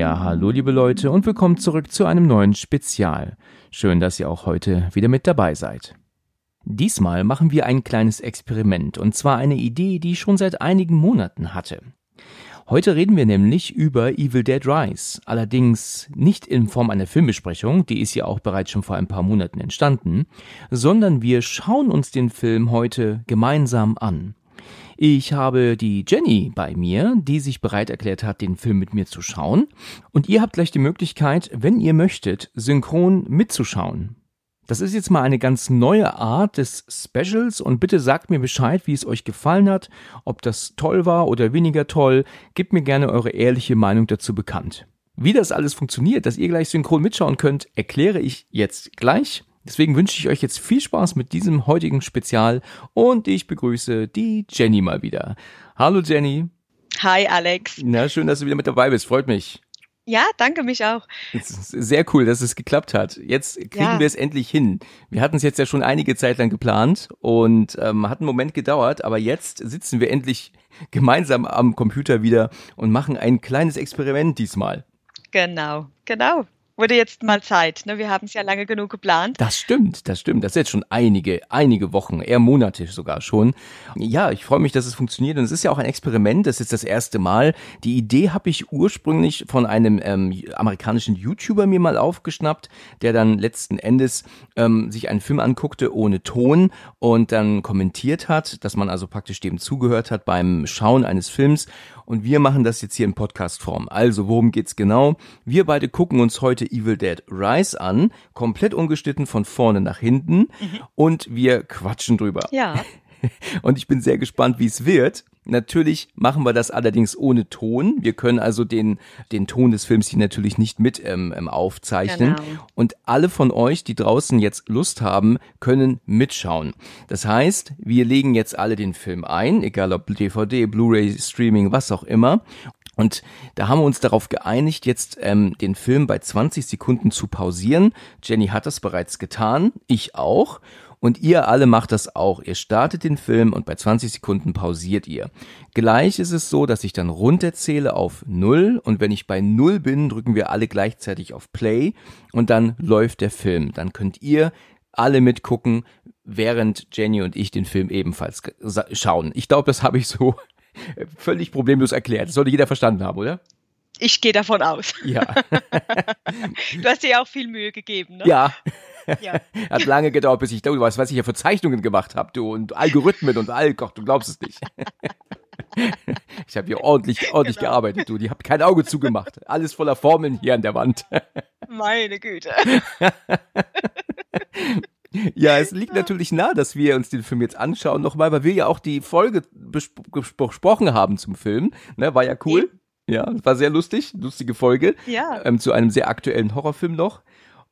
Ja, hallo liebe Leute und willkommen zurück zu einem neuen Spezial. Schön, dass ihr auch heute wieder mit dabei seid. Diesmal machen wir ein kleines Experiment und zwar eine Idee, die ich schon seit einigen Monaten hatte. Heute reden wir nämlich über Evil Dead Rise, allerdings nicht in Form einer Filmbesprechung, die ist ja auch bereits schon vor ein paar Monaten entstanden, sondern wir schauen uns den Film heute gemeinsam an. Ich habe die Jenny bei mir, die sich bereit erklärt hat, den Film mit mir zu schauen. Und ihr habt gleich die Möglichkeit, wenn ihr möchtet, synchron mitzuschauen. Das ist jetzt mal eine ganz neue Art des Specials und bitte sagt mir Bescheid, wie es euch gefallen hat, ob das toll war oder weniger toll. Gebt mir gerne eure ehrliche Meinung dazu bekannt. Wie das alles funktioniert, dass ihr gleich synchron mitschauen könnt, erkläre ich jetzt gleich. Deswegen wünsche ich euch jetzt viel Spaß mit diesem heutigen Spezial und ich begrüße die Jenny mal wieder. Hallo Jenny. Hi Alex. Na, schön, dass du wieder mit dabei bist. Freut mich. Ja, danke mich auch. sehr cool, dass es geklappt hat. Jetzt kriegen ja. wir es endlich hin. Wir hatten es jetzt ja schon einige Zeit lang geplant und ähm, hat einen Moment gedauert, aber jetzt sitzen wir endlich gemeinsam am Computer wieder und machen ein kleines Experiment diesmal. Genau, genau wurde jetzt mal Zeit. Ne? Wir haben es ja lange genug geplant. Das stimmt, das stimmt. Das ist jetzt schon einige, einige Wochen, eher Monate sogar schon. Ja, ich freue mich, dass es funktioniert. Und es ist ja auch ein Experiment. Das ist das erste Mal. Die Idee habe ich ursprünglich von einem ähm, amerikanischen YouTuber mir mal aufgeschnappt, der dann letzten Endes ähm, sich einen Film anguckte ohne Ton und dann kommentiert hat, dass man also praktisch dem zugehört hat beim Schauen eines Films. Und wir machen das jetzt hier in Podcast-Form. Also, worum geht's genau? Wir beide gucken uns heute Evil Dead Rise an, komplett ungeschnitten von vorne nach hinten. Mhm. Und wir quatschen drüber. Ja. Und ich bin sehr gespannt, wie es wird. Natürlich machen wir das allerdings ohne Ton. Wir können also den, den Ton des Films hier natürlich nicht mit ähm, ähm, aufzeichnen. Genau. Und alle von euch, die draußen jetzt Lust haben, können mitschauen. Das heißt, wir legen jetzt alle den Film ein, egal ob DVD, Blu-ray, Streaming, was auch immer. Und da haben wir uns darauf geeinigt, jetzt ähm, den Film bei 20 Sekunden zu pausieren. Jenny hat das bereits getan, ich auch. Und ihr alle macht das auch. Ihr startet den Film und bei 20 Sekunden pausiert ihr. Gleich ist es so, dass ich dann runterzähle auf null und wenn ich bei null bin, drücken wir alle gleichzeitig auf Play und dann läuft der Film. Dann könnt ihr alle mitgucken, während Jenny und ich den Film ebenfalls schauen. Ich glaube, das habe ich so völlig problemlos erklärt. Das sollte jeder verstanden haben, oder? Ich gehe davon aus. Ja. du hast dir ja auch viel Mühe gegeben, ne? Ja. Ja. Hat lange gedauert, bis ich, du weißt, was ich ja für Zeichnungen gemacht habe, du, und Algorithmen und all, Gott, du glaubst es nicht. ich habe hier ordentlich, ordentlich genau. gearbeitet, du. Die habe kein Auge zugemacht. Alles voller Formeln hier an der Wand. Meine Güte. Ja, es liegt natürlich nah, dass wir uns den Film jetzt anschauen nochmal, weil wir ja auch die Folge besprochen haben zum Film. Ne, war ja cool. Ja, war sehr lustig, lustige Folge. Ja. Ähm, zu einem sehr aktuellen Horrorfilm noch.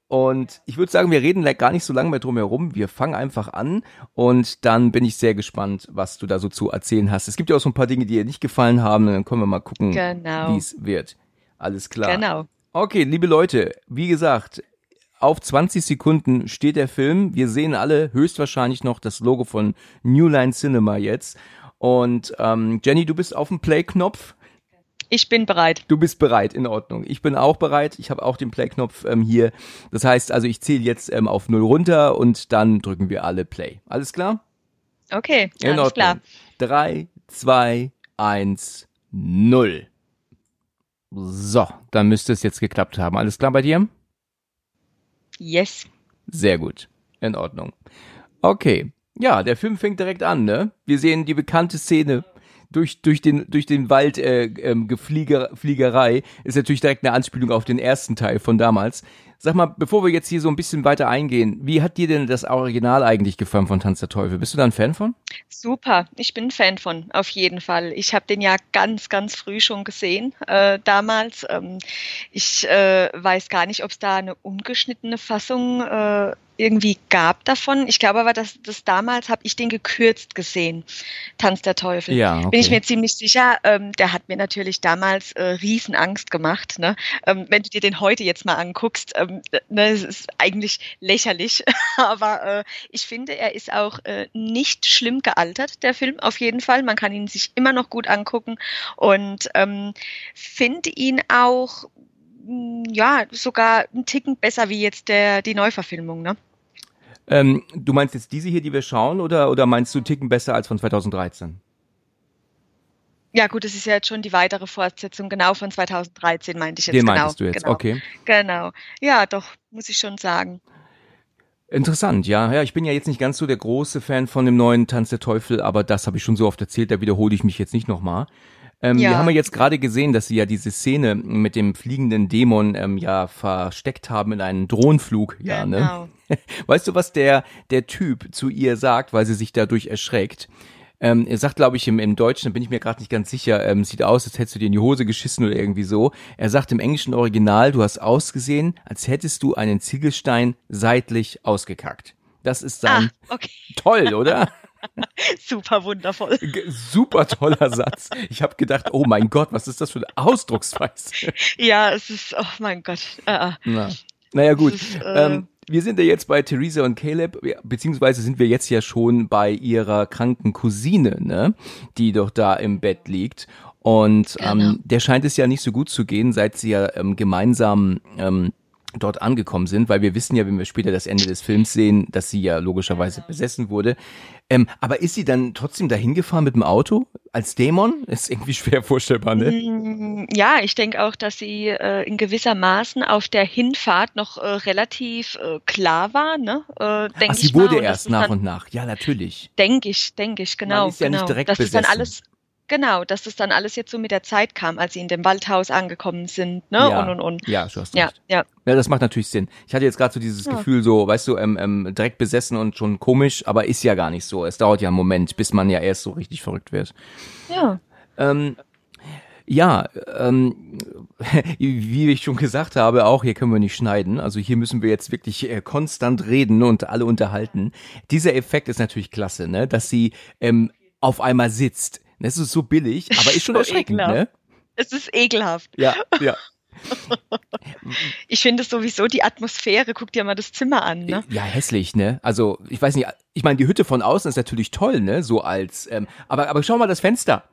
Und ich würde sagen, wir reden gar nicht so lange mehr drum herum. Wir fangen einfach an und dann bin ich sehr gespannt, was du da so zu erzählen hast. Es gibt ja auch so ein paar Dinge, die dir nicht gefallen haben. Dann können wir mal gucken, genau. wie es wird. Alles klar. Genau. Okay, liebe Leute, wie gesagt, auf 20 Sekunden steht der Film. Wir sehen alle höchstwahrscheinlich noch das Logo von New Line Cinema jetzt. Und ähm, Jenny, du bist auf dem Play-Knopf. Ich bin bereit. Du bist bereit, in Ordnung. Ich bin auch bereit. Ich habe auch den Play-Knopf ähm, hier. Das heißt also, ich zähle jetzt ähm, auf null runter und dann drücken wir alle Play. Alles klar? Okay, in alles Ordnung. klar. Drei, zwei, eins, null. So, dann müsste es jetzt geklappt haben. Alles klar bei dir? Yes. Sehr gut. In Ordnung. Okay. Ja, der Film fängt direkt an, ne? Wir sehen die bekannte Szene durch, durch den, durch den Wald äh, ähm, Geflieger, Fliegerei ist natürlich direkt eine Anspielung auf den ersten Teil von damals. Sag mal, bevor wir jetzt hier so ein bisschen weiter eingehen, wie hat dir denn das Original eigentlich gefallen von Tanz der Teufel? Bist du da ein Fan von? Super, ich bin ein Fan von, auf jeden Fall. Ich habe den ja ganz, ganz früh schon gesehen, äh, damals. Ähm, ich äh, weiß gar nicht, ob es da eine ungeschnittene Fassung äh, irgendwie gab davon. Ich glaube aber, dass das damals habe ich den gekürzt gesehen, Tanz der Teufel. Ja, okay. Bin ich mir ziemlich sicher. Ähm, der hat mir natürlich damals äh, riesen Angst gemacht. Ne? Ähm, wenn du dir den heute jetzt mal anguckst, ähm, ne, es ist eigentlich lächerlich, aber äh, ich finde, er ist auch äh, nicht schlimm gealtert, der Film auf jeden Fall. Man kann ihn sich immer noch gut angucken und ähm, finde ihn auch ja, sogar einen Ticken besser wie jetzt der, die Neuverfilmung, ne? Ähm, du meinst jetzt diese hier, die wir schauen, oder, oder meinst du Ticken besser als von 2013? Ja, gut, das ist ja jetzt schon die weitere Fortsetzung, genau von 2013 meinte ich jetzt. Den genau, meintest du jetzt, genau, okay. Genau. Ja, doch, muss ich schon sagen. Interessant, ja. Ja, ich bin ja jetzt nicht ganz so der große Fan von dem neuen Tanz der Teufel, aber das habe ich schon so oft erzählt, da wiederhole ich mich jetzt nicht nochmal. Ähm, Ja. Wir haben ja jetzt gerade gesehen, dass sie ja diese Szene mit dem fliegenden Dämon ähm, ja versteckt haben in einen Drohnenflug. Ja, ne? genau. Weißt du, was der, der Typ zu ihr sagt, weil sie sich dadurch erschreckt? Ähm, er sagt, glaube ich, im, im Deutschen, da bin ich mir gerade nicht ganz sicher, ähm, sieht aus, als hättest du dir in die Hose geschissen oder irgendwie so. Er sagt im englischen Original, du hast ausgesehen, als hättest du einen Ziegelstein seitlich ausgekackt. Das ist Ah, sein okay. toll, oder? Super wundervoll. Super toller Satz. Ich habe gedacht, oh mein Gott, was ist das für eine Ausdrucksweise? Ja, es ist, oh mein Gott. Äh, Na. Naja gut, ist, äh, ähm, wir sind ja jetzt bei Theresa und Caleb, beziehungsweise sind wir jetzt ja schon bei ihrer kranken Cousine, ne, die doch da im Bett liegt. Und Genau. ähm, der scheint es ja nicht so gut zu gehen, seit sie ja ähm, gemeinsam ähm, dort angekommen sind, weil wir wissen ja, wenn wir später das Ende des Films sehen, dass sie ja logischerweise besessen wurde. Ähm, aber ist sie dann trotzdem dahin gefahren mit dem Auto als Dämon? Ist irgendwie schwer vorstellbar, ne? Mm, Ja, ich denke auch, dass sie äh, in gewisser Maßen auf der Hinfahrt noch äh, relativ äh, klar war, ne? Äh, denk Ach, sie mal. wurde das erst ist nach dann- und nach. Ja, natürlich. Denke ich, denke ich, genau. ist ja nicht genau. direkt dass das dann besessen. alles, genau, dass das dann alles jetzt so mit der Zeit kam, als sie in dem Waldhaus angekommen sind, ne? ja. Und und und. Ja, du hast Ja, recht. ja. Ja, das macht natürlich Sinn. Ich hatte jetzt gerade so dieses Ja. Gefühl, so, weißt du, ähm, ähm, direkt besessen und schon komisch, aber ist ja gar nicht so. Es dauert ja einen Moment, bis man ja erst so richtig verrückt wird. Ja. Ähm, ja, ähm, wie ich schon gesagt habe, auch hier können wir nicht schneiden. Also hier müssen wir jetzt wirklich äh, konstant reden und alle unterhalten. Dieser Effekt ist natürlich klasse, ne? Dass sie ähm, auf einmal sitzt. Das ist so billig, aber ist schon So erschreckend, ekelhaft. ne? Es ist ekelhaft. Ja, ja. Ich finde sowieso die Atmosphäre, guck dir mal das Zimmer an, ne? Ja, hässlich, ne? Also, ich weiß nicht, ich meine, die Hütte von außen ist natürlich toll, ne? So als, ähm, aber, aber schau mal das Fenster.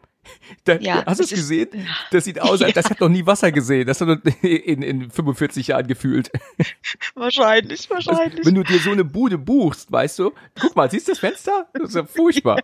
Da, Ja, hast du es das ist- gesehen? Das sieht aus, als das hat noch nie Wasser gesehen. Das hat in, in 45 Jahren gefühlt. Wahrscheinlich, wahrscheinlich. Wenn du dir so eine Bude buchst, weißt du, guck mal, siehst du das Fenster? Das ist ja furchtbar.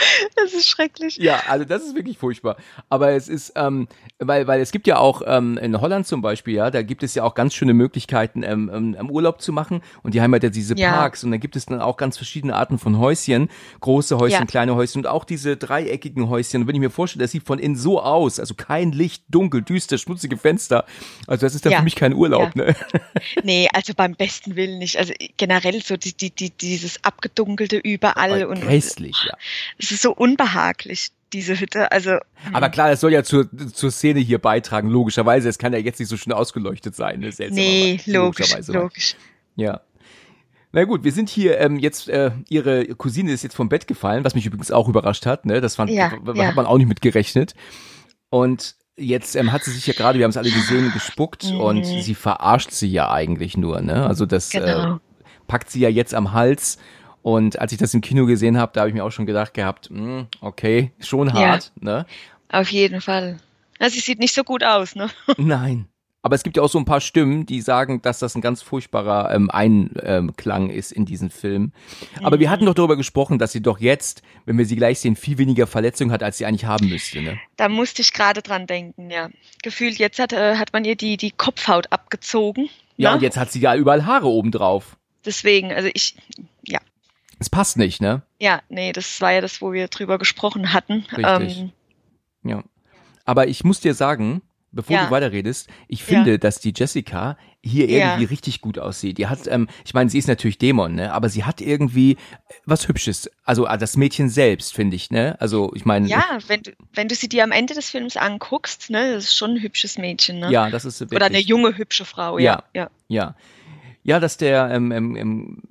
Das ist schrecklich. Ja, also das ist wirklich furchtbar. Aber es ist, ähm, weil, weil es gibt ja auch ähm, in Holland zum Beispiel, ja, da gibt es ja auch ganz schöne Möglichkeiten, ähm, ähm, ähm, Urlaub zu machen. Und die haben halt ja diese Ja. Parks und da gibt es dann auch ganz verschiedene Arten von Häuschen, große Häuschen, Ja. kleine Häuschen und auch diese dreieckigen Häuschen. Und wenn ich mir vorstelle, das sieht von innen so aus, also kein Licht, dunkel, düster, schmutzige Fenster. Also das ist dann Ja. für mich kein Urlaub, ne? Nee, also beim besten Willen nicht. Also generell so die, die, die, dieses abgedunkelte überall und, und Hässlich, ja. Ist so unbehaglich, diese Hütte. Also Aber klar, das soll ja zur, zur Szene hier beitragen, logischerweise. Es kann ja jetzt nicht so schön ausgeleuchtet sein, ne? nee, logisch, Logischerweise. logisch. Ja. Na gut, wir sind hier ähm, jetzt, äh, ihre Cousine ist jetzt vom Bett gefallen, was mich übrigens auch überrascht hat, ne? Das fand, Ja, ja. hat man auch nicht mit gerechnet. Und jetzt ähm, hat sie sich ja gerade, wir haben es alle gesehen, gespuckt Mhm. und sie verarscht sie ja eigentlich nur, ne? Also das äh, Genau. packt sie ja jetzt am Hals. Und als ich das im Kino gesehen habe, da habe ich mir auch schon gedacht gehabt, mh, okay, schon Ja. hart, ne? Auf jeden Fall. Also sie sieht nicht so gut aus, ne? Nein. Aber es gibt ja auch so ein paar Stimmen, die sagen, dass das ein ganz furchtbarer ähm, Einklang ist in diesem Film. Aber wir hatten doch darüber gesprochen, dass sie doch jetzt, wenn wir sie gleich sehen, viel weniger Verletzungen hat, als sie eigentlich haben müsste. Ne? Da musste ich gerade dran denken, ja. Gefühlt jetzt hat, äh, hat man ihr die, die Kopfhaut abgezogen. Ja, ne? und jetzt hat sie ja überall Haare oben drauf. Deswegen, also ich, ja. Es passt nicht, ne? Ja, nee, das war ja das, wo wir drüber gesprochen hatten. Richtig. Ähm, Ja. Aber ich muss dir sagen, bevor Ja. du weiterredest, ich finde, dass die Jessica hier Ja. irgendwie richtig gut aussieht. Die hat, ähm, ich meine, sie ist natürlich Dämon, ne? Aber sie hat irgendwie was Hübsches. Also ah, das Mädchen selbst, finde ich, ne? Also ich meine, Ja, wenn du, wenn du sie dir am Ende des Films anguckst, ne, das ist schon ein hübsches Mädchen, ne? ja, das ist wirklich, Oder eine junge, hübsche Frau, Ja. ja. ja. Ja. Ja, dass der ähm, ähm, ähm,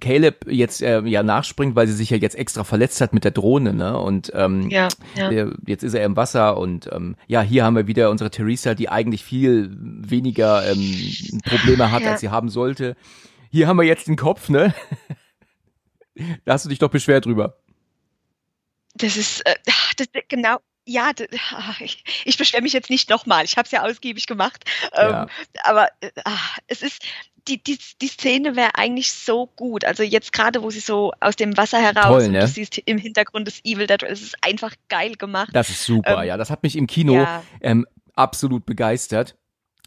Caleb jetzt äh, ja nachspringt, weil sie sich ja jetzt extra verletzt hat mit der Drohne, ne? Und ähm, Ja, ja. äh, jetzt ist er im Wasser und ähm, ja, hier haben wir wieder unsere Theresa, die eigentlich viel weniger ähm, Probleme hat, Ja. als sie haben sollte. Hier haben wir jetzt den Kopf, ne? da hast du dich doch beschwert drüber. Das ist, äh, das, genau, ja, ich, ich beschwere mich jetzt nicht nochmal. Ich habe es ja ausgiebig gemacht. Ähm, Ja. Aber äh, ah, es ist, die, die, die Szene wäre eigentlich so gut. Also jetzt gerade, wo sie so aus dem Wasser heraus, Toll, und ne? du siehst im Hintergrund das Evil Dead, es ist einfach geil gemacht. Das ist super, Ähm, ja. Das hat mich im Kino ja. ähm, absolut begeistert.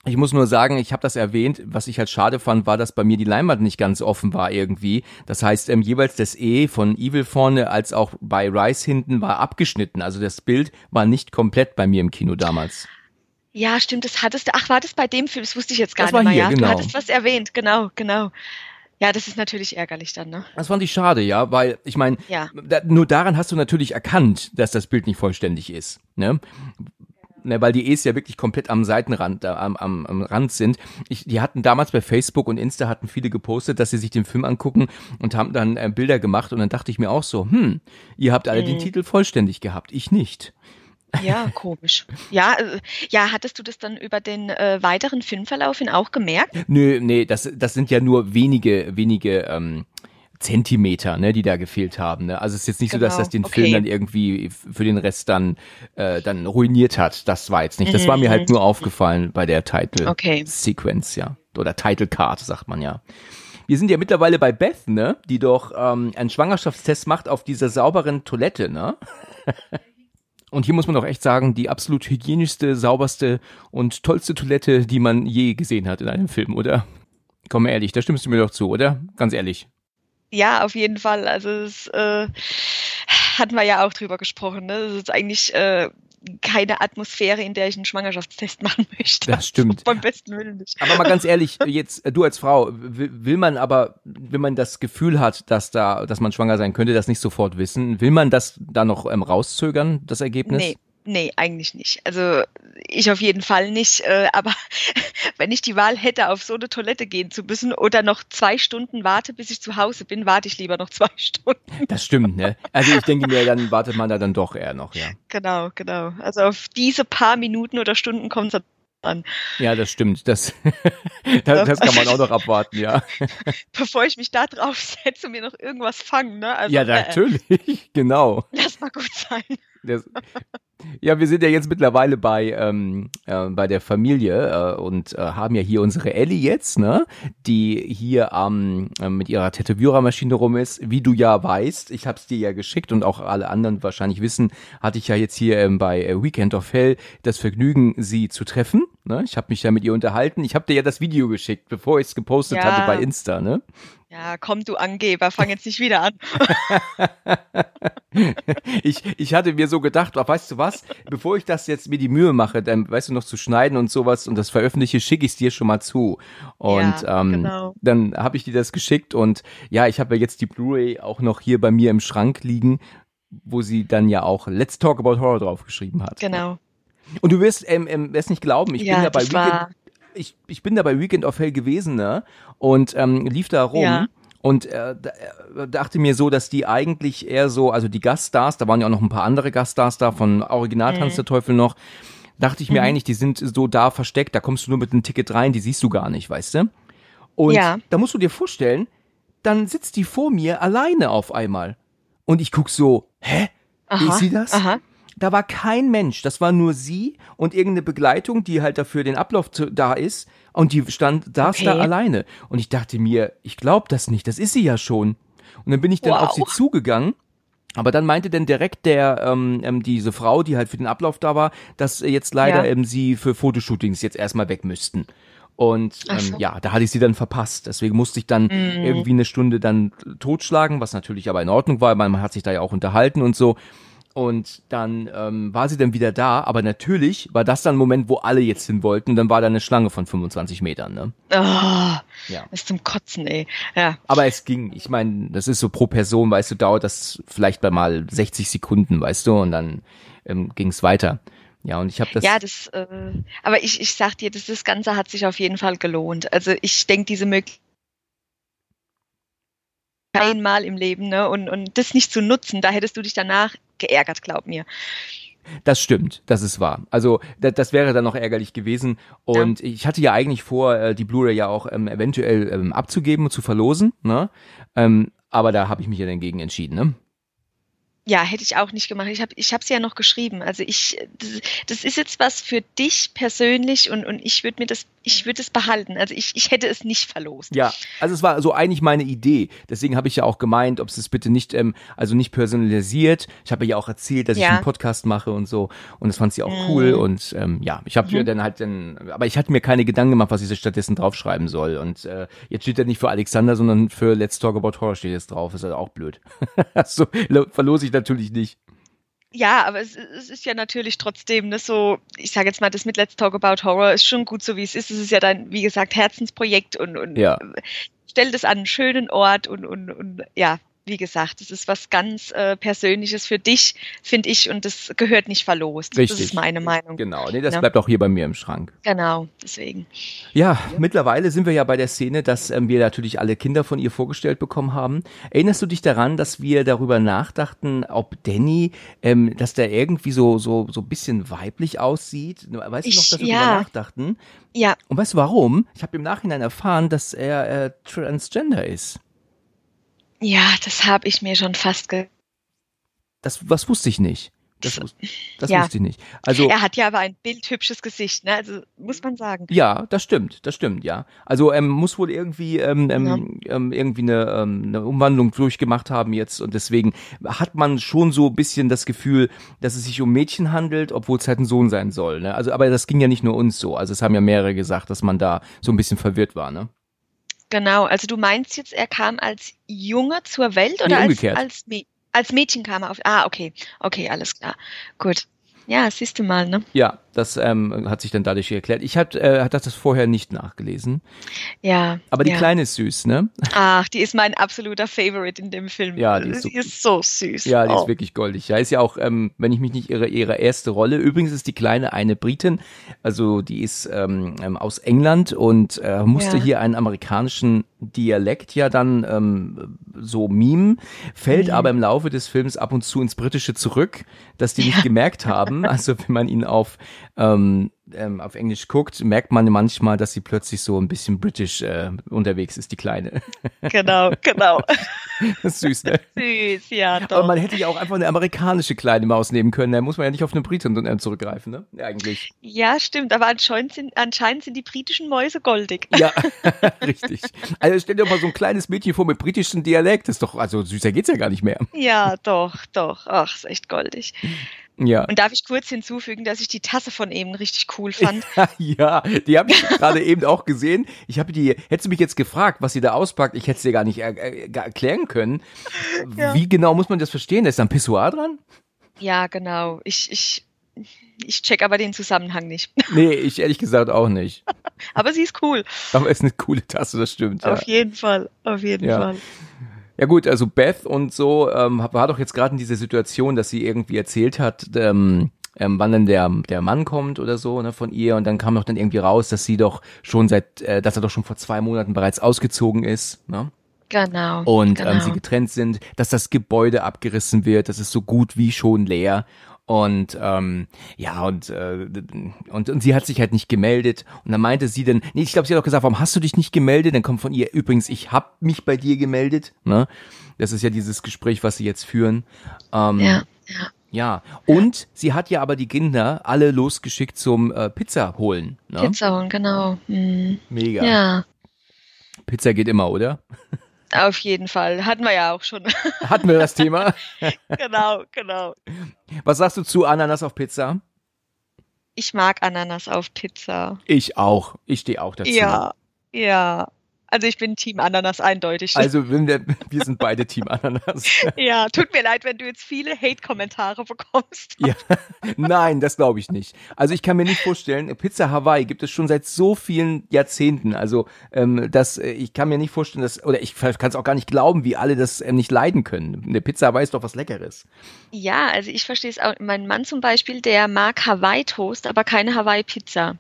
Ich muss nur sagen, ich habe das erwähnt, was ich halt schade fand, war, dass bei mir die Leinwand nicht ganz offen war irgendwie. Das heißt, ähm, jeweils das E von Evil vorne als auch bei Rice hinten war abgeschnitten. Also das Bild war nicht komplett bei mir im Kino damals. Ja, stimmt, das hattest du. Ach, war das bei dem Film? Das wusste ich jetzt gar Das nicht war mehr. hier, ja, genau. du hattest was erwähnt, genau, genau. Ja, das ist natürlich ärgerlich dann, ne? Das fand ich schade, ja, weil ich meine, Ja. da, nur daran hast du natürlich erkannt, dass das Bild nicht vollständig ist, ne? Ne, weil die E's ja wirklich komplett am Seitenrand, da, am, am, am Rand sind. Ich, die hatten damals bei Facebook und Insta hatten viele gepostet, dass sie sich den Film angucken und haben dann äh, Bilder gemacht und dann dachte ich mir auch so, hm, ihr habt alle den Mhm. Titel vollständig gehabt, ich nicht. Ja, komisch. Ja, äh, ja, hattest du das dann über den äh, weiteren Filmverlauf hin auch gemerkt? Nö, nee, das, das sind ja nur wenige, wenige ähm, Zentimeter, ne, die da gefehlt haben. Ne? Also es ist jetzt nicht so, dass Genau, das den okay. Film dann irgendwie für den Rest dann, äh, dann ruiniert hat. Das war jetzt nicht. Das war mir halt mhm. nur aufgefallen bei der Title Okay. Sequence, ja. Oder Title Card, sagt man ja. Wir sind ja mittlerweile bei Beth, ne? Die doch ähm, einen Schwangerschaftstest macht auf dieser sauberen Toilette, ne? Und hier muss man doch echt sagen, die absolut hygienischste, sauberste und tollste Toilette, die man je gesehen hat in einem Film, oder? Komm ehrlich, da stimmst du mir doch zu, oder? Ganz ehrlich. Ja, auf jeden Fall. Also es äh, hatten wir ja auch drüber gesprochen. Ne? Das ist eigentlich äh, keine Atmosphäre, in der ich einen Schwangerschaftstest machen möchte. Das stimmt. Beim besten Willen nicht. Aber mal ganz ehrlich, jetzt äh, du als Frau, will, will man aber, wenn man das Gefühl hat, dass da, dass man schwanger sein könnte, das nicht sofort wissen, will man das da noch ähm, rauszögern, das Ergebnis? Nee, nee, eigentlich nicht. Also ich auf jeden Fall nicht. Äh, aber wenn ich die Wahl hätte, auf so eine Toilette gehen zu müssen oder noch zwei Stunden warte, bis ich zu Hause bin, warte ich lieber noch zwei Stunden. Das stimmt, ne? Also ich denke mir, dann wartet man da dann doch eher noch, ja. Genau, genau. Also auf diese paar Minuten oder Stunden kommt es an. Ja, das stimmt. Das, das, das kann man auch noch abwarten, ja. Bevor ich mich da drauf setze und mir noch irgendwas fangen, ne? Also, Ja, äh, natürlich, genau. lass mal gut sein. Das, ja, wir sind ja jetzt mittlerweile bei, ähm, äh, bei der Familie äh, und äh, haben ja hier unsere Ellie jetzt, ne, die hier ähm, äh, mit ihrer Tätowierermaschine rum ist. Wie du ja weißt, ich hab's dir ja geschickt und auch alle anderen wahrscheinlich wissen, hatte ich ja jetzt hier ähm, bei äh, Weekend of Hell das Vergnügen, sie zu treffen. Ne? Ich habe mich ja mit ihr unterhalten. Ich habe dir ja das Video geschickt, bevor ich es gepostet Ja. hatte bei Insta, ne? Ja, komm, du Angeber, fang jetzt nicht wieder an. ich, ich hatte mir so gedacht, ach, weißt du was, bevor ich das jetzt mir die Mühe mache, dann, weißt du, noch zu schneiden und sowas und das veröffentliche, schicke ich es dir schon mal zu. Und Ja, ähm, genau. dann habe ich dir das geschickt und ja, ich habe ja jetzt die Blu-ray auch noch hier bei mir im Schrank liegen, wo sie dann ja auch Let's Talk About Horror draufgeschrieben hat. Genau. Und du wirst ähm, ähm, wirst nicht glauben, ich ja, bin ja bei Weekend, war, ich, ich bin da bei Weekend of Hell gewesen, ne? Und ähm, lief da rum. Ja. Und äh, äh, dachte mir so, dass die eigentlich eher so, also die Gaststars, da waren ja auch noch ein paar andere Gaststars da von Original Tanz Mhm. der Teufel noch, dachte ich mir Mhm. eigentlich, die sind so da versteckt, da kommst du nur mit einem Ticket rein, die siehst du gar nicht, weißt du? Und Ja. da musst du dir vorstellen, dann sitzt die vor mir alleine auf einmal. Und ich guck so, hä? aha, Ist sie das? Aha. Da war kein Mensch, das war nur sie und irgendeine Begleitung, die halt dafür den Ablauf zu, da ist und die stand, saß Okay. da alleine. Und ich dachte mir, ich glaub das nicht, das ist sie ja schon. Und dann bin ich dann Wow. auf sie zugegangen. Aber dann meinte dann direkt der ähm, ähm, diese Frau, die halt für den Ablauf da war, dass äh, jetzt leider Ja. ähm, sie für Fotoshootings jetzt erstmal weg müssten. Und ähm, so. ja, da hatte ich sie dann verpasst. Deswegen musste ich dann Mhm. irgendwie eine Stunde dann totschlagen, was natürlich aber in Ordnung war. weil Man hat sich da ja auch unterhalten und so. Und dann ähm, war sie dann wieder da, aber natürlich war das dann ein Moment, wo alle jetzt hin wollten. Und dann war da eine Schlange von 25 Metern. Ne? Oh, Ja. ist zum Kotzen, ey. Ja. Aber es ging. Ich meine, das ist so pro Person, weißt du, dauert das vielleicht bei mal 60 Sekunden, weißt du, und dann ähm, ging es weiter. Ja, und ich habe das. Ja, das, äh, aber ich, ich sag dir, das, das Ganze hat sich auf jeden Fall gelohnt. Also ich denke, diese Möglichkeit einmal im Leben, ne? Und, und das nicht zu nutzen, da hättest du dich danach geärgert, glaub mir. Das stimmt, das ist wahr. Also das, das wäre dann noch ärgerlich gewesen. Und ich hatte ja eigentlich vor, äh, die Blu-ray ja auch ähm, eventuell ähm, abzugeben und zu verlosen. Ne? Ähm, aber da habe ich mich ja dagegen entschieden. Ne? Ja, hätte ich auch nicht gemacht. Ich habe ich hab's ja noch geschrieben. Also ich, das, das ist jetzt was für dich persönlich und, und ich würde mir das, ich würde es behalten. Also ich, ich hätte es nicht verlost. Ja, also es war so eigentlich meine Idee. Deswegen habe ich ja auch gemeint, ob es das bitte nicht, ähm, also nicht personalisiert. Ich habe ja auch erzählt, dass ich Ja. einen Podcast mache und so. Und das fand sie auch cool. Und ähm, ja, ich habe Mhm. dann halt dann, aber ich hatte mir keine Gedanken gemacht, was ich stattdessen draufschreiben soll. Und äh, jetzt steht ja nicht für Alexander, sondern für Let's Talk About Horror steht jetzt drauf. Ist halt auch blöd. so lo- verlose ich natürlich nicht. Ja, aber es, es ist ja natürlich trotzdem ne, so, ich sage jetzt mal, das mit Let's Talk About Horror ist schon gut so, wie es ist. Es ist ja dein, wie gesagt, Herzensprojekt und, und Ja. stell das an einen schönen Ort und, und, und ja, wie gesagt, es ist was ganz äh, Persönliches für dich, finde ich, und das gehört nicht verlost. Richtig. Das ist meine Meinung. Genau. Nee, das Ja. bleibt auch hier bei mir im Schrank. Genau, deswegen. Ja, mittlerweile sind wir ja bei der Szene, dass ähm, wir natürlich alle Kinder von ihr vorgestellt bekommen haben. Erinnerst du dich daran, dass wir darüber nachdachten, ob Danny, ähm, dass der irgendwie so so so ein bisschen weiblich aussieht? Weißt du noch, Ich- dass wir ja. darüber nachdachten? Ja, Und weißt du warum? Ich habe im Nachhinein erfahren, dass er äh, transgender ist. Ja, das habe ich mir schon fast ge Das was wusste ich nicht. Das, das Ja. wusste ich nicht. Also Er hat ja aber ein bildhübsches Gesicht, ne? Also muss man sagen. Ja, das stimmt, das stimmt, ja. Also ähm, muss wohl irgendwie ähm, ähm, ähm, irgendwie eine, ähm, eine Umwandlung durchgemacht haben jetzt und deswegen hat man schon so ein bisschen das Gefühl, dass es sich um Mädchen handelt, obwohl es halt ein Sohn sein soll. Ne? Also, aber das ging ja nicht nur uns so. Also es haben ja mehrere gesagt, dass man da so ein bisschen verwirrt war. Ne? Genau, also du meinst jetzt, er kam als Junge zur Welt Nee, oder als, umgekehrt. als, Mä- als Mädchen kam er auf. Ah, okay. Okay, alles klar. Gut. Ja, siehst du mal, ne? Ja, das ähm, hat sich dann dadurch erklärt. Ich hatte äh, hatte das vorher nicht nachgelesen. Ja. Aber die ja. Kleine ist süß, ne? Ach, die ist mein absoluter Favorite in dem Film. Ja, die ist so- die ist so süß. Ja, die oh. ist wirklich goldig. Ja, ist ja auch, ähm, wenn ich mich nicht irre, ihre erste Rolle. Übrigens ist die Kleine eine Britin, also die ist ähm, ähm, aus England und äh, musste Ja. hier einen amerikanischen Dialekt ja dann ähm, so mimen, fällt Mhm. aber im Laufe des Films ab und zu ins Britische zurück, dass die nicht gemerkt haben. Also wenn man ihn auf ähm, ähm, auf Englisch guckt, merkt man manchmal, dass sie plötzlich so ein bisschen britisch äh, unterwegs ist, die Kleine. Genau, genau. Süß, ne? süß, ja, Aber doch. man hätte ja auch einfach eine amerikanische kleine Maus nehmen können. Da muss man ja nicht auf eine Britin zurückgreifen, ne? Eigentlich. Ja, stimmt, aber anscheinend sind, anscheinend sind die britischen Mäuse goldig. Ja, richtig. Also stell dir doch mal so ein kleines Mädchen vor mit britischem Dialekt. Das ist doch, also süßer geht's ja gar nicht mehr. Ja, doch, doch. Ach, ist echt goldig. Ja. Und darf ich kurz hinzufügen, dass ich die Tasse von eben richtig cool fand? ja, die habe ich gerade eben auch gesehen. Ich habe die, hättest du mich jetzt gefragt, was sie da auspackt, ich hätte es dir gar nicht er, gar erklären können. Ja. Wie genau muss man das verstehen? Da ist da ein Pissoir dran? Ja, genau. Ich, ich, ich check aber den Zusammenhang nicht. Nee, ich ehrlich gesagt auch nicht. Aber sie ist cool. Aber es ist eine coole Tasse, das stimmt. Ja. Auf jeden Fall. Auf jeden Ja. Fall. Ja gut, also Beth und so ähm, war doch jetzt gerade in dieser Situation, dass sie irgendwie erzählt hat, ähm, ähm, wann denn der der Mann kommt oder so ne, von ihr und dann kam doch dann irgendwie raus, dass sie doch schon seit, äh, dass er doch schon vor zwei Monaten bereits ausgezogen ist, ne? Genau. Und genau. ähm, sie getrennt sind, dass das Gebäude abgerissen wird, das ist so gut wie schon leer. Und ähm, ja, und, äh, und, und sie hat sich halt nicht gemeldet. Und dann meinte sie dann, nee, ich glaube, sie hat auch gesagt, warum hast du dich nicht gemeldet? Dann kommt von ihr, übrigens, ich hab mich bei dir gemeldet. Ne? Das ist ja dieses Gespräch, was sie jetzt führen. Ähm, ja, ja. ja. Und sie hat ja aber die Kinder alle losgeschickt zum äh, Pizza holen. Ne? Pizza holen, genau. Mhm. Mega. Ja, Pizza geht immer, oder? Auf jeden Fall. Hatten wir ja auch schon. Hatten wir das Thema? genau, genau. Was sagst du zu Ananas auf Pizza? Ich mag Ananas auf Pizza. Ich auch. Ich stehe auch dazu. Ja, ja. Also ich bin Team Ananas eindeutig. Also wir, wir sind beide Team Ananas. ja, tut mir leid, wenn du jetzt viele Hate-Kommentare bekommst. ja, nein, das glaube ich nicht. Also ich kann mir nicht vorstellen, Pizza Hawaii gibt es schon seit so vielen Jahrzehnten. Also ähm, das, äh, ich kann mir nicht vorstellen, dass, oder ich kann es auch gar nicht glauben, wie alle das ähm, nicht leiden können. Eine Pizza Hawaii ist doch was Leckeres. Ja, also ich verstehe es auch. Mein Mann zum Beispiel, der mag Hawaii-Toast, aber keine Hawaii-Pizza.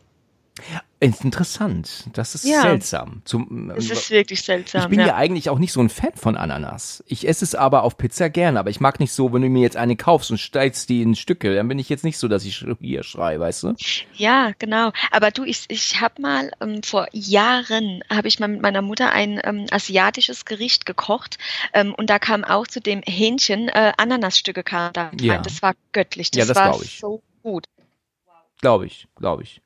Interessant. Das ist ja. seltsam. Zum, es ist wirklich seltsam. Ich bin ja. ja. eigentlich auch nicht so ein Fan von Ananas. Ich esse es aber auf Pizza gerne, aber ich mag nicht so, wenn du mir jetzt eine kaufst und steigst die in Stücke, dann bin ich jetzt nicht so, dass ich hier schreie, weißt du? Ja, genau. Aber du, ich, ich habe mal ähm, vor Jahren, habe ich mal mit meiner Mutter ein ähm, asiatisches Gericht gekocht ähm, und da kam auch zu dem Hähnchen äh, Ananasstücke kam da rein. Ja. Das war göttlich. Das, ja, das war ich. so gut. Glaube ich, glaube ich.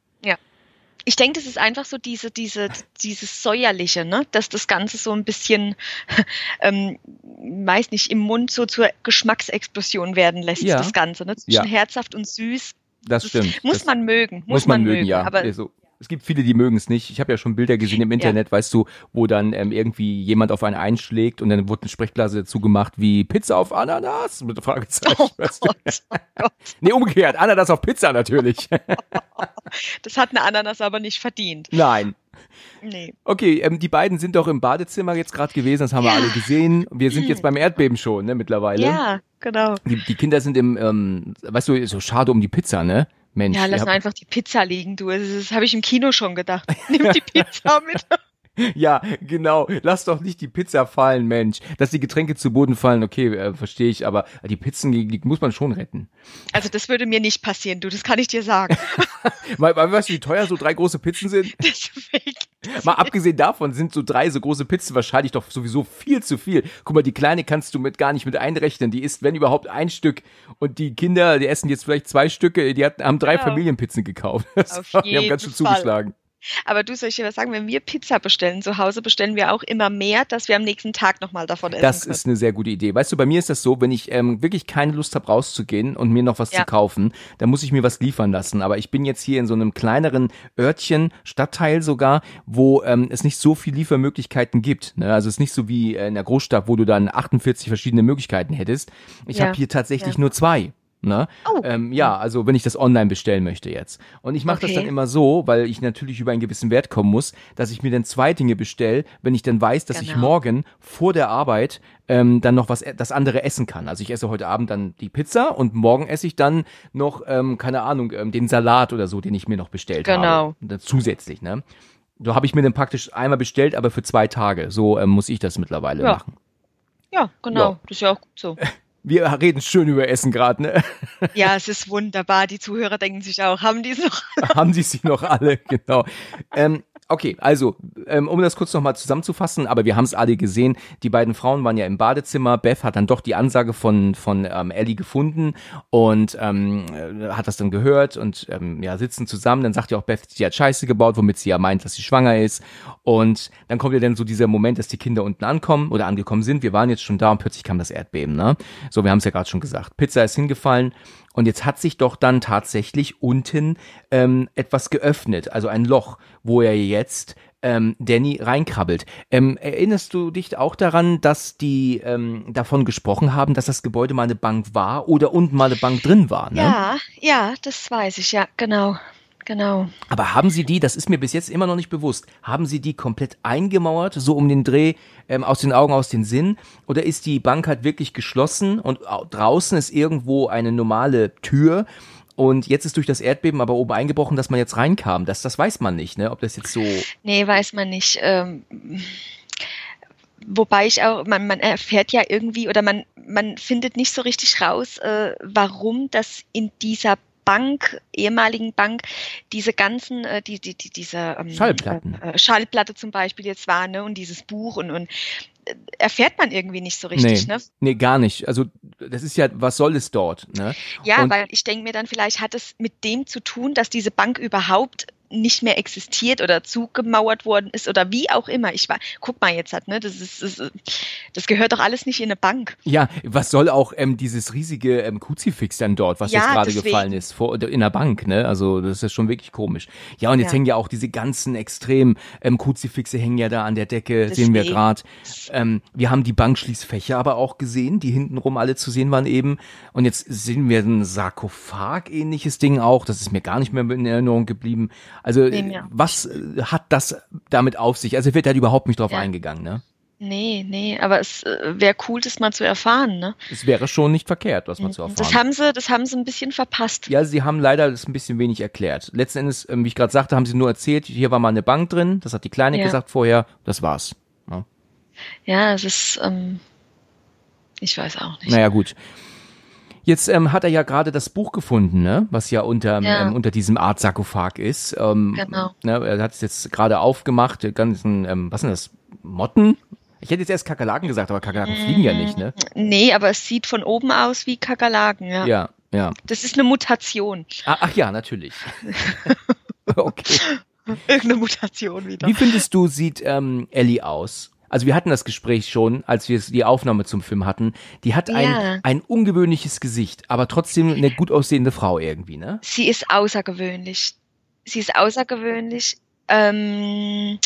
Ich denke, das ist einfach so diese, diese, dieses Säuerliche, ne? dass das Ganze so ein bisschen, ähm, weiß nicht, im Mund so zur Geschmacksexplosion werden lässt, ja. das Ganze. Ne? Zwischen ja. herzhaft und süß. Das, das stimmt. Muss das man mögen. Muss, man, man, mögen, ja. Aber, also, es gibt viele, die mögen es nicht. Ich habe ja schon Bilder gesehen im Internet, ja. weißt du, wo dann ähm, irgendwie jemand auf einen einschlägt und dann wurde eine Sprechblase dazu gemacht wie Pizza auf Ananas mit Fragezeichen. Oh? Gott, oh Gott. nee, umgekehrt, Ananas auf Pizza natürlich. das hat eine Ananas aber nicht verdient. Nein. Nee. Okay, ähm, die beiden sind doch im Badezimmer jetzt gerade gewesen, das haben ja. wir alle gesehen. Wir sind jetzt beim Erdbeben schon, ne, mittlerweile. Ja, genau. Die, die Kinder sind im, ähm, weißt du, so schade um die Pizza, ne? Mensch. Ja, lass einfach die Pizza liegen, du. Das, das habe ich im Kino schon gedacht. Nimm die Pizza mit. Ja, genau. Lass doch nicht die Pizza fallen, Mensch. Dass die Getränke zu Boden fallen, okay, äh, verstehe ich, aber die Pizzen die muss man schon retten. Also das würde mir nicht passieren, du, das kann ich dir sagen. weil, weil, weißt du, wie teuer so drei große Pizzen sind? Deswegen. Mal abgesehen davon sind so drei so große Pizzen wahrscheinlich doch sowieso viel zu viel. Guck mal, die kleine kannst du mit gar nicht mit einrechnen. Die isst, wenn überhaupt, ein Stück. Und die Kinder, die essen jetzt vielleicht zwei Stücke. Die hat, haben drei genau. Familienpizzen gekauft. Auf jeden die haben ganz schön Fall. zugeschlagen. Aber du soll ich dir was sagen, wenn wir Pizza bestellen zu Hause, bestellen wir auch immer mehr, dass wir am nächsten Tag nochmal davon essen Das können. ist eine sehr gute Idee. Weißt du, bei mir ist das so, wenn ich ähm, wirklich keine Lust habe, rauszugehen und mir noch was ja. zu kaufen, dann muss ich mir was liefern lassen. Aber ich bin jetzt hier in so einem kleineren Örtchen, Stadtteil sogar, wo ähm, es nicht so viele Liefermöglichkeiten gibt. Ne? Also es ist nicht so wie in der Großstadt, wo du dann 48 verschiedene Möglichkeiten hättest. Ich ja. habe hier tatsächlich ja. nur zwei. Ne? Oh. Ähm, ja, also wenn ich das online bestellen möchte jetzt. Und ich mache okay. das dann immer so, weil ich natürlich über einen gewissen Wert kommen muss, dass ich mir dann zwei Dinge bestelle, wenn ich dann weiß, dass genau. ich morgen vor der Arbeit ähm, dann noch was e-, das andere essen kann. Also ich esse heute Abend dann die Pizza und morgen esse ich dann noch, ähm, keine Ahnung, ähm, den Salat oder so, den ich mir noch bestellt genau. habe. Zusätzlich, ne? So habe ich mir dann praktisch einmal bestellt, aber für zwei Tage. So ähm, muss ich das mittlerweile ja. machen. Ja, genau. Ja. Das ist ja auch gut so. Wir reden schön über Essen gerade, ne? Ja, es ist wunderbar. Die Zuhörer denken sich auch, haben die es noch? haben die sie noch alle, genau. Ähm, Okay, also, ähm, um das kurz nochmal zusammenzufassen, aber wir haben es alle gesehen, die beiden Frauen waren ja im Badezimmer, Beth hat dann doch die Ansage von, von ähm, Ellie gefunden und ähm, äh, hat das dann gehört und ähm, ja, sitzen zusammen, dann sagt ja auch Beth, sie hat Scheiße gebaut, womit sie ja meint, dass sie schwanger ist. Und dann kommt ja dann so dieser Moment, dass die Kinder unten ankommen oder angekommen sind, wir waren jetzt schon da und plötzlich kam das Erdbeben, ne? So, wir haben es ja gerade schon gesagt, Pizza ist hingefallen und jetzt hat sich doch dann tatsächlich unten ähm, etwas geöffnet, also ein Loch, wo er jetzt ähm, Danny reinkrabbelt. Ähm, erinnerst du dich auch daran, dass die ähm, davon gesprochen haben, dass das Gebäude mal eine Bank war oder unten mal eine Bank drin war? Ne? Ja, ja, das weiß ich, ja, genau. Genau. Aber haben Sie die, das ist mir bis jetzt immer noch nicht bewusst, haben Sie die komplett eingemauert, so um den Dreh, ähm, aus den Augen, aus den Sinn? Oder ist die Bank halt wirklich geschlossen und draußen ist irgendwo eine normale Tür? Und jetzt ist durch das Erdbeben aber oben eingebrochen, dass man jetzt reinkam. Das, das weiß man nicht, ne? Ob das jetzt so. Nee, weiß man nicht. Ähm wobei ich auch, man, man erfährt ja irgendwie oder man, man findet nicht so richtig raus, äh, warum das in dieser Bank, ehemaligen Bank, diese ganzen, äh, die, die, die, diese ähm, Schallplatten. Äh, Schallplatte zum Beispiel jetzt war, ne, und dieses Buch und, und äh, erfährt man irgendwie nicht so richtig, nee, ne? Nee, gar nicht. Also das ist ja, was soll es dort, ne? Ja, und weil ich denke mir dann, vielleicht hat es mit dem zu tun, dass diese Bank überhaupt nicht mehr existiert oder zugemauert worden ist oder wie auch immer. Ich war, guck mal jetzt hat, ne, das ist, das, das gehört doch alles nicht in eine Bank. Ja, was soll auch ähm, dieses riesige ähm, Kruzifix dann dort, was Ja, jetzt gerade deswegen. gefallen ist, vor, in der Bank, ne? Also das ist schon wirklich komisch. Ja, und jetzt Ja. hängen ja auch diese ganzen extremen ähm, Kruzifixe hängen ja da an der Decke, sehen wir Deswegen. gerade. Ähm, wir haben die Bankschließfächer aber auch gesehen, die hintenrum alle zu sehen waren eben. Und jetzt sehen wir ein Sarkophag-ähnliches Ding auch. Das ist mir gar nicht mehr in Erinnerung geblieben. Also Nee, äh, mir was äh, hat das damit auf sich? Also wird da überhaupt nicht drauf Ja. eingegangen, ne? Nee, nee, aber es äh, wäre cool, das mal zu erfahren, ne? Es wäre schon nicht verkehrt, was man zu erfahren. Das haben sie, das haben sie ein bisschen verpasst. Ja, sie haben leider das ein bisschen wenig erklärt. Letzten Endes, ähm, wie ich gerade sagte, haben sie nur erzählt, hier war mal eine Bank drin, das hat die Kleine Ja. gesagt vorher, das war's. Ja. Ja, es ist, ähm, ich weiß auch nicht. Naja, gut. Jetzt ähm, hat er ja gerade das Buch gefunden, ne? was ja unter, Ja. ähm, unter diesem Art Sarkophag ist. Ähm, Genau. Ne, er hat es jetzt gerade aufgemacht, die ganzen, ähm, was sind das, Motten? Ich hätte jetzt erst Kakerlaken gesagt, aber Kakerlaken fliegen ja nicht, ne? Nee, aber es sieht von oben aus wie Kakerlaken, ja. Ja, ja. Das ist eine Mutation. Ah, ach ja, natürlich. okay. Irgendeine Mutation wieder. Wie findest du, sieht ähm, Ellie aus? Also wir hatten das Gespräch schon, als wir die Aufnahme zum Film hatten. Die hat ein, Ja. ein ungewöhnliches Gesicht, aber trotzdem eine gut aussehende Frau irgendwie, ne? Sie ist außergewöhnlich. Sie ist außergewöhnlich. Ähm,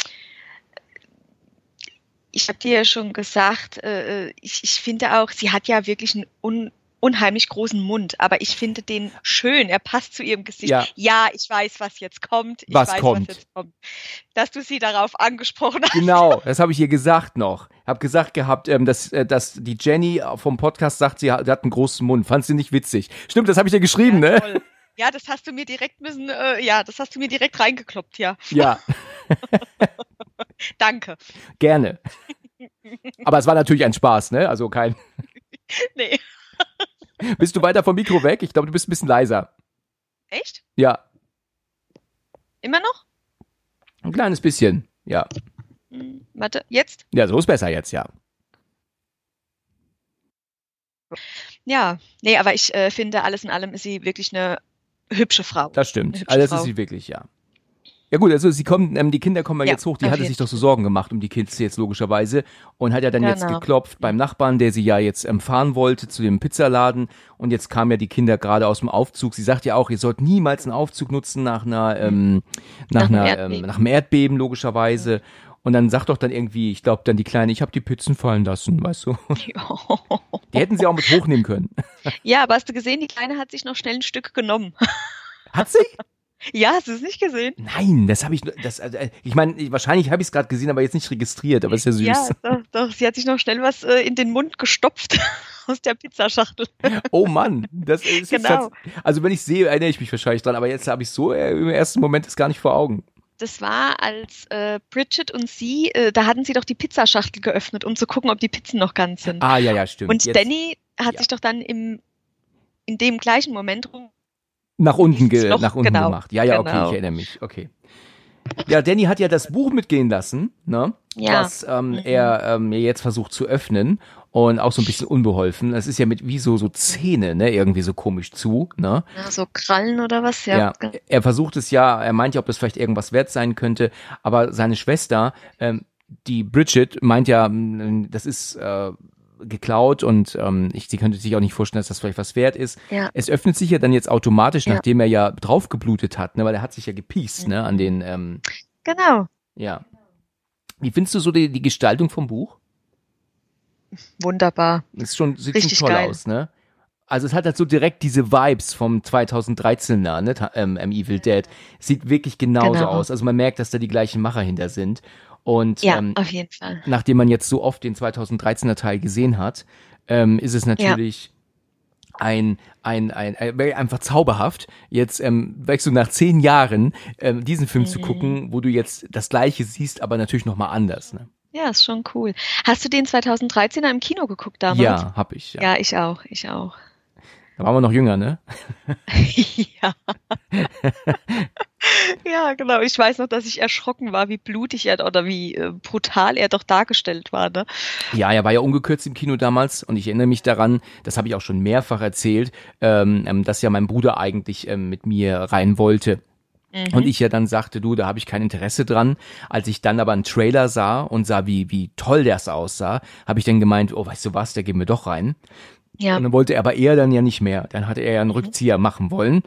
ich habe dir ja schon gesagt, äh, ich, ich finde auch, sie hat ja wirklich einen un, unheimlich großen Mund, aber ich finde den schön. Er passt zu ihrem Gesicht. Ja. ich weiß, was jetzt kommt. Ich Was weiß, kommt? was jetzt kommt. Dass du sie darauf angesprochen hast. Genau, das habe ich ihr gesagt noch. Hab gesagt gehabt, ähm, dass, äh, dass die Jenny vom Podcast sagt, sie hat, einen großen Mund. Fand sie nicht witzig. Stimmt, das habe ich dir geschrieben, ne? Toll. Ja, das hast du mir direkt müssen, äh, ja, das hast du mir direkt reingekloppt, ja. Ja, Danke. gerne. Aber es war natürlich ein Spaß, ne? Also kein. Nee. Bist du weiter vom Mikro weg? Ich glaube, du bist ein bisschen leiser. Echt? Ja, Immer noch? ein kleines bisschen. Ja. Hm, warte, jetzt? Ja, so ist besser jetzt, ja. Ja, nee, aber ich äh, finde, alles in allem ist sie wirklich eine hübsche Frau. Das stimmt. Das Frau. ist sie wirklich, ja. Ja gut, also sie kommen, ähm, die Kinder kommen ja Ja, jetzt hoch, die auf hatte sich doch so Sorgen gemacht um die Kids jetzt logischerweise und hat ja dann jetzt Genau. geklopft beim Nachbarn, der sie ja jetzt ähm, fahren wollte zu dem Pizzaladen und jetzt kamen ja die Kinder gerade aus dem Aufzug. Sie sagt ja auch, ihr sollt niemals einen Aufzug nutzen nach einer, ähm, nach, Nach einer, ähm, nach einem Erdbeben logischerweise. Und dann sagt doch dann irgendwie, ich glaube dann die Kleine, ich habe die Pizzen fallen lassen, weißt du. Die hätten sie auch mit hochnehmen können. ja, aber hast du gesehen, die Kleine hat sich noch schnell ein Stück genommen. Hat sie? Ja, hast du es nicht gesehen? Nein, das habe ich, das, also, äh, ich meine, wahrscheinlich habe ich es gerade gesehen, aber jetzt nicht registriert, aber ist ja süß. Ja, doch, doch, sie hat sich noch schnell was äh, in den Mund gestopft aus der Pizzaschachtel. Oh Mann, das ist jetzt Genau. Also wenn ich sehe, erinnere ich mich wahrscheinlich dran, aber jetzt habe ich so äh, im ersten Moment das gar nicht vor Augen. Das war, als äh, Bridget und sie, äh, da hatten sie doch die Pizzaschachtel geöffnet, um zu gucken, ob die Pizzen noch ganz sind. Ah, ja, ja, stimmt. und Jetzt Danny hat ja. sich doch dann im, in dem gleichen Moment rum. Nach unten, ge Loch, nach unten genau, gemacht. Ja, ja, okay, genau. ich erinnere mich. Okay. Ja, Danny hat ja das Buch mitgehen lassen, ne? Ja. Was ähm, Mhm. er ähm, mir jetzt versucht zu öffnen und auch so ein bisschen unbeholfen. Das ist ja mit wie so so Zähne, ne? Irgendwie so komisch zu, ne? Ja, so Krallen oder was? Ja. Ja, er versucht es ja, er meint ja, ob das vielleicht irgendwas wert sein könnte, aber seine Schwester, ähm, die Bridget, meint ja, mm, das ist äh, geklaut und ähm, ich, sie könnte sich auch nicht vorstellen, dass das vielleicht was wert ist. Ja. Es öffnet sich ja dann jetzt automatisch, Ja. nachdem er ja draufgeblutet hat, ne, weil er hat sich ja gepiest, ne, an den, ähm, Genau. ja. Wie findest du so die, die Gestaltung vom Buch? Wunderbar. Das ist schon, sieht Richtig schon toll geil. aus, ne? Also es hat halt so direkt diese Vibes vom 2013er, ne, ähm, Evil Dead. Sieht wirklich genauso Genau. aus. Also man merkt, dass da die gleichen Macher hinter sind. Und Ja, ähm, auf jeden Fall. nachdem man jetzt so oft den 2013er Teil gesehen hat, ähm, ist es natürlich ein, ein, ein, ein, wäre einfach zauberhaft, jetzt ähm, weißt du, nach zehn Jahren ähm, diesen Film zu Mhm. gucken, wo du jetzt das Gleiche siehst, aber natürlich nochmal anders. Ne? Ja, ist schon cool. Hast du den 2013er im Kino geguckt damals? Ja, hab ich. Ja. Ja, ich auch, ich auch. Da waren wir noch jünger, ne? ja. ja, genau. Ich weiß noch, dass ich erschrocken war, wie blutig er oder wie äh, brutal er doch dargestellt war. Ne? Ja, er war ja ungekürzt im Kino damals und ich erinnere mich daran, das habe ich auch schon mehrfach erzählt, ähm, ähm, dass ja mein Bruder eigentlich ähm, mit mir rein wollte. Mhm. Und ich ja dann sagte, du, da habe ich kein Interesse dran. Als ich dann aber einen Trailer sah und sah, wie, wie toll das aussah, habe ich dann gemeint, oh, weißt du was, da gehen wir doch rein. Ja. Und dann wollte er aber er dann ja nicht mehr. Dann hatte er ja einen Mhm. Rückzieher machen wollen.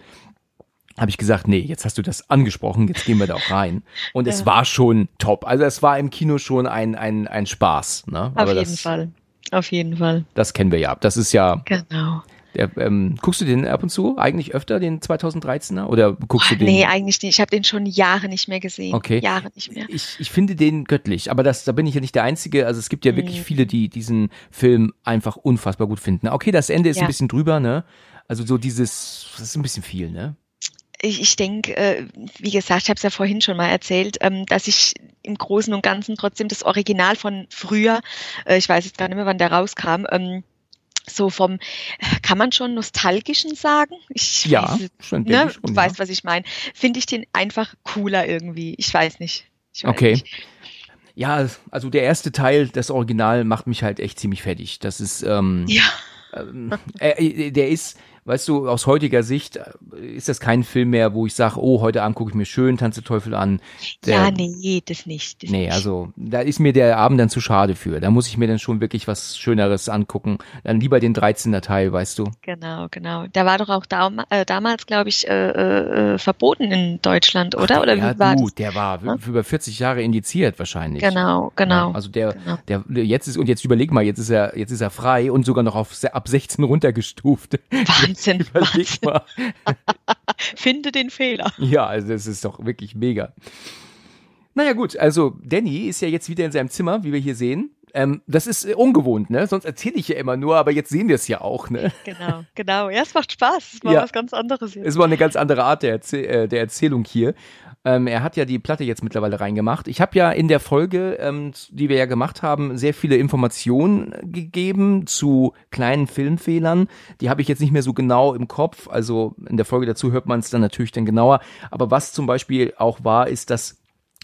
Habe ich gesagt, nee, jetzt hast du das angesprochen, jetzt gehen wir da auch rein. Und es Ja. war schon top. Also es war im Kino schon ein, ein, ein Spaß. Ne? Auf aber jeden das, Fall. Auf jeden Fall. das kennen wir ja. Das ist ja, Genau. Der, ähm, guckst du den ab und zu eigentlich öfter, den 2013er? Oder guckst du den? Nee, eigentlich nicht. Ich habe den schon Jahre nicht mehr gesehen. Okay. Jahre nicht mehr. Ich, ich finde den göttlich, aber das, da bin ich ja nicht der Einzige. Also es gibt ja wirklich Mhm. viele, die diesen Film einfach unfassbar gut finden. Okay, das Ende ist Ja. ein bisschen drüber, ne? Also so dieses, das ist ein bisschen viel, ne? Ich, ich denke, äh, wie gesagt, ich habe es ja vorhin schon mal erzählt, ähm, dass ich im Großen und Ganzen trotzdem das Original von früher, äh, ich weiß jetzt gar nicht mehr, wann der rauskam, ähm, so vom, kann man schon nostalgischen sagen? Ich Ja, weiß, schon, ne? schon, Du ja. weißt, was ich meine. Finde ich den einfach cooler irgendwie. Ich weiß nicht. Ich weiß Okay. Nicht. Ja, also der erste Teil, das Original, macht mich halt echt ziemlich fertig. Das ist, ähm, Ja, ähm, äh, der ist, weißt du, aus heutiger Sicht äh, ist das kein Film mehr, wo ich sage, oh, heute Abend gucke ich mir schön Tanz der Teufel an. Der, ja, nee, das nicht. Das Nee, also da ist mir der Abend dann zu schade für. Da muss ich mir dann schon wirklich was Schöneres angucken. Dann lieber den 13er Teil, weißt du. Genau, genau. Der war doch auch daum, äh, damals, glaube ich, äh, äh, verboten in Deutschland, oder? Oder ja, wie war du, das? der war für über 40 Jahre indiziert wahrscheinlich. Genau, genau. Ja, also der, genau. der, jetzt ist und jetzt überleg mal, jetzt ist er, jetzt ist er frei und sogar noch auf ab 16 runtergestuft. Wahnsinn, überleg Wahnsinn. mal. Finde den Fehler. Ja, also das ist doch wirklich mega. Naja gut, also Danny ist ja jetzt wieder in seinem Zimmer, wie wir hier sehen. Ähm, das ist äh, ungewohnt, ne? Sonst erzähle ich ja immer nur, aber jetzt sehen wir es ja auch, ne? Genau, genau. Ja, es macht Spaß. Es war Ja. was ganz anderes jetzt. Es war eine ganz andere Art der, Erzäh äh, der Erzählung hier. Ähm, er hat ja die Platte jetzt mittlerweile reingemacht. Ich habe ja in der Folge, ähm, die wir ja gemacht haben, sehr viele Informationen gegeben zu kleinen Filmfehlern. Die habe ich jetzt nicht mehr so genau im Kopf. Also in der Folge dazu hört man es dann natürlich dann genauer. Aber was zum Beispiel auch war, ist, dass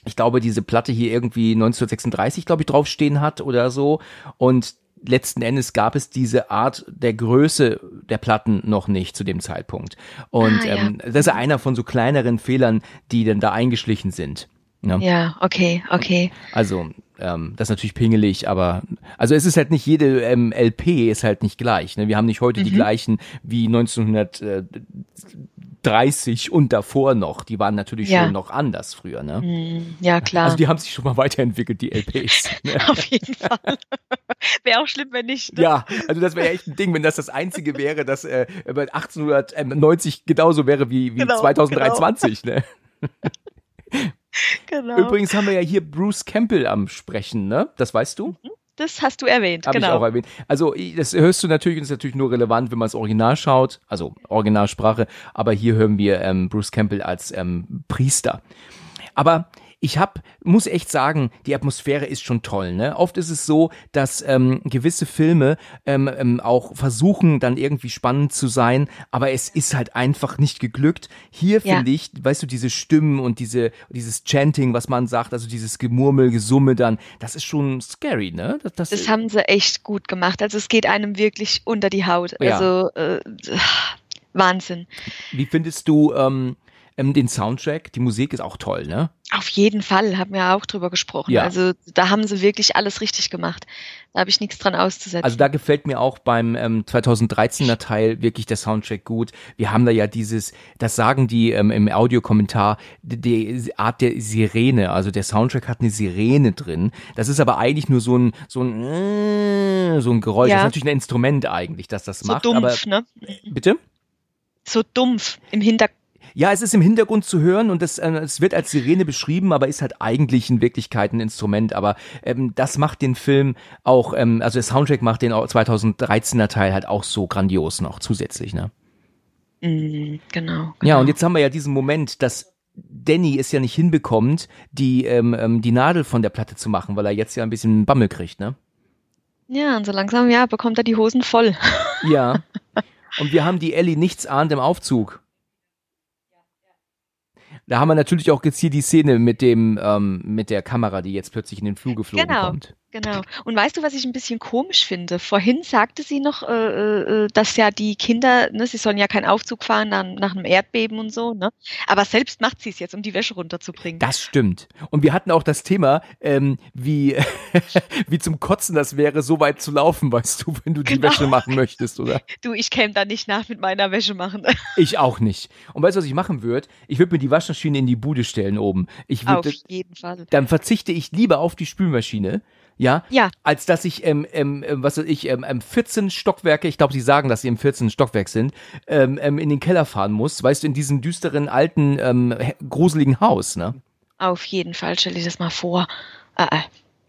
ich glaube, diese Platte hier irgendwie 1936, glaube ich, draufstehen hat oder so. Und letzten Endes gab es diese Art der Größe der Platten noch nicht zu dem Zeitpunkt. Und Ah, ja. ähm, das ist einer von so kleineren Fehlern, die dann da eingeschlichen sind. Ne? Ja, okay, okay. Also, ähm, das ist natürlich pingelig, aber also es ist halt nicht jede ähm, LP ist halt nicht gleich. Ne? Wir haben nicht heute die gleichen wie 1930 und davor noch. Die waren natürlich Ja. schon noch anders früher. Ne? Hm, Ja, klar. Also die haben sich schon mal weiterentwickelt, die LPs. Ne? Auf jeden Fall. Wäre auch schlimm, wenn nicht. Ne? Ja, also das wäre ja echt ein Ding, wenn das das einzige wäre, das äh, bei 1890 genauso wäre wie, wie Genau, 2023. Ne? Genau. Übrigens haben wir ja hier Bruce Campbell am Sprechen, ne? Das weißt du? das hast du erwähnt, ich genau. auch erwähnt. Also ich- das hörst du natürlich und ist natürlich nur relevant, wenn man das Original schaut, also Originalsprache. Aber hier hören wir ähm, Bruce Campbell als ähm, Priester. Aber ich hab, muss echt sagen, die Atmosphäre ist schon toll. Ne? Oft ist es so, dass ähm, gewisse Filme ähm, ähm, auch versuchen, dann irgendwie spannend zu sein, aber es ist halt einfach nicht geglückt. Hier Ja. finde ich, weißt du, diese Stimmen und diese dieses Chanting, was man sagt, also dieses Gemurmel, Gesumme dann, das ist schon scary, ne? Das, das, Das haben sie echt gut gemacht. Also es geht einem wirklich unter die Haut. Ja. Also äh, Wahnsinn. Wie findest du ähm, ähm, den Soundtrack? Die Musik ist auch toll, ne? Auf jeden Fall, haben wir auch drüber gesprochen. Ja. Also da haben sie wirklich alles richtig gemacht. Da habe ich nichts dran auszusetzen. Also da gefällt mir auch beim ähm, 2013er Teil wirklich der Soundtrack gut. Wir haben da ja dieses, das sagen die ähm, im Audiokommentar, die, die Art der Sirene. Also der Soundtrack hat eine Sirene drin. Das ist aber eigentlich nur so ein so ein äh, so ein Geräusch. Ja. Das ist natürlich ein Instrument eigentlich, das das so macht. dumpf, aber ne? bitte? So dumpf im Hintergrund. Ja, es ist im Hintergrund zu hören und es, äh, es wird als Sirene beschrieben, aber ist halt eigentlich in Wirklichkeit ein Instrument. Aber ähm, das macht den Film auch, ähm, also der Soundtrack macht den auch 2013er Teil halt auch so grandios noch zusätzlich, ne? Mm, genau, Ja, und genau. jetzt haben wir ja diesen Moment, dass Danny es ja nicht hinbekommt, die, ähm, ähm, die Nadel von der Platte zu machen, weil er jetzt ja ein bisschen Bammel kriegt, ne? Ja, und so langsam, ja, bekommt er die Hosen voll. Ja. Und wir haben die Ellie nichts ahnt im Aufzug. Da haben wir natürlich auch jetzt hier die Szene mit dem, ähm, mit der Kamera, die jetzt plötzlich in den Flur geflogen Genau. kommt. Genau. Und weißt du, was ich ein bisschen komisch finde? Vorhin sagte sie noch, äh, äh, dass ja die Kinder, ne, sie sollen ja keinen Aufzug fahren nach, nach einem Erdbeben und so, ne? Aber selbst macht sie es jetzt, um die Wäsche runterzubringen. Das stimmt. Und wir hatten auch das Thema, ähm, wie, wie zum Kotzen das wäre, so weit zu laufen, weißt du, wenn du die Genau. Wäsche machen möchtest, oder? Du, ich käme da nicht nach mit meiner Wäsche machen. Ich auch nicht. Und weißt du, was ich machen würde? Ich würde mir die Waschmaschine in die Bude stellen oben. Ich Auf würde, jeden Fall. dann verzichte ich lieber auf die Spülmaschine, ja, Ja. als dass ich, ähm, ähm, ähm, was weiß ich, ähm, ähm, 14 Stockwerke, ich glaube, sie sagen, dass sie im 14. Stockwerk sind, ähm, ähm, in den Keller fahren muss, weißt du, in diesem düsteren, alten, ähm, gruseligen Haus, ne? Auf jeden Fall, stell dir das mal vor. Äh, äh.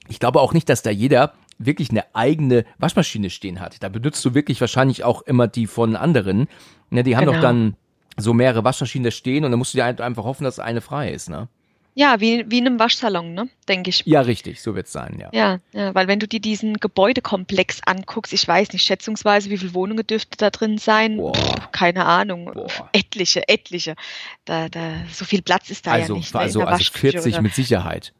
Ich glaube auch nicht, dass da jeder wirklich eine eigene Waschmaschine stehen hat. Da benutzt du wirklich wahrscheinlich auch immer die von anderen. Ne, die haben Genau. doch dann so mehrere Waschmaschinen da stehen und dann musst du dir ein- einfach hoffen, dass eine frei ist, ne? Ja, wie, wie in einem Waschsalon, ne? Denke ich. Ja, richtig, so wird's sein, ja. Ja, ja, weil wenn du dir diesen Gebäudekomplex anguckst, ich weiß nicht, schätzungsweise, wie viele Wohnungen dürfte da drin sein? Boah. Pff, keine Ahnung. Boah. Etliche, etliche. Da, da, so viel Platz ist da also, ja nicht. ne, also, also Waschküche 40 oder- mit Sicherheit.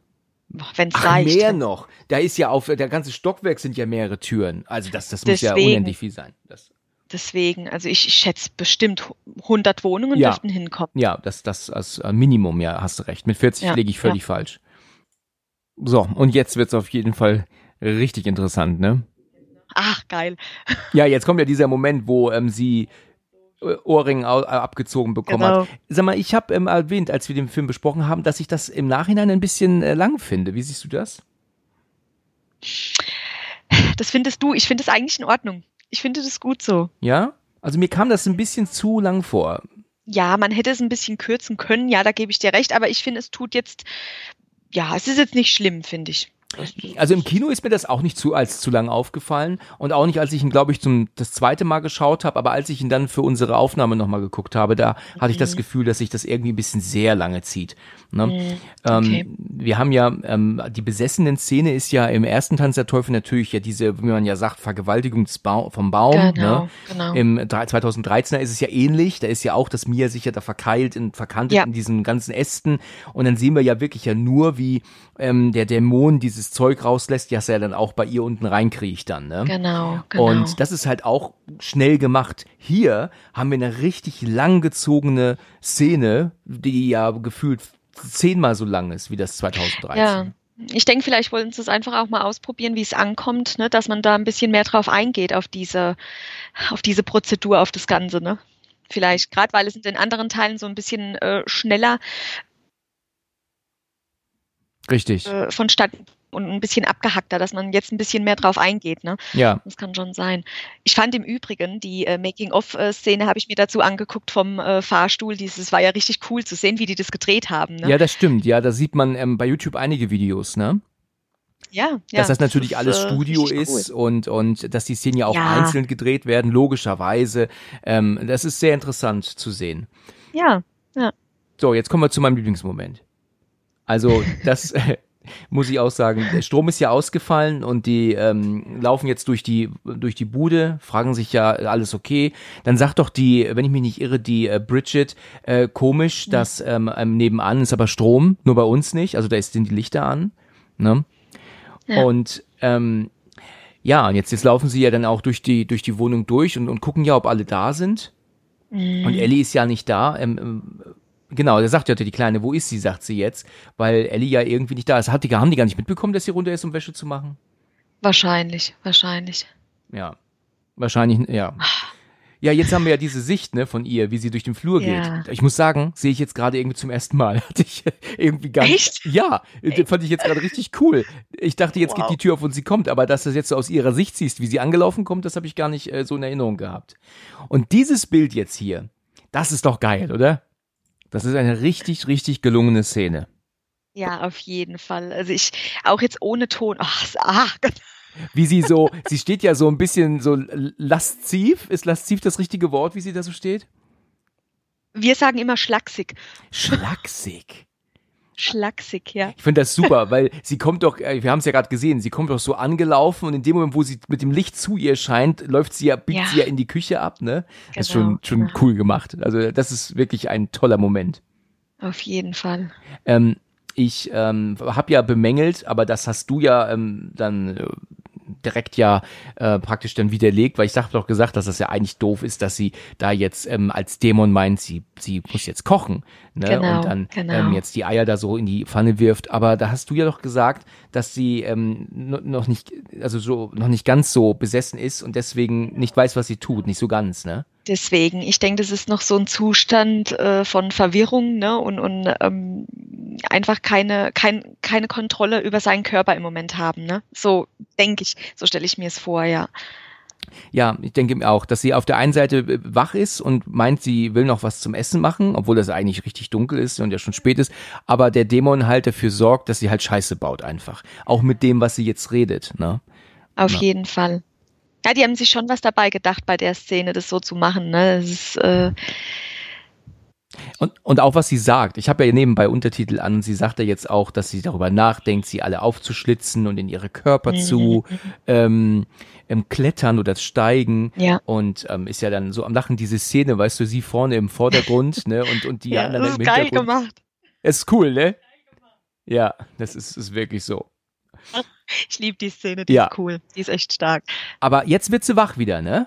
Wenn es reicht. mehr noch. Da ist ja auf, der ganze Stockwerk sind ja mehrere Türen. Also das, das muss ja unendlich viel sein. Das, Deswegen, also ich, ich schätze bestimmt 100 Wohnungen Ja. dürften hinkommen. ja, das, das als äh, Minimum, ja, hast du recht. Mit 40 Ja, liege ich völlig falsch. So, und jetzt wird's auf jeden Fall richtig interessant, ne? Ach, geil. Ja, jetzt kommt ja dieser Moment, wo ähm, sie äh, Ohrring au- äh, abgezogen bekommen Genau. hat. Sag mal, ich habe ähm, erwähnt, als wir den Film besprochen haben, dass ich das im Nachhinein ein bisschen äh, lang finde. Wie siehst du das? Das findest du. Ich finde es eigentlich in Ordnung. Ich finde das gut so. Ja? Also mir kam das ein bisschen zu lang vor. Ja, man hätte es ein bisschen kürzen können. Ja, da gebe ich dir recht. Aber ich finde, es tut jetzt, ja, es ist jetzt nicht schlimm, finde ich. Also im Kino ist mir das auch nicht zu als zu lang aufgefallen und auch nicht, als ich ihn, glaube ich, zum das zweite Mal geschaut habe, aber als ich ihn dann für unsere Aufnahme nochmal geguckt habe, da hatte ich das Gefühl, dass sich das irgendwie ein bisschen sehr lange zieht. Ne? okay. ähm, wir haben ja, ähm, die besessenen Szene ist ja im ersten Tanz der Teufel natürlich ja diese, wie man ja sagt, Vergewaltigung vom Baum. Genau, ne? genau. Im drei- 2013er ist es ja ähnlich, da ist ja auch das Mia sich ja da verkeilt und verkantet Ja. in diesen ganzen Ästen und dann sehen wir ja wirklich ja nur, wie ähm, der Dämon dieses Zeug rauslässt, das er dann auch bei ihr unten reinkriecht dann, ne? Genau, genau. Und das ist halt auch schnell gemacht. Hier haben wir eine richtig langgezogene Szene, die ja gefühlt zehnmal so lang ist wie das 2013. Ja. Ich denke, vielleicht wollten sie es einfach auch mal ausprobieren, wie es ankommt, ne? dass man da ein bisschen mehr drauf eingeht, auf diese, auf diese Prozedur, auf das Ganze. Ne? Vielleicht, gerade weil es in den anderen Teilen so ein bisschen äh, schneller Richtig. äh, vonstatten und ein bisschen abgehackter, dass man jetzt ein bisschen mehr drauf eingeht. Ne? Ja. Das kann schon sein. Ich fand im Übrigen, die äh, Making-of-Szene habe ich mir dazu angeguckt vom äh, Fahrstuhl. Dieses war ja richtig cool zu sehen, wie die das gedreht haben. Ne? Ja, das stimmt. Ja, da sieht man ähm, bei YouTube einige Videos, ne? ja, ja, dass das natürlich ist, alles äh, Studio richtig ist cool. und, und dass die Szenen ja auch Ja. einzeln gedreht werden, logischerweise. Ähm, das ist sehr interessant zu sehen. Ja, So, jetzt kommen wir zu meinem Lieblingsmoment. Also, das äh, muss ich auch sagen. Der Strom ist ja ausgefallen und die ähm, laufen jetzt durch die durch die Bude, fragen sich ja alles okay. Dann sagt doch die, wenn ich mich nicht irre, die äh, Bridget äh, komisch, dass ähm, ähm, nebenan ist aber Strom, nur bei uns nicht. Also da sind die Lichter an. Ne? Ja. Und ähm, ja, und jetzt, jetzt laufen sie ja dann auch durch die durch die Wohnung durch und, und gucken ja, ob alle da sind. Mhm. Und Ellie ist ja nicht da. Ähm, ähm, genau, der sagt ja die Kleine, wo ist sie, sagt sie jetzt, weil Ellie ja irgendwie nicht da ist. Hat die, haben die gar nicht mitbekommen, dass sie runter ist, um Wäsche zu machen? wahrscheinlich, wahrscheinlich. Ja. Wahrscheinlich, ja. Ja, jetzt haben wir ja diese Sicht, ne, von ihr, wie sie durch den Flur Ja. geht. Ich muss sagen, sehe ich jetzt gerade irgendwie zum ersten Mal. Hatte ich irgendwie gar nicht. Echt? Ja, äh, fand ich jetzt gerade richtig cool. Ich dachte, jetzt geht Wow. die Tür auf und sie kommt, aber dass du das jetzt so aus ihrer Sicht siehst, wie sie angelaufen kommt, das habe ich gar nicht äh, so in Erinnerung gehabt. Und dieses Bild jetzt hier, das ist doch geil, oder? Das ist eine richtig, richtig gelungene Szene. Ja, auf jeden Fall. Also ich, auch jetzt ohne Ton. Ach, ach Gott. Wie sie so, sie steht ja so ein bisschen so lasziv. Ist lasziv das richtige Wort, wie sie da so steht? wir sagen immer schlaksig. Schlaksig. Schlaksig, ja. Ich finde das super, weil sie kommt doch, äh, wir haben es ja gerade gesehen, sie kommt doch so angelaufen und in dem Moment, wo sie mit dem Licht zu ihr scheint, läuft sie ja, biegt Ja. sie ja in die Küche ab, ne? Das ist Genau, schon, schon genau. cool gemacht. Also das ist wirklich ein toller Moment. Auf jeden Fall. Ähm, ich ähm, habe ja bemängelt, aber das hast du ja ähm, dann äh, direkt ja äh, praktisch dann widerlegt, weil ich dachte doch gesagt, dass das ja eigentlich doof ist, dass sie da jetzt ähm, als Dämon meint, sie, sie muss jetzt kochen ne? Genau, und dann genau. ähm, jetzt die Eier da so in die Pfanne wirft. Aber da hast du ja doch gesagt, dass sie ähm, no- noch nicht, also so noch nicht ganz so besessen ist und deswegen nicht weiß, was sie tut, nicht so ganz, ne? Deswegen, ich denke, das ist noch so ein Zustand äh, von Verwirrung ne? und, und ähm, einfach keine, kein, keine Kontrolle über seinen Körper im Moment haben. Ne? So denke ich, so stelle ich mir es vor, ja. Ja, ich denke mir auch, dass sie auf der einen Seite äh, wach ist und meint, sie will noch was zum Essen machen, obwohl das eigentlich richtig dunkel ist und ja schon spät ist, aber der Dämon halt dafür sorgt, dass sie halt Scheiße baut einfach. Auch mit dem, was sie jetzt redet, ne? Auf Ja. jeden Fall. Ja, die haben sich schon was dabei gedacht bei der Szene, das so zu machen. Ne? Das ist, äh, Und, und auch was sie sagt. Ich habe ja nebenbei Untertitel an und sie sagt ja jetzt auch, dass sie darüber nachdenkt, sie alle aufzuschlitzen und in ihre Körper zu ähm, ähm, klettern oder steigen. Ja. Und ähm, ist ja dann so am Lachen diese Szene, weißt du, sie vorne im Vordergrund, ne? Und, und die ja, anderen das im ist geil Hintergrund. gemacht. Es ist cool, ne? Ja, das ist, ist wirklich so. Ich liebe die Szene, die Ja. ist cool. Die ist echt stark. Aber jetzt wird sie wach wieder, ne?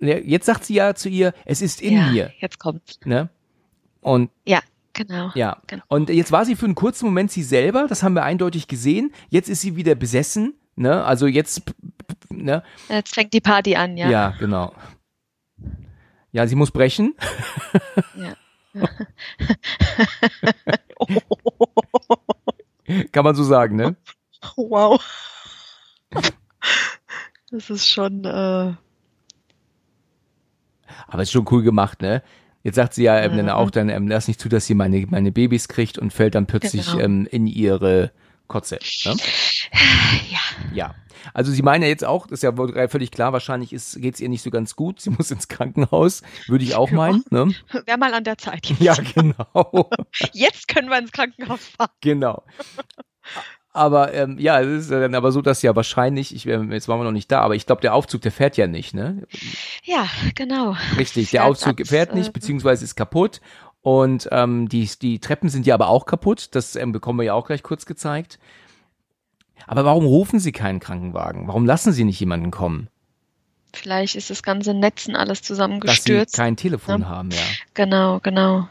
Jetzt sagt sie ja zu ihr, es ist in ja, mir, Jetzt kommt's. ne? Und Ja, genau. ja. Genau. Und jetzt war sie für einen kurzen Moment sie selber, das haben wir eindeutig gesehen. Jetzt ist sie wieder besessen, ne? Also jetzt, ne? Jetzt fängt die Party an, ja. Ja, genau. Ja, sie muss brechen. Ja. Kann man so sagen, ne? Wow. Das ist schon, äh, Aber ist schon cool gemacht, ne? Jetzt sagt sie ja ähm, dann Mhm. auch dann, ähm, lass nicht zu, dass sie meine, meine Babys kriegt und fällt dann plötzlich Genau. ähm, in ihre Kotze. Ne? ja. Ja. Also sie meinen ja jetzt auch, das ist ja wohl völlig klar, wahrscheinlich ist, geht's ihr nicht so ganz gut. Sie muss ins Krankenhaus, würde ich auch Ja. meinen. Ne? Wäre mal an der Zeit. Jetzt. Ja, genau. Jetzt können wir ins Krankenhaus fahren. genau. Aber ähm, ja, es ist ja dann aber so, dass ja wahrscheinlich, ich, ähm, jetzt waren wir noch nicht da, aber ich glaube, der Aufzug, der fährt ja nicht, ne? Ja, genau. Richtig, der Fährt Aufzug ab, fährt nicht, äh, beziehungsweise ist kaputt. Und ähm, die, die Treppen sind ja aber auch kaputt. Das ähm, bekommen wir ja auch gleich kurz gezeigt. Aber warum rufen Sie keinen Krankenwagen? Warum lassen Sie nicht jemanden kommen? Vielleicht ist das ganze Netzen alles Dass Sie zusammengestürzt. kein Telefon Ja. haben, ja. Genau, genau.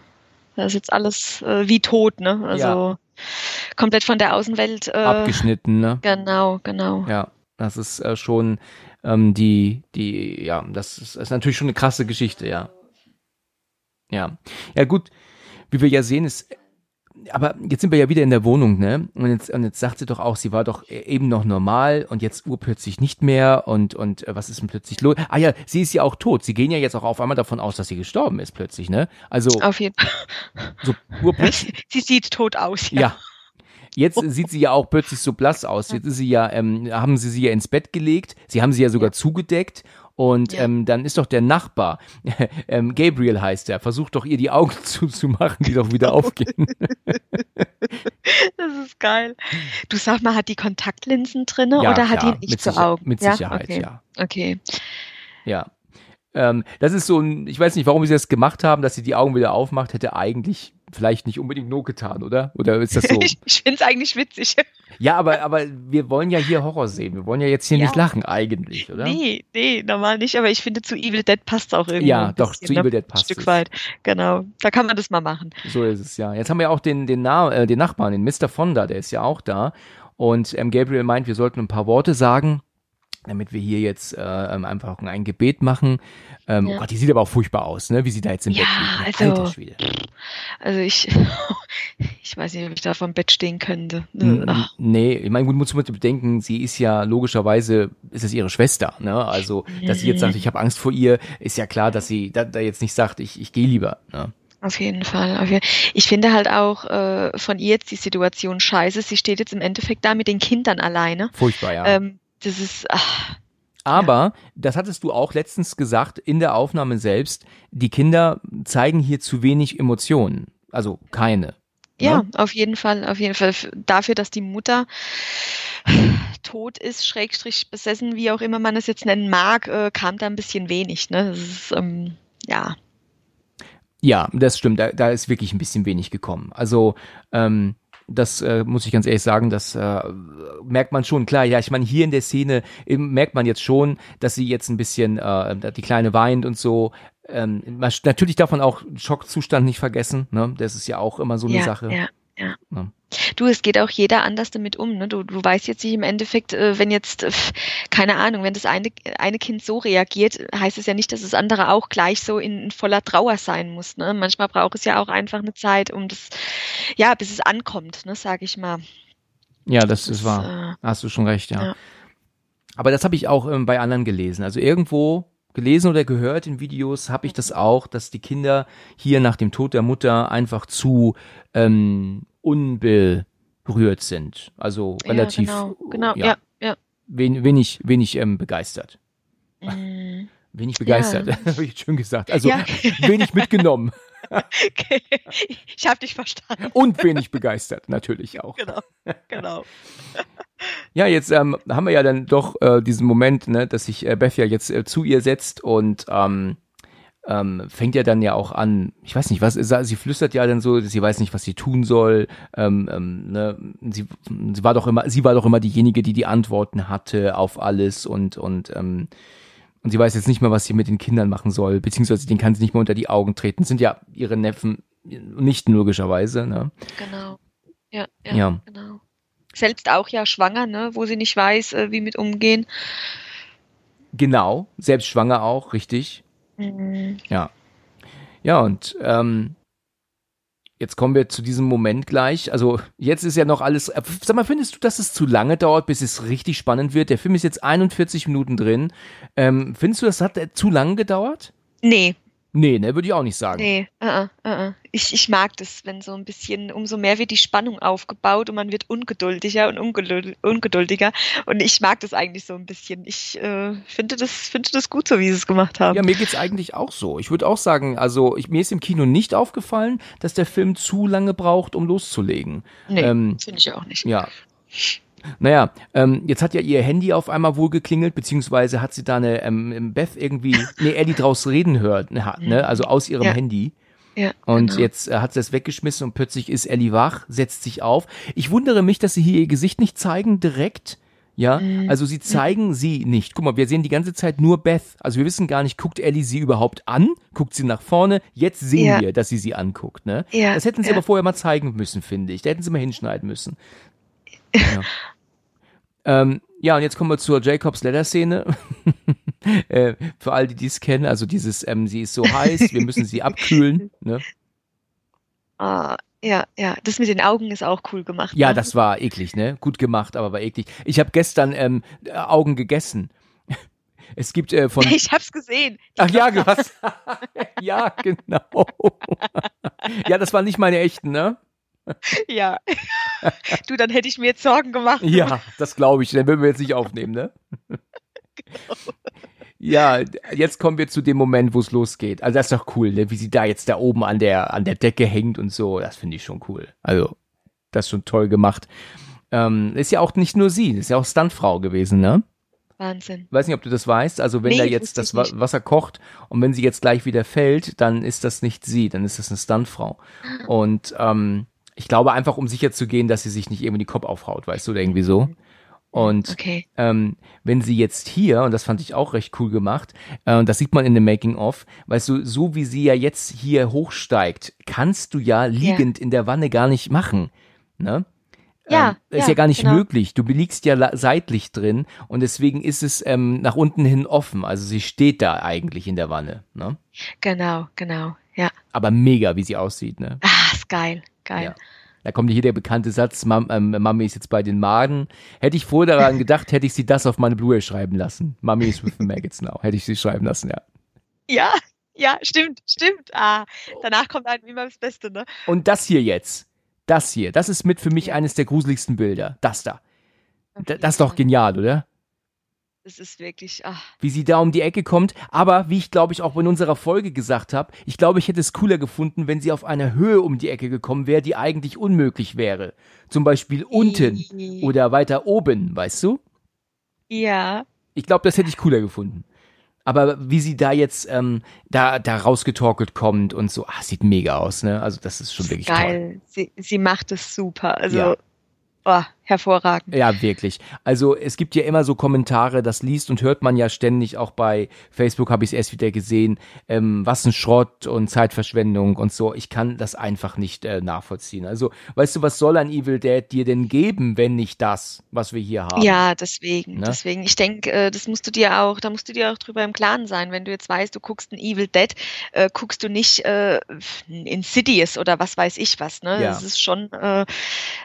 Das ist jetzt alles äh, wie tot, ne? Also komplett von der Außenwelt. Äh, Abgeschnitten, ne? Genau, genau. Ja, das ist äh, schon ähm, die, die, ja, das ist, ist natürlich schon eine krasse Geschichte, ja. Ja. Ja, gut, wie wir ja sehen, ist, aber jetzt sind wir ja wieder in der Wohnung, ne? Und jetzt, und jetzt sagt sie doch auch, sie war doch eben noch normal und jetzt urplötzlich nicht mehr und, und äh, was ist denn plötzlich los? Ah ja, sie ist ja auch tot. Sie gehen ja jetzt auch auf einmal davon aus, dass sie gestorben ist plötzlich, ne? Also, Auf jeden Fall. so urplötzlich. Sie sieht tot aus. Ja. Jetzt sieht sie ja auch plötzlich so blass aus. Jetzt ist sie ja, ähm, haben sie sie ja ins Bett gelegt. Sie haben sie ja sogar zugedeckt. Und Ja. ähm, dann ist doch der Nachbar, ähm, Gabriel heißt er, versucht doch ihr die Augen zuzumachen, die doch wieder aufgehen. Das ist geil. Du sag mal, hat die Kontaktlinsen drinne Ja, oder hat klar, die nicht mit zu Sicher- Augen? mit ja? Sicherheit, okay. ja. Okay. Ja. Ähm, das ist so ein, ich weiß nicht, warum sie das gemacht haben, dass sie die Augen wieder aufmacht, hätte eigentlich vielleicht nicht unbedingt not getan, oder? Oder ist das so? Ich, ich finde es eigentlich witzig. ja, aber, aber wir wollen ja hier Horror sehen. Wir wollen ja jetzt hier Ja. nicht lachen, eigentlich, oder? Nee, nee, normal nicht, aber ich finde, zu Evil Dead passt auch irgendwie. Ja, ein doch, bisschen, zu ne? Evil Dead Ein passt Stück es. weit. Genau. Da kann man das mal machen. So ist es, ja. Jetzt haben wir auch den, den, Na äh, den Nachbarn, den Mr. Fonda, der ist ja auch da. Und ähm, Gabriel meint, wir sollten ein paar Worte sagen, damit wir hier jetzt äh, ähm, einfach ein Gebet machen. Ähm, Ja. Oh Gott, die sieht aber auch furchtbar aus, ne? wie sie da jetzt im Ja, Bett liegt. ne? also- Alter Schwede. Also ich, ich weiß nicht, ob ich da vom Bett stehen könnte. N- Ach, Nee, ich meine, gut, muss man bedenken, sie ist ja logischerweise, ist es ihre Schwester, ne? Also, dass sie jetzt sagt, ich habe Angst vor ihr, ist ja klar, dass sie da, da jetzt nicht sagt, ich, ich gehe lieber. Ne? Auf jeden Fall. Auf jeden Ich finde halt auch äh, von ihr jetzt die Situation scheiße. Sie steht jetzt im Endeffekt da mit den Kindern alleine. Furchtbar, ja. Ähm, das ist, ach, Aber, das hattest du auch letztens gesagt in der Aufnahme selbst, die Kinder zeigen hier zu wenig Emotionen. Also keine. ja, Ne? auf jeden Fall, auf jeden Fall. Dafür, dass die Mutter tot ist, schrägstrich besessen, wie auch immer man es jetzt nennen mag, äh, kam da ein bisschen wenig. Ne? Das ist, ähm, ja, Ja, das stimmt. Da, da ist wirklich ein bisschen wenig gekommen. Also, ähm, das äh, muss ich ganz ehrlich sagen, das äh, merkt man schon. Klar, ja, ich meine, hier in der Szene eben, merkt man jetzt schon, dass sie jetzt ein bisschen, äh, die Kleine weint und so. Ähm, natürlich darf man auch Schockzustand nicht vergessen. Ne? Das ist ja auch immer so eine ja, Sache. Ja, ja. ja. Du, es geht auch jeder anders damit um. Ne? Du, du weißt jetzt nicht im Endeffekt, äh, wenn jetzt, äh, keine Ahnung, wenn das eine, eine Kind so reagiert, heißt es ja nicht, dass das andere auch gleich so in, in voller Trauer sein muss. Ne? Manchmal braucht es ja auch einfach eine Zeit, um das, ja, bis es ankommt, ne, sage ich mal. Ja, das, das ist wahr. Äh, Hast du schon recht, ja. ja. Aber das habe ich auch ähm, bei anderen gelesen. Also irgendwo gelesen oder gehört in Videos habe ich das auch, dass die Kinder hier nach dem Tod der Mutter einfach zu ähm, unberührt sind. Also relativ, ja, genau, genau. ja, ja, ja. Wen, wenig, wenig ähm, begeistert. Mhm. Wenig begeistert, ja. habe ich schön gesagt. Also wenig mitgenommen. Okay. Ich habe dich verstanden. Und wenig begeistert, natürlich auch. Genau, genau. Ja, jetzt ähm, haben wir ja dann doch äh, diesen Moment, ne, dass sich äh, Beth ja jetzt äh, zu ihr setzt und ähm, ähm, fängt ja dann ja auch an, ich weiß nicht, was, sie flüstert ja dann so, sie weiß nicht, was sie tun soll. Ähm, ähm, ne, sie, sie war doch immer, sie war doch immer diejenige, die die Antworten hatte auf alles und und ähm, und sie weiß jetzt nicht mehr, was sie mit den Kindern machen soll, beziehungsweise den kann sie nicht mehr unter die Augen treten. Das sind ja ihre Neffen, nicht logischerweise. Ne? Genau. Ja, ja, ja, genau. Selbst auch ja schwanger, ne, wo sie nicht weiß, äh, wie mit umgehen. Genau, selbst schwanger auch, richtig. Mhm. Ja. Ja, und ähm, jetzt kommen wir zu diesem Moment gleich. Also jetzt ist ja noch alles. Äh, sag mal, findest du, dass es zu lange dauert, bis es richtig spannend wird? Der Film ist jetzt 41 Minuten drin. Ähm, findest du, das hat äh, zu lange gedauert? Nee, Nee, ne, würde ich auch nicht sagen. Nee, uh -uh, uh ich, ich mag das, wenn so ein bisschen, umso mehr wird die Spannung aufgebaut und man wird ungeduldiger und ungeduldiger. Und ich mag das eigentlich so ein bisschen. Ich äh, finde, das, finde das gut, so wie sie es gemacht haben. Ja, mir geht's eigentlich auch so. Ich würde auch sagen, also ich, mir ist im Kino nicht aufgefallen, dass der Film zu lange braucht, um loszulegen. Nee, ähm, finde ich auch nicht. Ja. Naja, ähm, jetzt hat ja ihr Handy auf einmal wohl geklingelt, beziehungsweise hat sie da eine ähm, Beth irgendwie, nee, Ellie draus reden hört, ne, ne also aus ihrem ja. Handy. Ja, und genau. jetzt äh, hat sie es weggeschmissen und plötzlich ist Ellie wach, setzt sich auf. Ich wundere mich, dass sie hier ihr Gesicht nicht zeigen direkt. Ja, mhm. also sie zeigen mhm. sie nicht. Guck mal, wir sehen die ganze Zeit nur Beth. Also wir wissen gar nicht, guckt Ellie sie überhaupt an? Guckt sie nach vorne? Jetzt sehen ja. wir, dass sie sie anguckt. Ne? Ja, das hätten sie ja. aber vorher mal zeigen müssen, finde ich. Da hätten sie mal hinschneiden müssen. Ja. Ähm, ja, und jetzt kommen wir zur Jacobs Leather-Szene. äh, für all die, die es kennen, also dieses, ähm, sie ist so heiß, wir müssen sie abkühlen. Ne? Ah, ja, ja, das mit den Augen ist auch cool gemacht. Ja, ne? das war eklig, ne? Gut gemacht, aber war eklig. Ich habe gestern ähm, Augen gegessen. Es gibt äh, von. Ich hab's gesehen. Ach ja, was? ja, genau. ja, das waren nicht meine echten, ne? Ja. Du, dann hätte ich mir jetzt Sorgen gemacht. Ja, das glaube ich. Dann würden wir jetzt nicht aufnehmen, ne? Genau. Ja, jetzt kommen wir zu dem Moment, wo es losgeht. Also das ist doch cool, ne? wie sie da jetzt da oben an der an der Decke hängt und so. Das finde ich schon cool. Also das ist schon toll gemacht. Ähm, ist ja auch nicht nur sie, ist ja auch Stuntfrau gewesen, ne? Wahnsinn. Weiß nicht, ob du das weißt. Also wenn nee, da jetzt das nicht. Wasser kocht und wenn sie jetzt gleich wieder fällt, dann ist das nicht sie, dann ist das eine Stuntfrau. Und ähm, ich glaube einfach, um sicher zu gehen, dass sie sich nicht irgendwie den Kopf aufhaut, weißt du, oder irgendwie so. Und okay. ähm, wenn sie jetzt hier, und das fand ich auch recht cool gemacht, äh, und das sieht man in dem Making-of, weißt du, so wie sie ja jetzt hier hochsteigt, kannst du ja liegend ja. in der Wanne gar nicht machen. Ne? Ja, ähm, ist ja, ja gar nicht genau. möglich. Du liegst ja seitlich drin und deswegen ist es ähm, nach unten hin offen. Also sie steht da eigentlich in der Wanne. Ne? Genau, genau, ja. Aber mega, wie sie aussieht. Ne? Ah, ist geil. Geil. Ja. Da kommt hier der bekannte Satz, Mam, ähm, Mami ist jetzt bei den Maden. Hätte ich vorher daran gedacht, hätte ich sie das auf meine Blu-ray schreiben lassen. Mami ist with the maggots now. Hätte ich sie schreiben lassen, ja. Ja, ja, stimmt, stimmt. Ah, danach kommt einem immer das Beste, ne? Und das hier jetzt, das hier, das ist mit für mich eines der gruseligsten Bilder. Das da. Das ist doch genial, oder? Es ist wirklich, ach. Wie sie da um die Ecke kommt. Aber wie ich glaube ich auch in unserer Folge gesagt habe, ich glaube, ich hätte es cooler gefunden, wenn sie auf einer Höhe um die Ecke gekommen wäre, die eigentlich unmöglich wäre. Zum Beispiel unten oder weiter oben, weißt du? Ja. Ich glaube, das hätte ich cooler gefunden. Aber wie sie da jetzt ähm, da, da rausgetorkelt kommt und so, ah, sieht mega aus, ne? Also das ist schon wirklich Geil. toll. Sie, sie macht es super. Also Ja. oh, hervorragend. Ja, wirklich. Also es gibt ja immer so Kommentare, das liest und hört man ja ständig, auch bei Facebook habe ich es erst wieder gesehen, ähm, was ein Schrott und Zeitverschwendung und so. Ich kann das einfach nicht äh, nachvollziehen. Also, weißt du, was soll ein Evil Dead dir denn geben, wenn nicht das, was wir hier haben? Ja, deswegen, Ne? deswegen. Ich denke, äh, das musst du dir auch, da musst du dir auch drüber im Klaren sein. Wenn du jetzt weißt, du guckst ein Evil Dead, äh, guckst du nicht äh, ein Insidious oder was weiß ich was. Ne? Ja. Das ist schon, äh,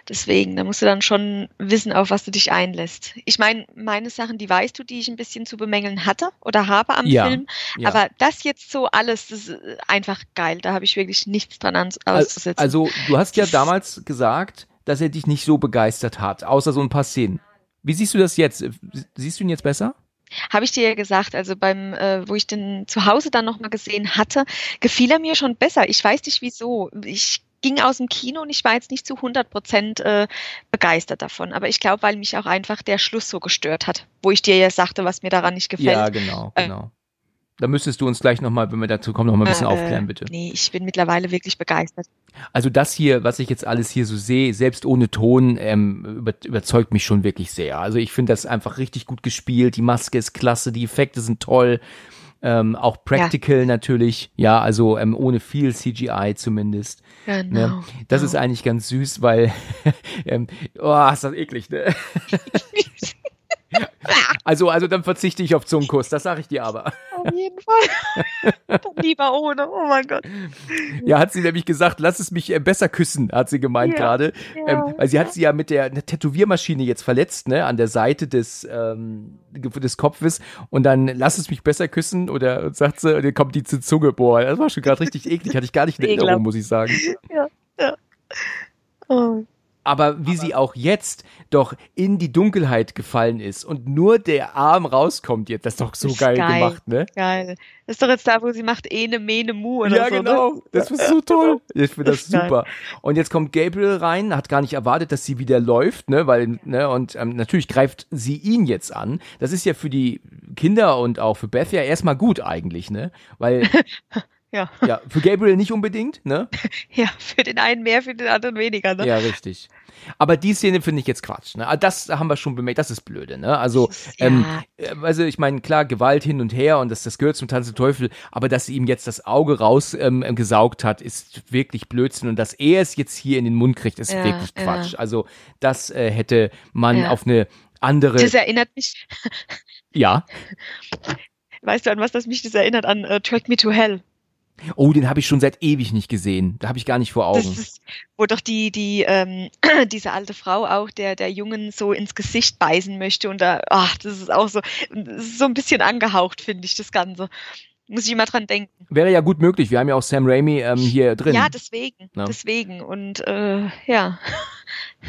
deswegen, da musst du dann schon wissen, auf was du dich einlässt. Ich meine, meine Sachen, die weißt du, die ich ein bisschen zu bemängeln hatte oder habe am Ja, Film. ja. Aber das jetzt so alles, das ist einfach geil. Da habe ich wirklich nichts dran auszusetzen. Also, du hast ja Das- damals gesagt, dass er dich nicht so begeistert hat, außer so ein paar Szenen. Wie siehst du das jetzt? Siehst du ihn jetzt besser? Habe ich dir ja gesagt, also beim, äh, wo ich den zu Hause dann nochmal gesehen hatte, gefiel er mir schon besser. Ich weiß nicht wieso. Ich ging aus dem Kino und ich war jetzt nicht zu 100 Prozent äh, begeistert davon. Aber ich glaube, weil mich auch einfach der Schluss so gestört hat, wo ich dir ja sagte, was mir daran nicht gefällt. Ja, genau, Äh, genau. Da müsstest du uns gleich nochmal, wenn wir dazu kommen, nochmal ein bisschen Äh, aufklären, bitte. Nee, ich bin mittlerweile wirklich begeistert. Also das hier, was ich jetzt alles hier so sehe, selbst ohne Ton, ähm, über, überzeugt mich schon wirklich sehr. Also ich finde das einfach richtig gut gespielt. Die Maske ist klasse, die Effekte sind toll. Ähm, auch Practical natürlich, ja, also ähm, ohne viel CGI zumindest. Genau. Ne? Das ist eigentlich ganz süß, weil, ähm, oh, ist das eklig, ne? Also, also dann verzichte ich auf Zungenkuss, das sage ich dir aber. Auf jeden Fall. Dann lieber ohne. Oh mein Gott. Ja, hat sie nämlich gesagt, lass es mich äh, besser küssen, hat sie gemeint Ja, gerade. ja. Ähm, weil sie hat sie ja mit der Tätowiermaschine jetzt verletzt, ne, an der Seite des, ähm, des Kopfes. Und dann lass es mich besser küssen oder sagt sie, und dann kommt die zur Zunge. Boah, das war schon gerade richtig eklig, hatte ich gar nicht in. Erinnerung, muss ich sagen. Oh. Aber wie sie auch jetzt doch in die Dunkelheit gefallen ist und nur der Arm rauskommt jetzt, das ist doch so ist geil, geil. gemacht, ne? Geil. Das ist doch jetzt da, wo sie macht Ene, Mene, Mu oder ja, so. genau. Ne? Das ist so toll. Ich finde das Das ist geil. super. Und jetzt kommt Gabriel rein, hat gar nicht erwartet, dass sie wieder läuft, ne, weil, ne, und ähm, natürlich greift sie ihn jetzt an. Das ist ja für die Kinder und auch für Beth ja erstmal gut eigentlich, ne? Weil, Ja. ja, für Gabriel nicht unbedingt, ne? ja, für den einen mehr, für den anderen weniger. Ne? Ja, richtig. Aber die Szene finde ich jetzt Quatsch. Ne? Ah, Das haben wir schon bemerkt, das ist blöde. Ne? Also, ähm, ja. äh, also ich meine, klar, Gewalt hin und her und das, das gehört zum Tanz der Teufel, aber dass sie ihm jetzt das Auge raus ähm, gesaugt hat, ist wirklich Blödsinn und dass er es jetzt hier in den Mund kriegt, ist Ja, wirklich ja. Quatsch. Also das äh, hätte man Ja. auf eine andere, Das erinnert mich, ja. weißt du, an was das mich das erinnert? An äh, Track Me to Hell. Oh, den habe ich schon seit ewig nicht gesehen. Da habe ich gar nicht vor Das Augen. ist, wo doch die, die, ähm, diese alte Frau auch der, der Jungen so ins Gesicht beißen möchte und da, ach, das ist auch so, das ist so ein bisschen angehaucht, finde ich, das Ganze. Muss ich immer dran denken. Wäre ja gut möglich. Wir haben ja auch Sam Raimi ähm, hier drin. Ja, deswegen, Ja. deswegen. Und äh, ja,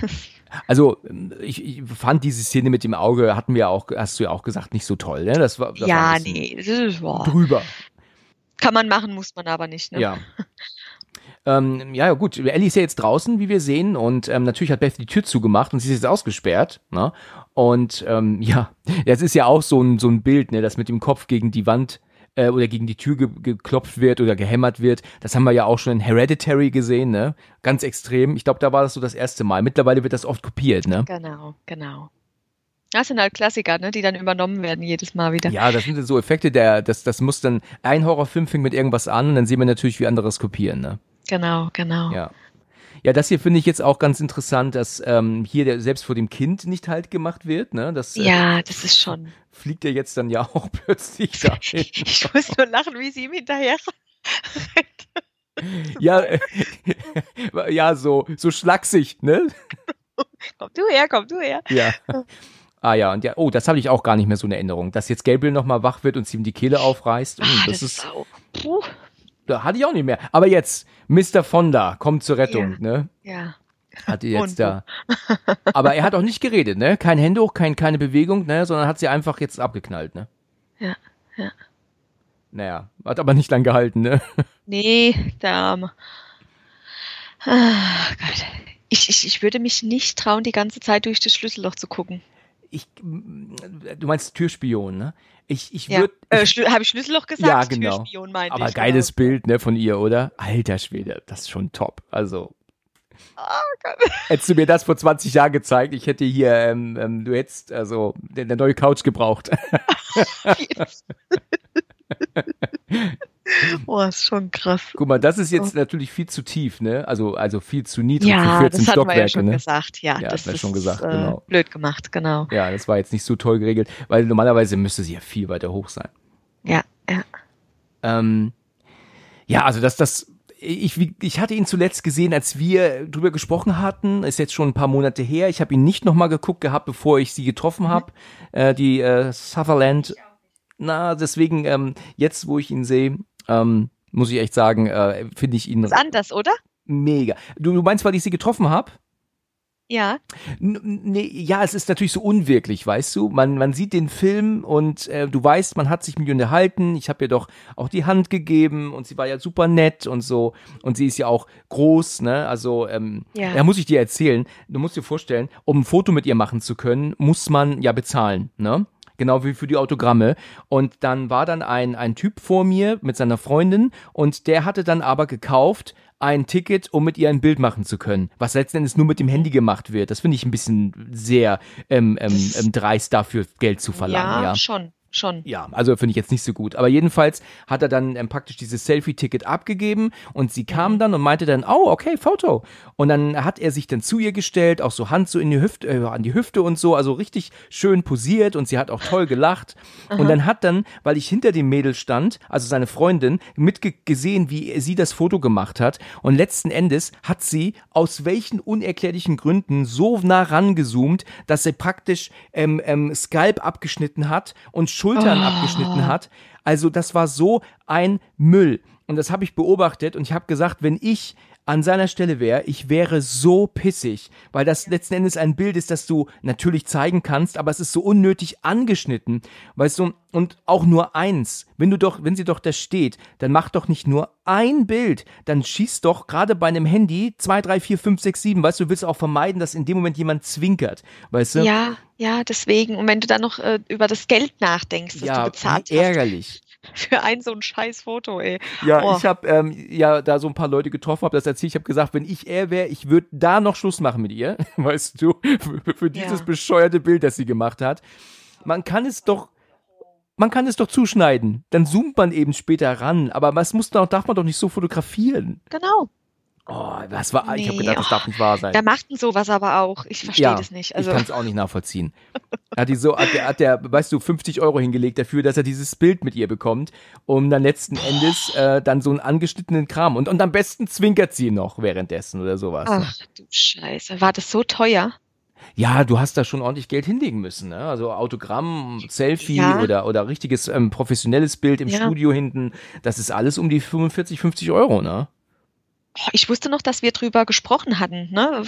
Also ich, ich fand diese Szene mit dem Auge, hatten wir auch, hast du ja auch gesagt, nicht so toll. Ne? Das war, das war ja, bisschen nee, das ist, boah. drüber. Kann man machen, muss man aber nicht. Ne? Ja. Ähm, ja, gut. Ellie ist ja jetzt draußen, wie wir sehen, und ähm, natürlich hat Beth die Tür zugemacht und sie ist jetzt ausgesperrt. Ne? Und ähm, ja, das ist ja auch so ein, so ein Bild, ne, das mit dem Kopf gegen die Wand äh, oder gegen die Tür ge geklopft wird oder gehämmert wird. Das haben wir ja auch schon in Hereditary gesehen, ne? Ganz extrem. Ich glaube, da war das so das erste Mal. Mittlerweile wird das oft kopiert, ne? Genau, genau. Das sind halt Klassiker, ne, die dann übernommen werden jedes Mal wieder. Ja, das sind so Effekte, der, das, das muss dann, ein Horrorfilm fängt mit irgendwas an und dann sehen wir natürlich, wie anderes kopieren, ne? Genau, genau. Ja. Ja, das hier finde ich jetzt auch ganz interessant, dass ähm, hier der, selbst vor dem Kind nicht halt gemacht wird. Ne? Das äh, Ja, das ist schon. fliegt er jetzt dann ja auch plötzlich dahin. Ich muss nur lachen, wie sie ihm hinterher ja, äh, ja, so, so schlaksig, ne? Komm du her, komm du her. Ja. Ah ja, und ja, oh, das habe ich auch gar nicht mehr so in Erinnerung, dass jetzt Gabriel nochmal wach wird und sie ihm die Kehle aufreißt. Hm, Ah, das, ist, auch. Puh. da hatte ich auch nicht mehr. Aber jetzt, Mr. Fonda kommt zur Rettung, ne? Ja. Hat die Und jetzt da. Aber er hat auch nicht geredet, ne? Kein Hände hoch, kein, keine Bewegung, ne? Sondern hat sie einfach jetzt abgeknallt, ne? Ja, ja. Naja, hat aber nicht lang gehalten, ne? Nee, der Arme. Ah, Gott. Ich, ich, ich würde mich nicht trauen, die ganze Zeit durch das Schlüsselloch zu gucken. Ich, du meinst Türspion, ne? Ich, ich Ja. würde. Äh, Schlü habe ich Schlüsselloch gesagt? Ja, genau. Türspion meinte aber ich, geiles genau. Bild, ne, von ihr, oder? Alter Schwede, das ist schon top. Also. Ah, Hättest du mir das vor 20 Jahren gezeigt, ich hätte hier, ähm, ähm, du hättest also eine neue Couch gebraucht. Boah, ist schon krass. Guck mal, das ist jetzt natürlich viel zu tief, ne? Also, also viel zu niedrig für Ja, 14 das wir ja Stockwerke, schon ne? gesagt. Ja, Ja, das wir ist schon gesagt, äh, genau. blöd gemacht, genau. Ja, das war jetzt nicht so toll geregelt, weil normalerweise müsste sie ja viel weiter hoch sein. Ja, ja. Ähm, ja, also das, das, ich, ich hatte ihn zuletzt gesehen, als wir drüber gesprochen hatten. Ist jetzt schon ein paar Monate her. Ich habe ihn nicht nochmal geguckt gehabt, bevor ich sie getroffen habe. Äh, die äh, Sutherland. Na, deswegen, ähm, jetzt, wo ich ihn sehe, ähm, muss ich echt sagen, äh, finde ich ihn Ist anders, oder? mega. Du, du meinst, weil ich sie getroffen habe? Ja. N- Nee, ja, es ist natürlich so unwirklich, weißt du? Man, man sieht den Film und äh, du weißt, man hat sich mit ihr unterhalten. Ich habe ihr doch auch die Hand gegeben und sie war ja super nett und so. Und sie ist ja auch groß, ne? Also, ähm, Ja. ja, muss ich dir erzählen. Du musst dir vorstellen, um ein Foto mit ihr machen zu können, muss man ja bezahlen, ne? Genau wie für die Autogramme. Und dann war dann ein, ein Typ vor mir mit seiner Freundin und der hatte dann aber gekauft ein Ticket, um mit ihr ein Bild machen zu können, was letzten Endes nur mit dem Handy gemacht wird. Das finde ich ein bisschen sehr ähm, ähm, ähm, dreist dafür Geld zu verlangen. ja, Ja, schon, schon. ja, also finde ich jetzt nicht so gut. Aber jedenfalls hat er dann ähm, praktisch dieses Selfie-Ticket abgegeben und sie Mhm. kam dann und meinte dann, oh, okay, Foto. Und dann hat er sich dann zu ihr gestellt, auch so Hand so in die Hüfte, äh, an die Hüfte und so, also richtig schön posiert und sie hat auch toll gelacht. und dann hat dann, weil ich hinter dem Mädel stand, also seine Freundin, mitgesehen, wie sie das Foto gemacht hat. Und letzten Endes hat sie aus welchen unerklärlichen Gründen so nah rangezoomt, dass sie praktisch ähm, ähm, Skalp abgeschnitten hat und Schultern Oh. abgeschnitten hat. Also das war so ein Müll. Und das habe ich beobachtet und ich habe gesagt, wenn ich an seiner Stelle wäre, ich wäre so pissig, weil das letzten Endes ein Bild ist, das du natürlich zeigen kannst, aber es ist so unnötig angeschnitten, weißt du, und auch nur eins. Wenn du doch, wenn sie doch da steht, dann mach doch nicht nur ein Bild, dann schieß doch gerade bei einem Handy zwei, drei, vier, fünf, sechs, sieben, weißt du, du willst auch vermeiden, dass in dem Moment jemand zwinkert, weißt du? Ja, ja, deswegen. Und wenn du dann noch äh, über das Geld nachdenkst, das ja du bezahlt wie ärgerlich. Für ein so ein scheiß Foto, ey. Ja, Oh. ich habe ähm, ja da so ein paar Leute getroffen, habe das erzählt. Ich habe gesagt, wenn ich er wäre, ich würde da noch Schluss machen mit ihr, weißt du, für, für dieses Ja. bescheuerte Bild, das sie gemacht hat. Man kann es doch, man kann es doch zuschneiden. Dann zoomt man eben später ran. Aber was muss da, darf man doch nicht so fotografieren. Genau. Oh, das war, ich habe Nee, gedacht, das oh. darf nicht wahr sein. Wer macht denn sowas aber auch? Ich verstehe ja, das nicht. ich Also, kann es auch nicht nachvollziehen. Hat die so, hat der, hat der, weißt du, 50 Euro hingelegt dafür, dass er dieses Bild mit ihr bekommt, um dann letzten Endes äh, dann so einen angeschnittenen Kram und, und am besten zwinkert sie noch währenddessen oder sowas. ne? ach du Scheiße. War das so teuer? Ja, du hast da schon ordentlich Geld hinlegen müssen, ne? Also Autogramm, Selfie Ja. oder, oder richtiges ähm, professionelles Bild im Ja. Studio hinten. Das ist alles um die 45, 50 Euro, ne? Oh, Ich wusste noch, dass wir drüber gesprochen hatten, ne?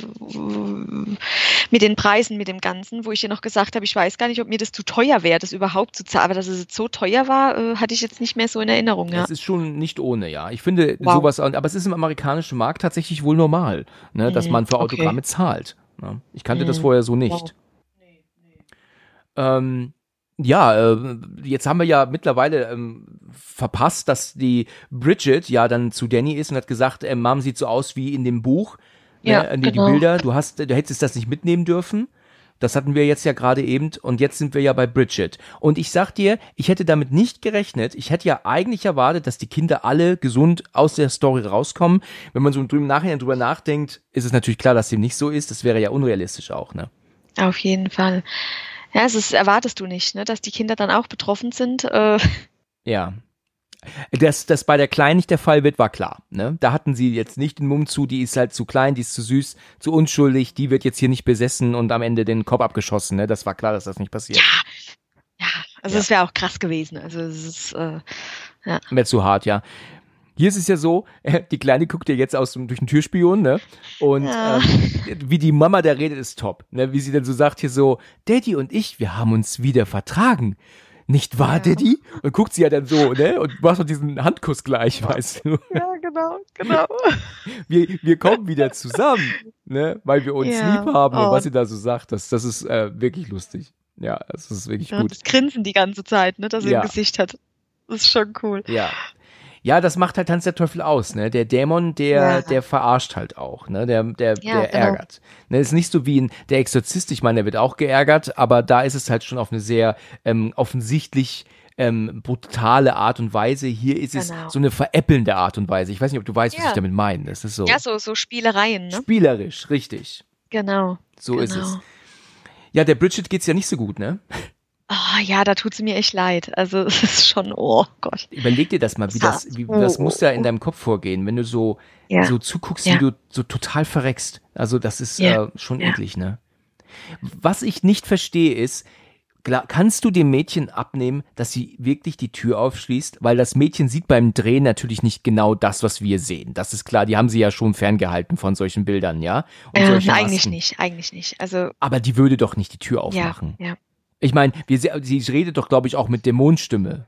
Mit den Preisen, mit dem Ganzen, wo ich dir noch gesagt habe, ich weiß gar nicht, ob mir das zu teuer wäre, das überhaupt zu zahlen. Aber dass es jetzt so teuer war, äh, hatte ich jetzt nicht mehr so in Erinnerung, ja. Es ist schon nicht ohne, ja. Ich finde Wow. sowas, aber es ist im amerikanischen Markt tatsächlich wohl normal, ne, dass Mhm, man für okay. Autogramme zahlt. Ne? Ich kannte das Mhm, vorher so nicht. wow. Ähm, ja, äh, jetzt haben wir ja mittlerweile ähm, verpasst, dass die Bridget ja dann zu Danny ist und hat gesagt, äh, Mom sieht so aus wie in dem Buch. Ja, ne, die, genau. die Bilder, du hast, du hättest das nicht mitnehmen dürfen. Das hatten wir jetzt ja gerade eben und jetzt sind wir ja bei Bridget. Und ich sag dir, ich hätte damit nicht gerechnet. Ich hätte ja eigentlich erwartet, dass die Kinder alle gesund aus der Story rauskommen. Wenn man so drüben nachher drüber nachdenkt, ist es natürlich klar, dass dem nicht so ist. Das wäre ja unrealistisch auch, ne? Auf jeden Fall. Ja, es ist, erwartest du nicht, ne, dass die Kinder dann auch betroffen sind. Äh, Ja. Dass das bei der Kleinen nicht der Fall wird, war klar. Ne? Da hatten sie jetzt nicht den Mumm zu, die ist halt zu klein, die ist zu süß, zu unschuldig, die wird jetzt hier nicht besessen und am Ende den Kopf abgeschossen. Ne? Das war klar, dass das nicht passiert. ja, also Ja. es wäre auch krass gewesen. Also es ist, äh, Wäre zu hart, ja. Hier ist es ja so, äh, die Kleine guckt ja jetzt aus dem, durch den Türspion, ne? Und Ja. ähm, wie die Mama da redet, ist top. Ne? Wie sie dann so sagt hier so, Daddy und ich, wir haben uns wieder vertragen. Nicht wahr, Daddy? Und guckt sie ja dann so, ne? Und macht doch diesen Handkuss gleich, weißt du. ja, genau, genau. wir, wir kommen wieder zusammen, ne? weil wir uns Ja. lieb haben und Oh. was sie da so sagt, das, das ist äh, wirklich lustig. Ja, das ist wirklich Ja, gut. das Grinsen die ganze Zeit, ne, das er Ja. im Gesicht hat. Das ist schon cool. Ja. Ja, das macht halt Tanz der Teufel aus, ne? Der Dämon, der, Ja. der verarscht halt auch, ne? Der, der, Ja, der genau. ärgert. Ne, ist nicht so wie ein, der Exorzist, ich meine, der wird auch geärgert, aber da ist es halt schon auf eine sehr ähm, offensichtlich ähm, brutale Art und Weise. Hier ist es Genau. so eine veräppelnde Art und Weise. Ich weiß nicht, ob du weißt, was Ja. ich damit meine. Das ist so Ja, so, so Spielereien, ne? spielerisch, richtig. Genau. So genau. ist es. Ja, der Bridget geht's ja nicht so gut, ne? Ah, ja, da tut es mir echt leid. Also es ist schon, oh Gott. Überleg dir das mal, wie das, wie, das muss da in deinem Kopf vorgehen, wenn du so, Ja. so zuguckst, Ja. wie du so total verreckst. Also das ist Ja. äh, schon Ja. eklig, ne? Was ich nicht verstehe ist, kannst du dem Mädchen abnehmen, dass sie wirklich die Tür aufschließt? Weil das Mädchen sieht beim Drehen natürlich nicht genau das, was wir sehen. Das ist klar, die haben sie ja schon ferngehalten von solchen Bildern, ja? Und solchen eigentlich nicht, eigentlich nicht. Also Aber die würde doch nicht die Tür ja, aufmachen. ja. Ich meine, sie redet doch, glaube ich, auch mit Dämonenstimme.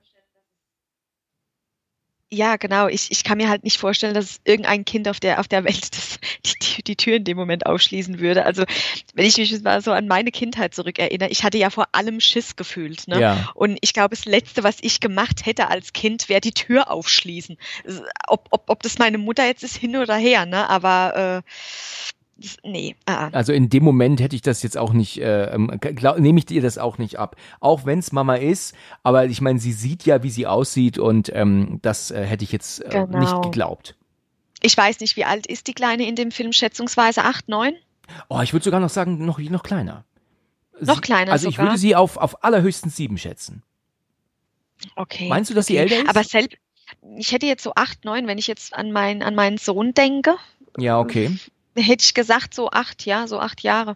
Ja, genau. Ich, ich kann mir halt nicht vorstellen, dass irgendein Kind auf der, auf der Welt das, die, die, die Tür in dem Moment aufschließen würde. Also, wenn ich mich mal so an meine Kindheit zurückerinnere, ich hatte ja vor allem Schiss gefühlt. Ne? Ja. Und ich glaube, das Letzte, was ich gemacht hätte als Kind, wäre die Tür aufschließen. Ob, ob, ob das meine Mutter jetzt ist, hin oder her, ne? Aber äh, nee. Ah, ah. Also in dem Moment hätte ich das jetzt auch nicht, äh, ähm, glaub, nehme ich dir das auch nicht ab. Auch wenn es Mama ist, aber ich meine, sie sieht ja, wie sie aussieht und ähm, das äh, hätte ich jetzt äh, Genau. nicht geglaubt. Ich weiß nicht, wie alt ist die Kleine in dem Film? Schätzungsweise acht, neun? Oh, ich würde sogar noch sagen, noch, noch kleiner. Noch Sie- kleiner Also ich sogar? würde sie auf, auf allerhöchstens sieben schätzen. Okay. Meinst du, dass sie okay. älter ist? Aber selbst, ich hätte jetzt so acht, neun, wenn ich jetzt an, mein, an meinen Sohn denke, Ja, okay. Hätte ich gesagt, so acht, ja, so acht Jahre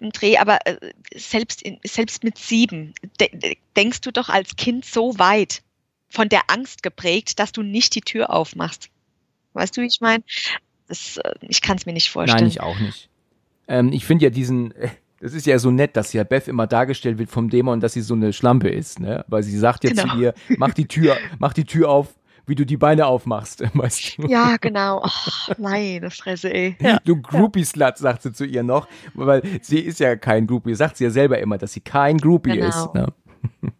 im Dreh. Aber äh, selbst, in, selbst mit sieben de de- denkst du doch als Kind so weit von der Angst geprägt, dass du nicht die Tür aufmachst. Weißt du, wie ich meine? Äh, ich kann es mir nicht vorstellen. Nein, ich auch nicht. Ähm, ich finde ja diesen, das ist ja so nett, dass ja Beth immer dargestellt wird vom Dämon, dass sie so eine Schlampe ist, ne? Weil sie sagt jetzt Genau. zu ihr, mach die Tür, mach die Tür auf, wie du die Beine aufmachst, weißt du? Ja, genau. Oh, meine Fresse, ey. Ja. Du Groupie-Slut, sagt sie zu ihr noch, weil sie ist ja kein Groupie, sagt sie ja selber immer, dass sie kein Groupie Genau. ist. Ne?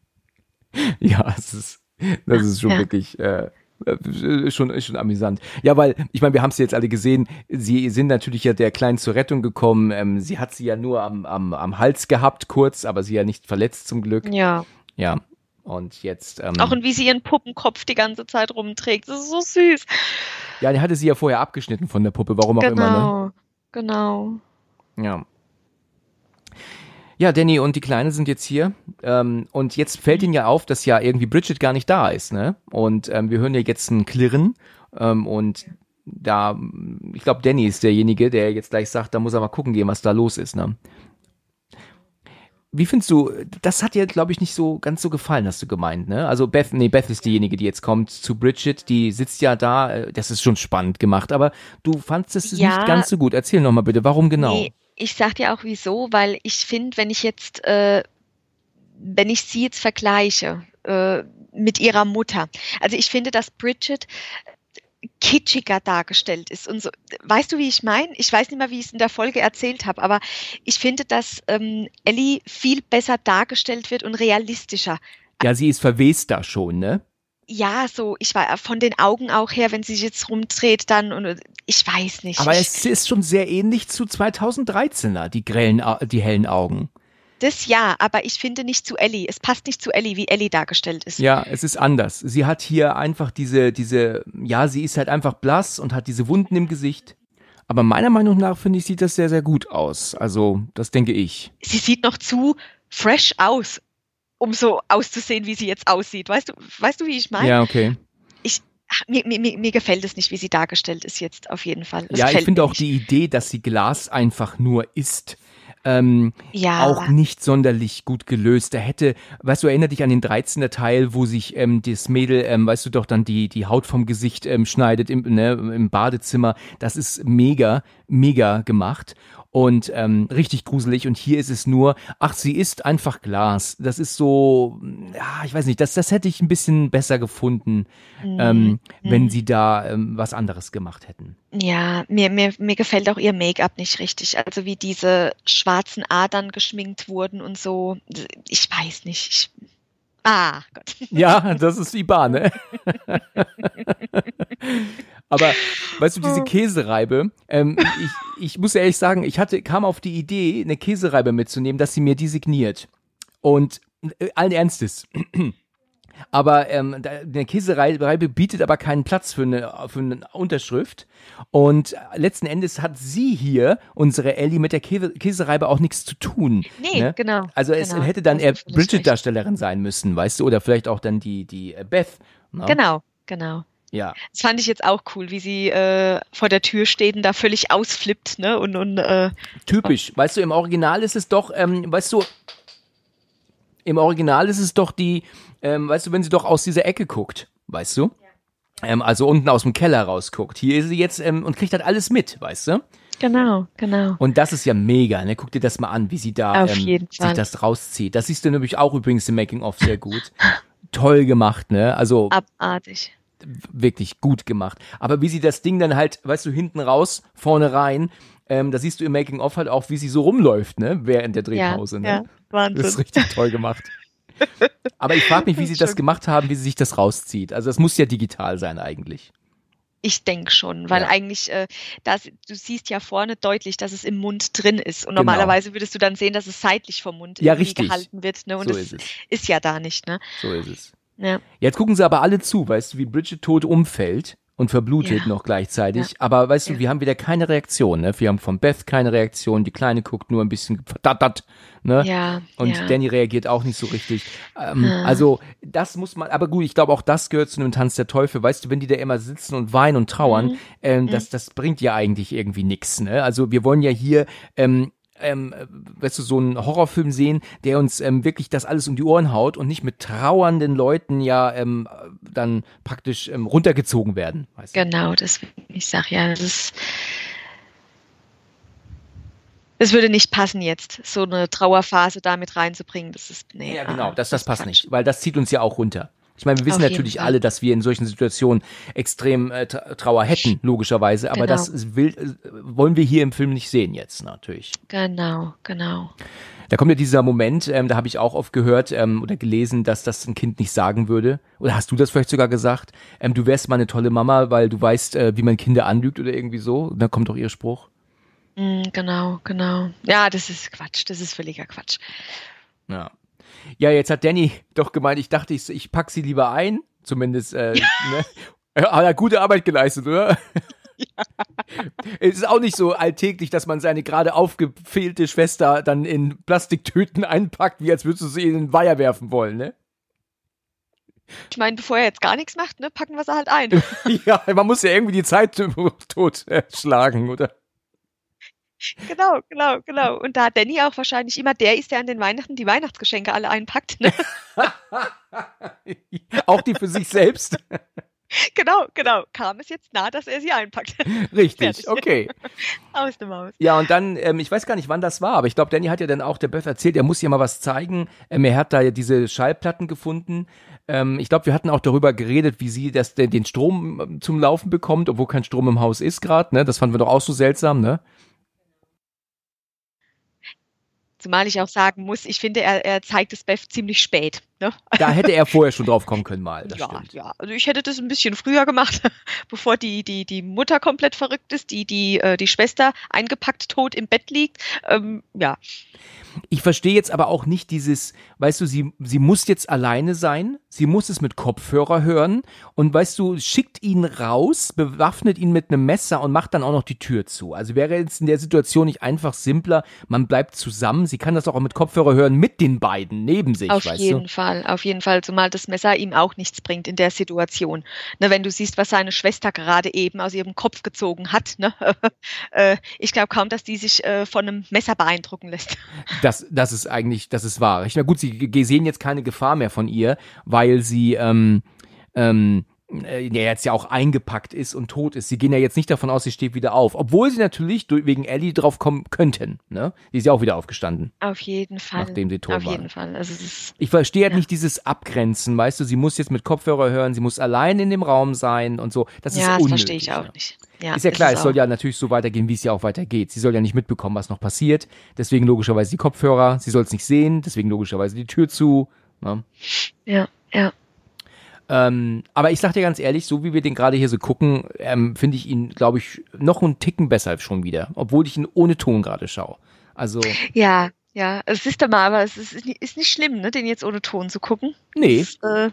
ja, es ist, das ist schon Ja. wirklich äh, äh, schon, schon amüsant. Ja, weil, ich meine, wir haben es jetzt alle gesehen, sie sind natürlich ja der Kleinen zur Rettung gekommen. Ähm, sie hat sie ja nur am, am, am Hals gehabt, kurz, aber sie ja nicht verletzt zum Glück. ja. Ja. Und jetzt, ähm, Auch und wie sie ihren Puppenkopf die ganze Zeit rumträgt. Das ist so süß. ja, der hatte sie ja vorher abgeschnitten von der Puppe, warum auch immer, Genau, genau. ne? Ja. Ja, Danny und die Kleine sind jetzt hier. Ähm, und jetzt fällt ihnen ja auf, dass ja irgendwie Bridget gar nicht da ist, ne? Und ähm, wir hören ja jetzt ein Klirren. Ähm, und da, ich glaube, Danny ist derjenige, der jetzt gleich sagt, da muss er mal gucken gehen, was da los ist, ne? Wie findest du, das hat dir, glaube ich, nicht so ganz so gefallen, hast du gemeint, ne? Also Beth, nee, Beth ist diejenige, die jetzt kommt zu Bridget, die sitzt ja da, äh, das ist schon spannend gemacht, aber du fandst es Ja. nicht ganz so gut. Erzähl noch mal bitte, warum genau? Nee, ich sag dir auch wieso, weil ich finde, wenn ich jetzt, äh, wenn ich sie jetzt vergleiche äh, mit ihrer Mutter, also ich finde, dass Bridget kitschiger dargestellt ist und so. Weißt du, wie ich meine? Ich weiß nicht mehr, wie ich es in der Folge erzählt habe, aber ich finde, dass ähm, Ellie viel besser dargestellt wird und realistischer. Ja, sie ist verwester schon, ne? Ja, so, ich war von den Augen auch her, wenn sie sich jetzt rumdreht, dann und ich weiß nicht. Aber es ist schon sehr ähnlich zu 2013er, die grellen, die hellen Augen. Das ja, aber ich finde nicht zu Ellie. Es passt nicht zu Ellie, wie Ellie dargestellt ist. Ja, es ist anders. Sie hat hier einfach diese, diese, ja, sie ist halt einfach blass und hat diese Wunden im Gesicht. Aber meiner Meinung nach, finde ich, sieht das sehr, sehr gut aus. Also, das denke ich. Sie sieht noch zu fresh aus, um so auszusehen, wie sie jetzt aussieht. Weißt du, weißt du, wie ich meine? Ja, okay. Ach, Mir, mir, mir gefällt es nicht, wie sie dargestellt ist jetzt auf jeden Fall. Es ja, ich finde auch die Idee, dass sie Glas einfach nur ist, ähm, ja, auch nicht sonderlich gut gelöst. Da hätte, weißt du, erinner dich an den 13er Teil, wo sich ähm, das Mädel, ähm, weißt du doch, dann die, die Haut vom Gesicht ähm, schneidet im, ne, im Badezimmer. Das ist mega, mega gemacht und ähm, richtig gruselig. Und hier ist es nur, ach, sie ist einfach Glas. Das ist so, ja, ich weiß nicht, das, das hätte ich ein bisschen besser gefunden, ähm, wenn sie da ähm, was anderes gemacht hätten. Ja, mir, mir, mir gefällt auch ihr Make-up nicht richtig. Also wie diese schwarzen Adern geschminkt wurden und so. Ich weiß nicht. Ich, ah, Gott. Ja, das ist die Bahn, ne? Aber weißt du, diese Käsereibe, ähm, ich, ich muss ehrlich sagen, ich hatte, kam auf die Idee, eine Käsereibe mitzunehmen, dass sie mir die signiert. Und äh, allen Ernstes. Aber ähm, eine Käsereibe bietet aber keinen Platz für eine, für eine Unterschrift. Und letzten Endes hat sie hier, unsere Ellie, mit der Käse, Käsereibe auch nichts zu tun. Nee, ne? genau. Also es genau. hätte dann eher Bridget-Darstellerin sein müssen, weißt du? Oder vielleicht auch dann die, die äh, Beth. Ne? Genau, genau. Ja. Das fand ich jetzt auch cool, wie sie äh, vor der Tür steht und da völlig ausflippt, ne? Und, und äh, Typisch. Weißt du, im Original ist es doch, ähm, weißt du, im Original ist es doch die, ähm, weißt du, wenn sie doch aus dieser Ecke guckt, weißt du? Ähm, also unten aus dem Keller rausguckt. Hier ist sie jetzt ähm, und kriegt halt alles mit, weißt du? genau, genau. Und das ist ja mega, ne? Guck dir das mal an, wie sie da Auf ähm, sich das rauszieht. Das siehst du nämlich auch übrigens im Making-of sehr gut. Toll gemacht, ne? Also Abartig. wirklich gut gemacht. Aber wie sie das Ding dann halt, weißt du, hinten raus, vorne rein, ähm, da siehst du im Making-of halt auch, wie sie so rumläuft, ne? Während der Drehpause, ja, ne? ja, Wahnsinn. Das ist richtig toll gemacht. Aber ich frage mich, wie sie das gemacht haben, wie sie sich das rauszieht. Also es muss ja digital sein eigentlich. Ich denke schon, weil Ja. eigentlich, äh, das, du siehst ja vorne deutlich, dass es im Mund drin ist. Und Genau. normalerweise würdest du dann sehen, dass es seitlich vom Mund Ja, gehalten wird. Ne? Und So das ist es. ist ja da nicht. Ne? So ist es. Ja. Jetzt gucken sie aber alle zu, weißt du, wie Bridget tot umfällt und verblutet Ja. noch gleichzeitig. Ja. Aber weißt du, Ja. wir haben wieder keine Reaktion. Ne? Wir haben von Beth keine Reaktion. Die Kleine guckt nur ein bisschen verdattert. Ne? Ja, Und. Danny reagiert auch nicht so richtig. Ähm, Ah. Also das muss man, aber gut, ich glaube auch das gehört zu einem Tanz der Teufel. Weißt du, wenn die da immer sitzen und weinen und trauern, Mhm. ähm, das, das bringt ja eigentlich irgendwie nix. Ne? Also wir wollen ja hier ähm, ähm, äh, weißt du, so einen Horrorfilm sehen, der uns ähm, wirklich das alles um die Ohren haut und nicht mit trauernden Leuten ja ähm, dann praktisch ähm, runtergezogen werden. Weißt du? Genau, das, ich sag ja, das ist, es würde nicht passen jetzt, so eine Trauerphase da mit reinzubringen. Das ist, nee. Ja, ah, genau, das, das passt nicht, weil das zieht uns ja auch runter. Ich meine, wir wissen Auf natürlich alle, dass wir in solchen Situationen extrem äh, Tra- Trauer hätten, logischerweise, aber Genau. das will, äh, wollen wir hier im Film nicht sehen jetzt, natürlich. Genau, genau. Da kommt ja dieser Moment, ähm, da habe ich auch oft gehört ähm, oder gelesen, dass das ein Kind nicht sagen würde. Oder hast du das vielleicht sogar gesagt? Ähm, du wärst mal eine tolle Mama, weil du weißt, äh, wie man Kinder anlügt oder irgendwie so. Da kommt doch ihr Spruch. Mm, genau, genau. Ja, das ist Quatsch, das ist völliger Quatsch. Ja. Ja, jetzt hat Danny doch gemeint, ich dachte, ich, ich pack sie lieber ein. Zumindest, äh, ne? Ja, Hat er gute Arbeit geleistet, oder? Es ist auch nicht so alltäglich, dass man seine gerade aufgefehlte Schwester dann in Plastiktüten einpackt, wie als würdest du sie in den Weiher werfen wollen, ne? Ich meine, bevor er jetzt gar nichts macht, ne, packen wir sie halt ein. Ja, man muss ja irgendwie die Zeit tot äh, schlagen, oder? Genau, genau, genau. Und da hat Danny auch wahrscheinlich immer der ist, der an den Weihnachten die Weihnachtsgeschenke alle einpackt. Ne? Auch die für sich selbst. genau, genau. Kam es jetzt nah, dass er sie einpackt. Richtig, okay. Aus dem Haus. Ja, und dann, ähm, ich weiß gar nicht, wann das war, aber ich glaube, Danny hat ja dann auch der Beth erzählt, er muss ihr mal was zeigen. Ähm, er hat da ja diese Schallplatten gefunden. Ähm, ich glaube, wir hatten auch darüber geredet, wie sie das, den, den Strom ähm, zum Laufen bekommt, obwohl kein Strom im Haus ist gerade. Ne? Das fanden wir doch auch so seltsam, ne? Zumal ich auch sagen muss, ich finde, er, er zeigt es Beth ziemlich spät. Ne? Da hätte er vorher schon drauf kommen können mal. Ja, stimmt. ja. Also ich hätte das ein bisschen früher gemacht, bevor die, die, die Mutter komplett verrückt ist, die, die, äh, die Schwester eingepackt tot im Bett liegt. Ähm, ja, Ich verstehe jetzt aber auch nicht dieses, weißt du, sie, sie muss jetzt alleine sein, sie muss es mit Kopfhörer hören und weißt du, schickt ihn raus, bewaffnet ihn mit einem Messer und macht dann auch noch die Tür zu. Also wäre jetzt in der Situation nicht einfach simpler, man bleibt zusammen, sie kann das auch mit Kopfhörer hören mit den beiden neben sich, auf weißt jeden du? Fall, auf jeden Fall, zumal das Messer ihm auch nichts bringt in der Situation. Ne, wenn du siehst, was seine Schwester gerade eben aus ihrem Kopf gezogen hat, ne? äh, ich glaube kaum, dass die sich äh, von einem Messer beeindrucken lässt. Das, das ist eigentlich, das ist wahr. Ich na gut, sie sehen jetzt keine Gefahr mehr von ihr, weil sie ähm, ähm, äh, ja jetzt ja auch eingepackt ist und tot ist. Sie gehen ja jetzt nicht davon aus, sie steht wieder auf. Obwohl sie natürlich durch, wegen Ellie drauf kommen könnten. Ne? Die ist ja auch wieder aufgestanden. Auf jeden Fall. Nachdem sie tot Auf waren. jeden Fall. Also ist, Ich verstehe halt Ja. nicht dieses Abgrenzen, weißt du, sie muss jetzt mit Kopfhörer hören, sie muss allein in dem Raum sein und so. Das ist ja, das unnötig. verstehe ich auch nicht. ja. Ist ja klar, es soll ja natürlich so weitergehen, wie es ja auch weitergeht. Sie soll ja nicht mitbekommen, was noch passiert. Deswegen logischerweise die Kopfhörer. Sie soll es nicht sehen. Deswegen logischerweise die Tür zu. Ne? Ja, ja. Ähm, aber ich sag dir ganz ehrlich, so wie wir den gerade hier so gucken, ähm, finde ich ihn, glaube ich, noch einen Ticken besser schon wieder. Obwohl ich ihn ohne Ton gerade schaue. Also, Ja, ja. Es ist mal, aber es ist, ist nicht schlimm, ne, den jetzt ohne Ton zu gucken. nee, Das, äh,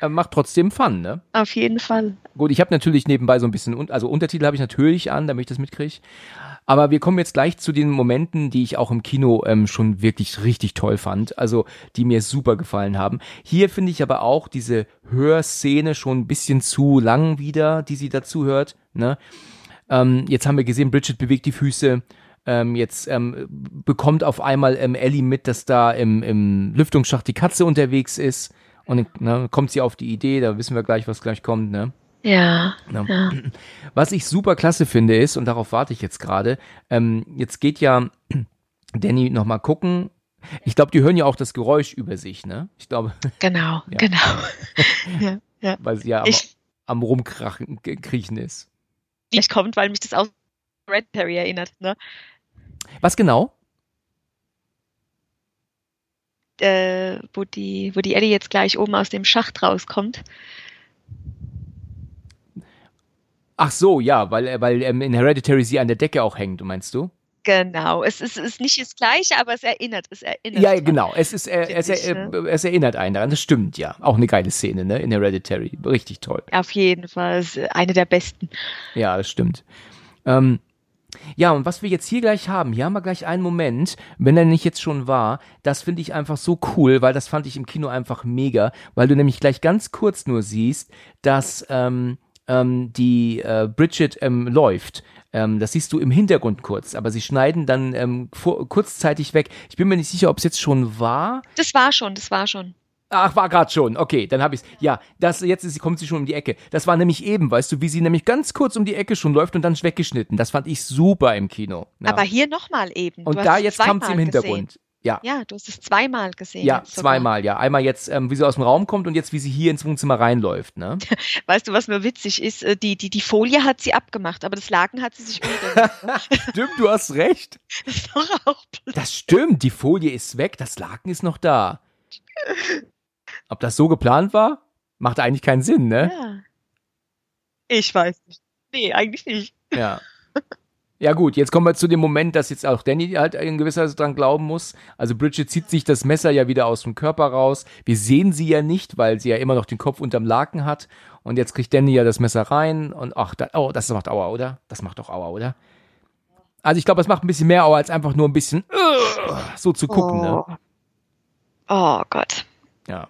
er macht trotzdem Fun, ne? auf jeden Fall. Gut, ich habe natürlich nebenbei so ein bisschen, also Untertitel habe ich natürlich an, damit ich das mitkriege. Aber wir kommen jetzt gleich zu den Momenten, die ich auch im Kino ähm, schon wirklich richtig toll fand, also die mir super gefallen haben. Hier finde ich aber auch diese Hörszene schon ein bisschen zu lang wieder, die sie dazu hört. Ne? Ähm, jetzt haben wir gesehen, Bridget bewegt die Füße. Ähm, jetzt ähm, bekommt auf einmal ähm, Ellie mit, dass da im, im Lüftungsschacht die Katze unterwegs ist. Und ne, kommt sie auf die Idee, da wissen wir gleich, was gleich kommt, ne? Ja, Ja. ja. Was ich super klasse finde ist, und darauf warte ich jetzt gerade, ähm, jetzt geht ja Danny nochmal gucken. Ich glaube, die hören ja auch das Geräusch über sich, ne? Ich glaube, Genau, Ja. genau. ja, ja. weil sie ja am, Ich, am Rumkrachen, kriechen ist. nicht kommt, weil mich das auch Red Perry erinnert, ne? Was genau? Äh, wo die, wo die Ellie jetzt gleich oben aus dem Schacht rauskommt. Ach so, ja, weil, äh, weil ähm, in Hereditary sie an der Decke auch hängt, meinst du? Genau. Es ist, ist nicht das Gleiche, aber es erinnert, es erinnert. Ja, genau. Es ist, äh, es, ich, äh, es erinnert einen daran. Das stimmt, ja. Auch eine geile Szene, ne? In Hereditary. Richtig toll. Auf jeden Fall. Ist eine der besten. Ja, das stimmt. Ähm, ja, und was wir jetzt hier gleich haben, hier haben wir gleich einen Moment, wenn er nicht jetzt schon war, das finde ich einfach so cool, weil das fand ich im Kino einfach mega, weil du nämlich gleich ganz kurz nur siehst, dass ähm, ähm, die äh, Bridget ähm, läuft. Ähm, das siehst du im Hintergrund kurz, aber sie schneiden dann ähm, vor, kurzzeitig weg. Ich bin mir nicht sicher, ob es jetzt schon war. Das war schon, das war schon. Ach, war gerade schon. Okay, dann habe ich's. Ja, das jetzt ist, kommt sie schon um die Ecke. Das war nämlich eben, weißt du, wie sie nämlich ganz kurz um die Ecke schon läuft und dann weggeschnitten. Das fand ich super im Kino. Ja. Aber hier nochmal eben. und Du hast da es jetzt kam sie im Hintergrund. Gesehen. Ja. Ja, du hast es zweimal gesehen. Ja, sogar. zweimal, ja. Einmal jetzt, ähm, wie sie aus dem Raum kommt und jetzt, wie sie hier ins Wohnzimmer reinläuft, ne? Weißt du, was nur witzig ist? Äh, Die, die, die Folie hat sie abgemacht, aber das Laken hat sie sich umgehängt. stimmt, du hast recht. das ist doch auch blöd. Das stimmt, die Folie ist weg, das Laken ist noch da. Ob das so geplant war? Macht eigentlich keinen Sinn, ne? Ja. Ich weiß nicht. Nee, eigentlich nicht. Ja. Ja gut, jetzt kommen wir zu dem Moment, dass jetzt auch Danny halt in gewisser Weise dran glauben muss. Also Bridget zieht sich das Messer ja wieder aus dem Körper raus. Wir sehen sie ja nicht, weil sie ja immer noch den Kopf unterm Laken hat. Und jetzt kriegt Danny ja das Messer rein und ach, da, oh, das macht Aua, oder? Das macht doch Aua, oder? Also ich glaube, es macht ein bisschen mehr Aua, als einfach nur ein bisschen uh, so zu gucken, ne? oh. oh Gott. Ja.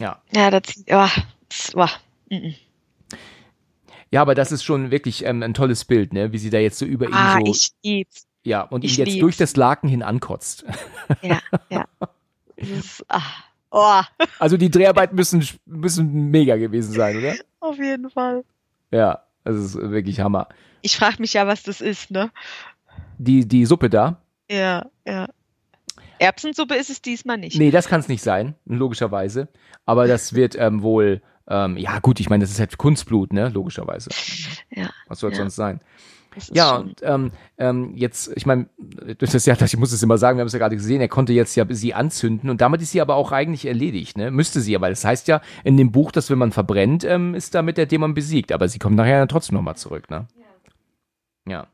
Ja. Ja, das, oh, das oh. mm, mm. Ja, aber das ist schon wirklich ähm, ein tolles Bild, ne? Wie sie da jetzt so über ihn Ah, so, ich lieb's. ja, und ihn ich jetzt lieb's. durch das Laken hin ankotzt. Ja, ja. Ist, ah, oh, Also die Dreharbeiten müssen, müssen mega gewesen sein, oder? auf jeden Fall. Ja, das ist wirklich Hammer. Ich frage mich ja, was das ist, ne? Die, die Suppe da? Ja, ja. Erbsensuppe ist es diesmal nicht. Nee, das kann es nicht sein, logischerweise. Aber das wird ähm, wohl, ähm, ja gut, ich meine, das ist halt Kunstblut, ne? Logischerweise. Ja, Was soll es Ja. sonst sein? das Ja, und ähm, ähm, jetzt, ich meine, das ist ja, ich muss es immer sagen, wir haben es ja gerade gesehen, er konnte jetzt ja sie anzünden und damit ist sie aber auch eigentlich erledigt, ne? Müsste sie, aber das heißt ja in dem Buch, dass wenn man verbrennt, ähm, ist damit der Dämon besiegt, aber sie kommt nachher dann trotzdem nochmal zurück, ne? Ja.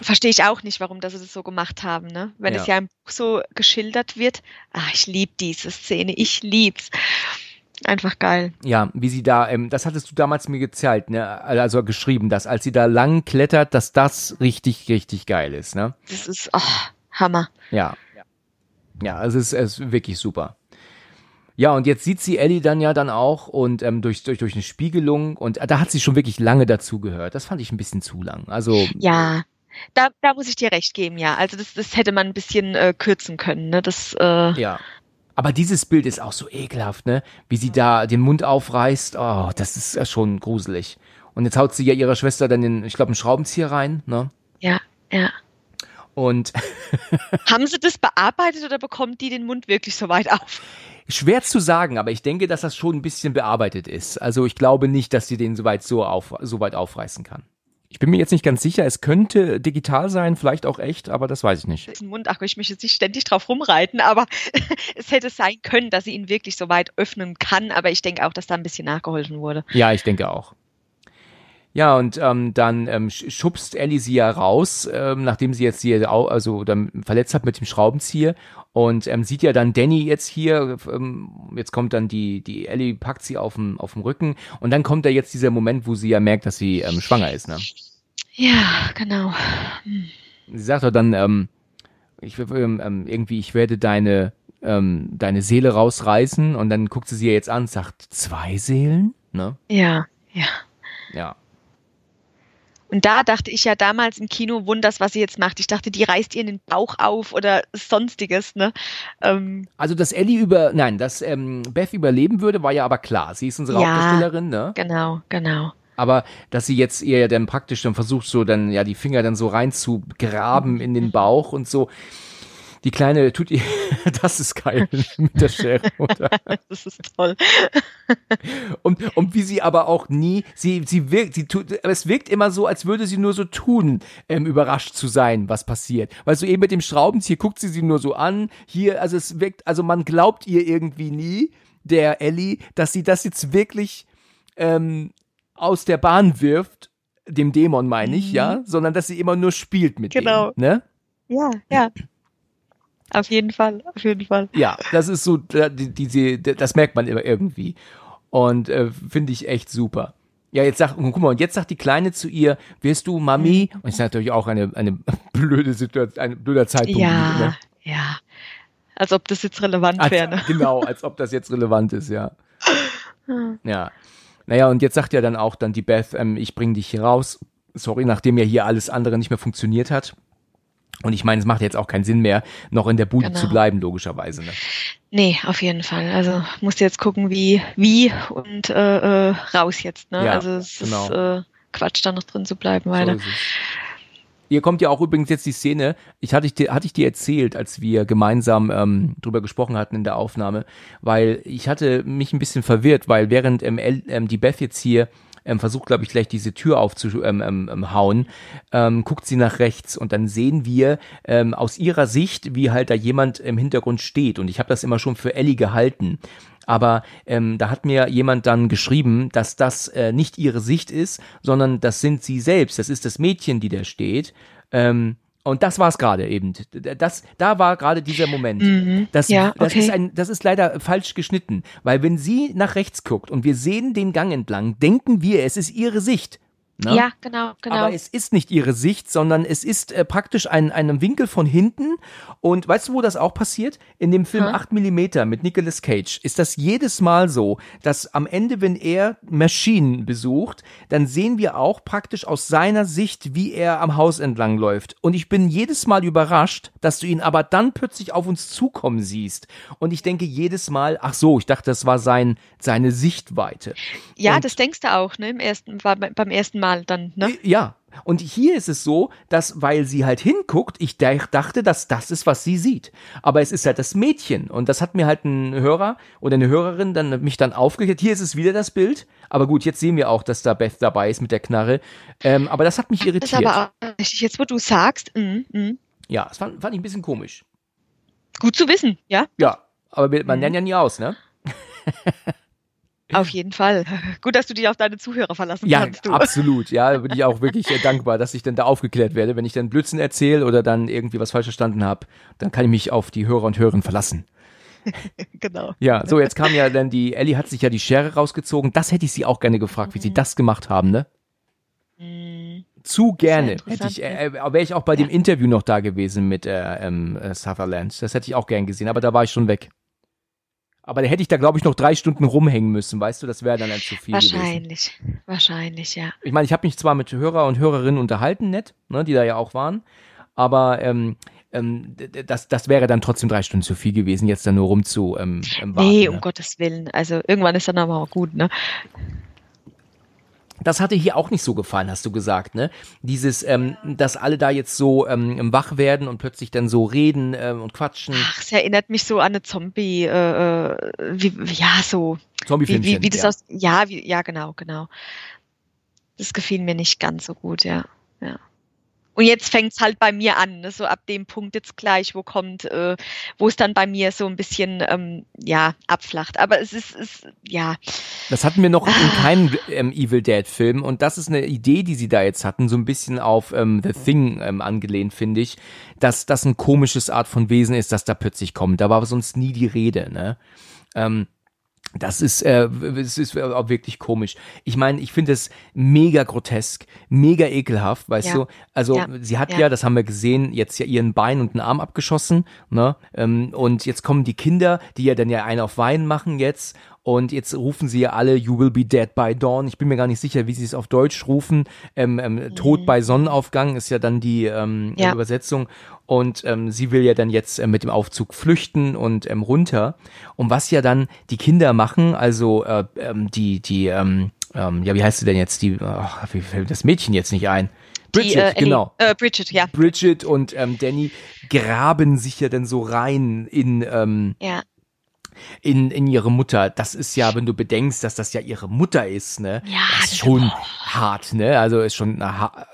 Verstehe ich auch nicht, warum dass sie das so gemacht haben, ne? Wenn Ja. es ja im Buch so geschildert wird. Ah, ich lieb diese Szene. Ich lieb's. Einfach geil. Ja, wie sie da, ähm, das hattest du damals mir gezeigt, ne? Also geschrieben, dass als sie da lang klettert, dass das richtig, richtig geil ist, ne? Das ist oh, Hammer. Ja. Ja, es ist, es ist wirklich super. Ja, und jetzt sieht sie Ellie dann ja dann auch und ähm, durch, durch, durch eine Spiegelung und äh, da hat sie schon wirklich lange dazu gehört. Das fand ich ein bisschen zu lang. Also, Ja. Da, da muss ich dir recht geben, ja. Also das, das hätte man ein bisschen äh, kürzen können, ne? Das, äh, ja. Aber dieses Bild ist auch so ekelhaft, ne? Wie sie da den Mund aufreißt. Oh, das ist ja schon gruselig. Und jetzt haut sie ja ihrer Schwester dann den, ich glaube, einen Schraubenzieher rein, ne? ja, ja. Und Haben sie das bearbeitet oder bekommt die den Mund wirklich so weit auf? Schwer zu sagen, aber ich denke, dass das schon ein bisschen bearbeitet ist. Also ich glaube nicht, dass sie den so weit so, auf, so weit aufreißen kann. Ich bin mir jetzt nicht ganz sicher, es könnte digital sein, vielleicht auch echt, aber das weiß ich nicht. Mund, ach, ich möchte jetzt nicht ständig drauf rumreiten, aber es hätte sein können, dass sie ihn wirklich so weit öffnen kann, aber ich denke auch, dass da ein bisschen nachgeholfen wurde. Ja, ich denke auch. Ja, und ähm, dann ähm, schubst Ellie sie ja raus, ähm, nachdem sie jetzt hier also dann verletzt hat mit dem Schraubenzieher und ähm, sieht ja dann Danny jetzt hier, ähm, jetzt kommt dann die, die Ellie packt sie auf dem, auf dem Rücken und dann kommt da jetzt dieser Moment, wo sie ja merkt, dass sie ähm, schwanger ist, ne? Ja, genau. Hm. Sie sagt doch dann, ähm, ich, ähm, ähm, irgendwie, ich werde deine, ähm, deine Seele rausreißen und dann guckt sie sie ja jetzt an und sagt, zwei Seelen, ne? Ja, ja. Ja. Und da dachte ich ja damals im Kino, wunders, was sie jetzt macht. Ich dachte, die reißt ihr den Bauch auf oder sonstiges, ne? Ähm, also, dass Ellie über, nein, dass ähm, Beth überleben würde, war ja aber klar. Sie ist unsere ja, Hauptdarstellerin, ne? Genau, genau. Aber dass sie jetzt ihr ja dann praktisch dann versucht, so dann ja die Finger dann so rein zu graben in den mhm. Bauch und so die Kleine tut ihr, das ist geil mit der Schere, oder? Das ist toll. Und, und wie sie aber auch nie, sie, sie wirkt, sie tut, es wirkt immer so, als würde sie nur so tun, ähm, überrascht zu sein, was passiert. Weil so eben mit dem Schraubenzieher guckt sie sie nur so an, hier, also es wirkt, also man glaubt ihr irgendwie nie, der Ellie, dass sie das jetzt wirklich, ähm, aus der Bahn wirft, dem Dämon meine ich, mhm. ja, sondern dass sie immer nur spielt mit genau. dem, ne? Ja, ja. Auf jeden Fall, auf jeden Fall. Ja, das ist so, diese, das merkt man immer irgendwie. Und äh, finde ich echt super. Ja, jetzt sag, guck mal, und jetzt sagt die Kleine zu ihr, wirst du Mami? Mhm. Und das ist natürlich auch eine, eine blöde Situation, ein blöder Zeitpunkt. Ja, ne? ja. Als ob das jetzt relevant wäre. Ne? Genau, als ob das jetzt relevant ist, ja. ja. Naja, und jetzt sagt ja dann auch dann die Beth, ähm, ich bring dich hier raus. Sorry, nachdem ja hier alles andere nicht mehr funktioniert hat. Und ich meine, es macht jetzt auch keinen Sinn mehr, noch in der Bude genau. zu bleiben, logischerweise. Ne? Nee, auf jeden Fall. Also musst jetzt gucken, wie, wie und äh, äh, raus jetzt. Ne? Ja, also es genau. ist äh, Quatsch, da noch drin zu bleiben weiter. So Hier kommt ja auch übrigens jetzt die Szene, ich hatte ich dir, hatte ich dir erzählt, als wir gemeinsam ähm, drüber gesprochen hatten in der Aufnahme, weil ich hatte mich ein bisschen verwirrt, weil während ähm, ähm, die Beth jetzt hier ähm, versucht, glaube ich, gleich diese Tür aufzuhauen, ähm, ähm, ähm, ähm, guckt sie nach rechts und dann sehen wir ähm, aus ihrer Sicht, wie halt da jemand im Hintergrund steht. Und ich habe das immer schon für Ellie gehalten. Aber ähm, da hat mir jemand dann geschrieben, dass das äh, nicht ihre Sicht ist, sondern das sind sie selbst. Das ist das Mädchen, die da steht. Ähm, und das war es gerade eben. Das, da war gerade dieser Moment. Mhm. Das, ja, okay. das, ist ein, das ist leider falsch geschnitten, weil wenn sie nach rechts guckt und wir sehen den Gang entlang, denken wir, es ist ihre Sicht. Ne? Ja, genau, genau. Aber es ist nicht ihre Sicht, sondern es ist äh, praktisch ein, ein Winkel von hinten. Und weißt du, wo das auch passiert? In dem Film hm? 8 mm mit Nicolas Cage ist das jedes Mal so, dass am Ende, wenn er Maschinen besucht, dann sehen wir auch praktisch aus seiner Sicht, wie er am Haus entlang läuft. Und ich bin jedes Mal überrascht, dass du ihn aber dann plötzlich auf uns zukommen siehst. Und ich denke jedes Mal, ach so, ich dachte, das war sein, seine Sichtweite. Ja, Und das denkst du auch, ne? Im ersten, beim ersten Mal Mal dann, ne? Ja. Und hier ist es so, dass, weil sie halt hinguckt, ich dachte, dass das ist, was sie sieht. Aber es ist halt das Mädchen. Und das hat mir halt ein Hörer oder eine Hörerin dann mich dann aufgeklärt. Hier ist es wieder das Bild. Aber gut, jetzt sehen wir auch, dass da Beth dabei ist mit der Knarre. Ähm, aber das hat mich irritiert. Das ist aber auch richtig, jetzt wo du sagst. Mm, mm. Ja, das fand, fand ich ein bisschen komisch. Gut zu wissen, ja? Ja, aber man mm. lernt ja nie aus, ne? Auf jeden Fall. Gut, dass du dich auf deine Zuhörer verlassen ja, kannst. Ja, absolut. Ja, da bin ich auch wirklich äh, dankbar, dass ich dann da aufgeklärt werde. Wenn ich dann Blödsinn erzähle oder dann irgendwie was falsch verstanden habe, dann kann ich mich auf die Hörer und Hörerinnen verlassen. genau. Ja, so jetzt kam ja dann die, Ellie hat sich ja die Schere rausgezogen. Das hätte ich sie auch gerne gefragt, wie sie mhm. das gemacht haben, ne? Mhm. Zu gerne. Hätte ich, äh, äh wäre ich auch bei ja. dem Interview noch da gewesen mit äh, ähm, äh, Sutherland. Das hätte ich auch gern gesehen, aber da war ich schon weg. Aber da hätte ich da, glaube ich, noch drei Stunden rumhängen müssen, weißt du, das wäre dann halt zu viel Wahrscheinlich, gewesen. wahrscheinlich, ja. Ich meine, ich habe mich zwar mit Hörer und Hörerinnen unterhalten, nett, ne, die da ja auch waren, aber ähm, ähm, das, das wäre dann trotzdem drei Stunden zu viel gewesen, jetzt da nur rum zu ähm, warten. Nee, um ne? Gottes Willen. Also irgendwann ist dann aber auch gut, ne? Das hatte hier auch nicht so gefallen, hast du gesagt, ne? Dieses, ähm, dass alle da jetzt so ähm, wach werden und plötzlich dann so reden ähm, und quatschen. Ach, es erinnert mich so an eine Zombie, äh, äh wie, ja, so. zombie wie, wie, wie das ja. aus, ja, wie, ja, genau, genau. Das gefiel mir nicht ganz so gut, ja. ja. Und jetzt fängt es halt bei mir an, ne? so ab dem Punkt jetzt gleich, wo kommt, äh, wo es dann bei mir so ein bisschen ähm, ja abflacht. Aber es ist, ist ja. Das hatten wir noch in keinem ähm, Evil Dead Film und das ist eine Idee, die sie da jetzt hatten, so ein bisschen auf ähm, The Thing ähm, angelehnt, finde ich, dass das ein komisches Art von Wesen ist, das da plötzlich kommt. Da war sonst nie die Rede, ne? Das ist, äh, es ist auch wirklich komisch. Ich meine, ich finde es mega grotesk, mega ekelhaft, weißt Ja. du? Also Ja. sie hat ja. Ja. das haben wir gesehen, jetzt ja ihren Bein und einen Arm abgeschossen, ne? Ähm, und jetzt kommen die Kinder, die ja dann ja einen auf Wein machen jetzt. Und jetzt rufen sie ja alle, You will be dead by dawn. Ich bin mir gar nicht sicher, wie sie es auf Deutsch rufen. Ähm, ähm, Tod bei Sonnenaufgang ist ja dann die ähm, Mhm. Übersetzung. Und ähm, sie will ja dann jetzt äh, mit dem Aufzug flüchten und ähm, runter. Und was ja dann die Kinder machen, also äh, ähm, die, die, ähm, ähm, ja, wie heißt sie denn jetzt? Die, ach, wie fällt das Mädchen jetzt nicht ein? Bridget, die, äh, genau. Äh, Bridget, ja. Bridget und ähm, Danny graben sich ja dann so rein in, ähm, Ja. in, in ihre Mutter. Das ist ja, wenn du bedenkst, dass das ja ihre Mutter ist, ne? Ja, das ist schon hart, ne? Also ist schon, eine ha